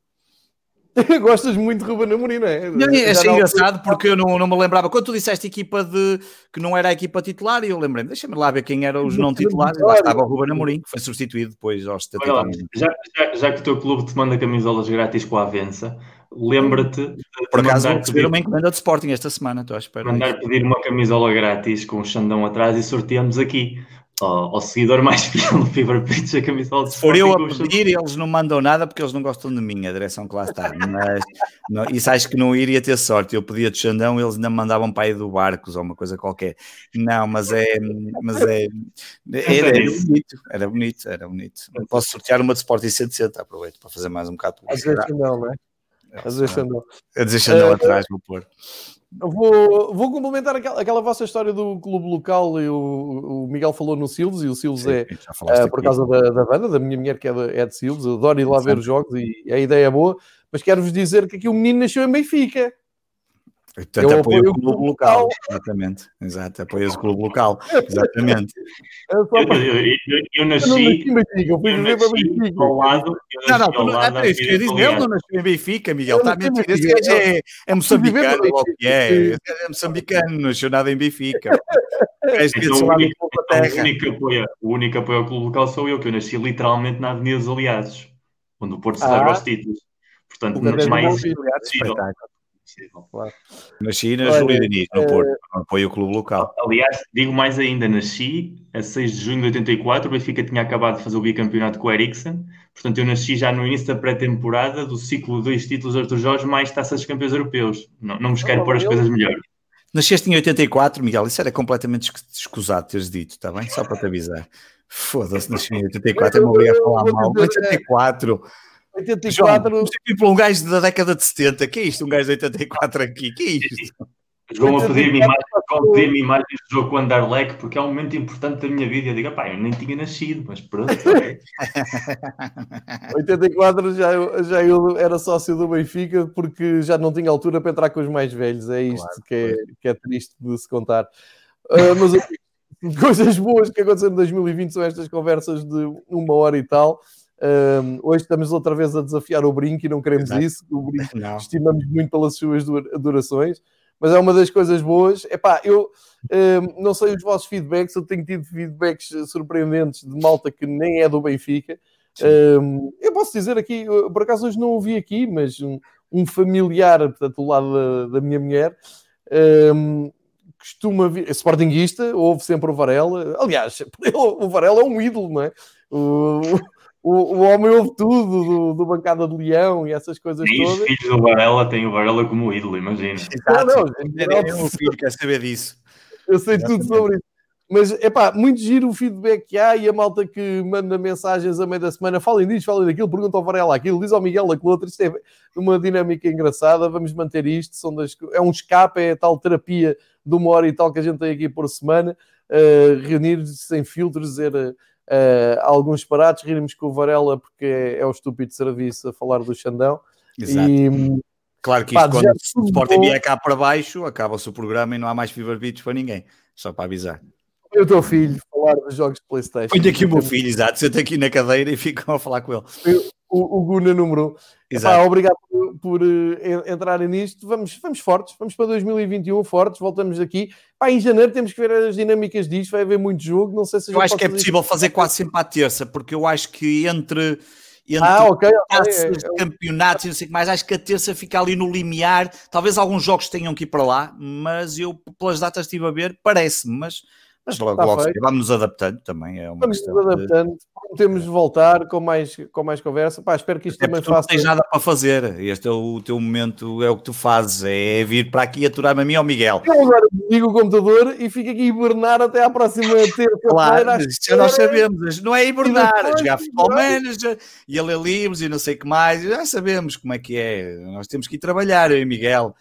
Speaker 1: Gostas muito de Ruben Amorim, não é? Não,
Speaker 2: achei engraçado porque eu não, não me lembrava. Quando tu disseste equipa de que não era a equipa titular, eu lembrei-me, deixa-me lá ver quem eram os não titulares. Lá estava o Ruben Amorim, que foi substituído depois aos 70
Speaker 3: Olha, já, já, já, que o teu clube te manda camisolas grátis com a Avença, lembra-te.
Speaker 2: Por acaso vou receber uma encomenda de Sporting esta semana, estou à espera.
Speaker 3: Mandar pedir uma camisola grátis com o Xandão atrás e sorteamos aqui ao, ao, seguidor mais fiel do Fever Pitch a camisola de
Speaker 2: Se for eu a pedir, eles não mandam nada porque eles não gostam de mim, a direção que lá está. Mas não, isso acho que não iria ter sorte. Eu pedia de Xandão, eles ainda mandavam para aí do Barcos ou uma coisa qualquer. Não, mas é. Mas é era, era bonito, era bonito, era bonito. Posso sortear uma de Sporting 160, aproveito para fazer mais um bocado
Speaker 1: de publicidade. A dizer Xandão, não é? A dizer Xandão.
Speaker 2: A dizer Xandão uh, atrás, vou pôr.
Speaker 1: Vou, vou complementar aquela, aquela, vossa história do clube local. E o, Miguel falou no Silves, e o Silves Sim, é uh, por causa da, da, banda, da minha mulher que é de, é de Silves. Eu adoro ir lá Sim. ver os jogos e a ideia é boa. Mas quero-vos dizer que aqui o menino nasceu em Benfica.
Speaker 2: Portanto, eu apoio o clube local. local. Exatamente, exato, apoias o clube local. Exatamente.
Speaker 3: eu, eu, eu, eu, nasci. Eu, nasci, eu fui viver para Benfica. Ao lado,
Speaker 2: não, não, tu, lado, é isso que eu disse. Ele não nasceu em Benfica, Miguel. Está a mentir. Esse gajo é, é moçambicano, logo que é. É moçambicano, não nasceu nada em Benfica.
Speaker 3: Então, o, único, então, o, único apoio, o único apoio ao clube local sou eu, que eu nasci literalmente na Avenida dos Aliados, onde o Porto celebra ah. os títulos. Portanto, mais possível
Speaker 2: possível. Claro. Nasci na Júlia Diniz, no Porto, não apoio o clube local.
Speaker 3: Aliás, digo mais ainda, nasci a 6 de junho de 84, o Benfica tinha acabado de fazer o bicampeonato com o Eriksen, portanto eu nasci já no início da pré-temporada do ciclo de dois títulos de Arthur Jorge mais taças de campeões europeus. Não, não me quero pôr as coisas melhores.
Speaker 2: Nasceste em 84, Miguel, isso era completamente escusado teres dito, está bem? Só para te avisar. Foda-se, nasci em 84, é me obrigar a falar mal. 84, 84. João, tipo um gajo da década de 70. Que é isto? Um gajo de 84 aqui? Que é isto?
Speaker 3: Vão a pedir-me imagens, pedir imagens do jogo com o Anderlecht, porque é um momento importante da minha vida. Eu digo, pá, eu nem tinha nascido, mas pronto.
Speaker 1: 84 já, já eu era sócio do Benfica, porque já não tinha altura para entrar com os mais velhos. É isto claro, que, é, que é triste de se contar. Uh, mas coisas boas que aconteceram em 2020 são estas conversas de uma hora e tal. Um, hoje estamos outra vez a desafiar o brinco e não queremos Exato. isso. O brinco não. estimamos muito pelas suas durações, mas é uma das coisas boas. Epá, eu um, não sei os vossos feedbacks, eu tenho tido feedbacks surpreendentes de malta que nem é do Benfica. Um, eu posso dizer aqui, por acaso hoje não ouvi aqui, mas um, um familiar, portanto, do lado da, da minha mulher, costuma vir, é sportinguista, ouve sempre o Varela. Aliás, o Varela é um ídolo, não é? O, o, o homem ouve tudo do, do Bancada de Leão e essas coisas
Speaker 3: e
Speaker 1: todas.
Speaker 3: os filhos do Varela têm o Varela como ídolo, imagina.
Speaker 2: Não, não, é um filho, quer saber disso.
Speaker 1: Eu sei tudo sobre isso. Mas, é pá, muito giro o feedback que há e a malta que manda mensagens a meio da semana, falem disto, falem daquilo, pergunta ao Varela aquilo, diz ao Miguel aquilo outro, isto é uma dinâmica engraçada, vamos manter isto, são das, é um escape, é a tal terapia de uma hora e tal que a gente tem aqui por semana, uh, reunir-se sem filtros, dizer uh, alguns parados, rirmos com o Varela porque é, é, o estúpido serviço a falar do Xandão.
Speaker 2: Exato. E, claro que isto, pá, quando o Sporting vier cá para baixo, acaba-se o programa e não há mais Fever Beats para ninguém, só para avisar.
Speaker 1: E o teu filho falar dos jogos de Playstation.
Speaker 2: Põe aqui o meu filho, exato, senta aqui na cadeira e ficam a falar com ele.
Speaker 1: O, o Guna número 1. Epá, obrigado por, por uh, entrarem nisto. Vamos, vamos fortes, vamos para 2021 fortes, voltamos aqui. Pá, em janeiro temos que ver as dinâmicas disto, vai haver muito jogo. Não sei se
Speaker 2: Eu acho que é possível fazer quase sempre à terça, porque eu acho que entre entre
Speaker 1: ah, okay,
Speaker 2: okay. É, campeonatos e não sei o que mais, acho que a terça fica ali no limiar. Talvez alguns jogos tenham que ir para lá, mas eu, pelas datas estive a ver, parece-me, mas mas logo, logo vamos nos adaptando também. É uma
Speaker 1: vamos nos adaptando, de... temos de voltar com mais, com mais conversa. Pá, espero que isto Até também faça.
Speaker 2: Não tens nada para fazer. Este é o teu momento, é o que tu fazes, é vir para aqui aturar-me a mim ao Miguel.
Speaker 1: Eu agora ligo o computador e fico aqui a hibernar até à próxima terça.
Speaker 2: Claro, já nós sabemos, não é hibernar, é jogar futebol manager e a ler livros e não sei o que mais, já sabemos como é que é. Nós temos que ir trabalhar, eu e Miguel.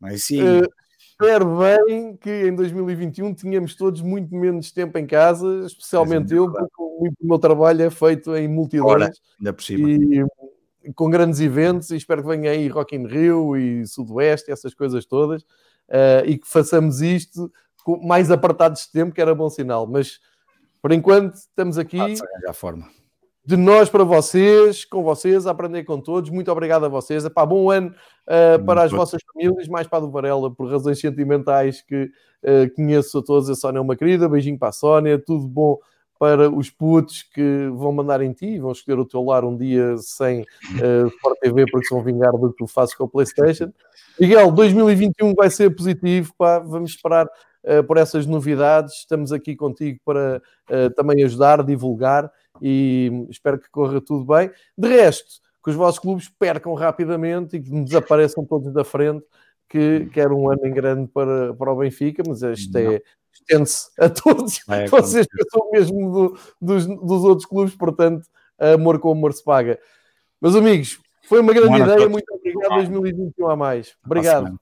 Speaker 2: Mas sim. Uh,
Speaker 1: espero bem que em 2021 tenhamos todos muito menos tempo em casa, especialmente eu, porque muito do meu trabalho é feito em multidões.
Speaker 2: ainda por cima.
Speaker 1: E, com grandes eventos, e espero que venha aí Rock in Rio e Sudoeste, essas coisas todas, uh, e que façamos isto com mais apartados de tempo, que era bom sinal. Mas, por enquanto, estamos aqui.
Speaker 2: Ah, forma
Speaker 1: de nós para vocês, com vocês, a aprender com todos. Muito obrigado a vocês. Epá, bom ano uh, para as vossas famílias, mais para a do Varela, por razões sentimentais que uh, conheço a todos. A Sónia é uma querida, beijinho para a Sónia, tudo bom para os putos que vão mandar em ti, vão escolher o teu lar um dia sem uh, Sport TV porque se vão vingar do que tu fazes com a Playstation. Miguel, 2021 vai ser positivo, pá, vamos esperar uh, por essas novidades. Estamos aqui contigo para uh, também ajudar, divulgar e espero que corra tudo bem. De resto, que os vossos clubes percam rapidamente e que desapareçam todos da frente, que, que era um ano em grande para, para o Benfica, mas isto é, estende-se a todos. É, Vocês pensam mesmo do, dos, dos outros clubes, portanto, amor com amor se paga. Meus amigos, foi uma grande ideia. Muito obrigado. 2021 a mais. Obrigado.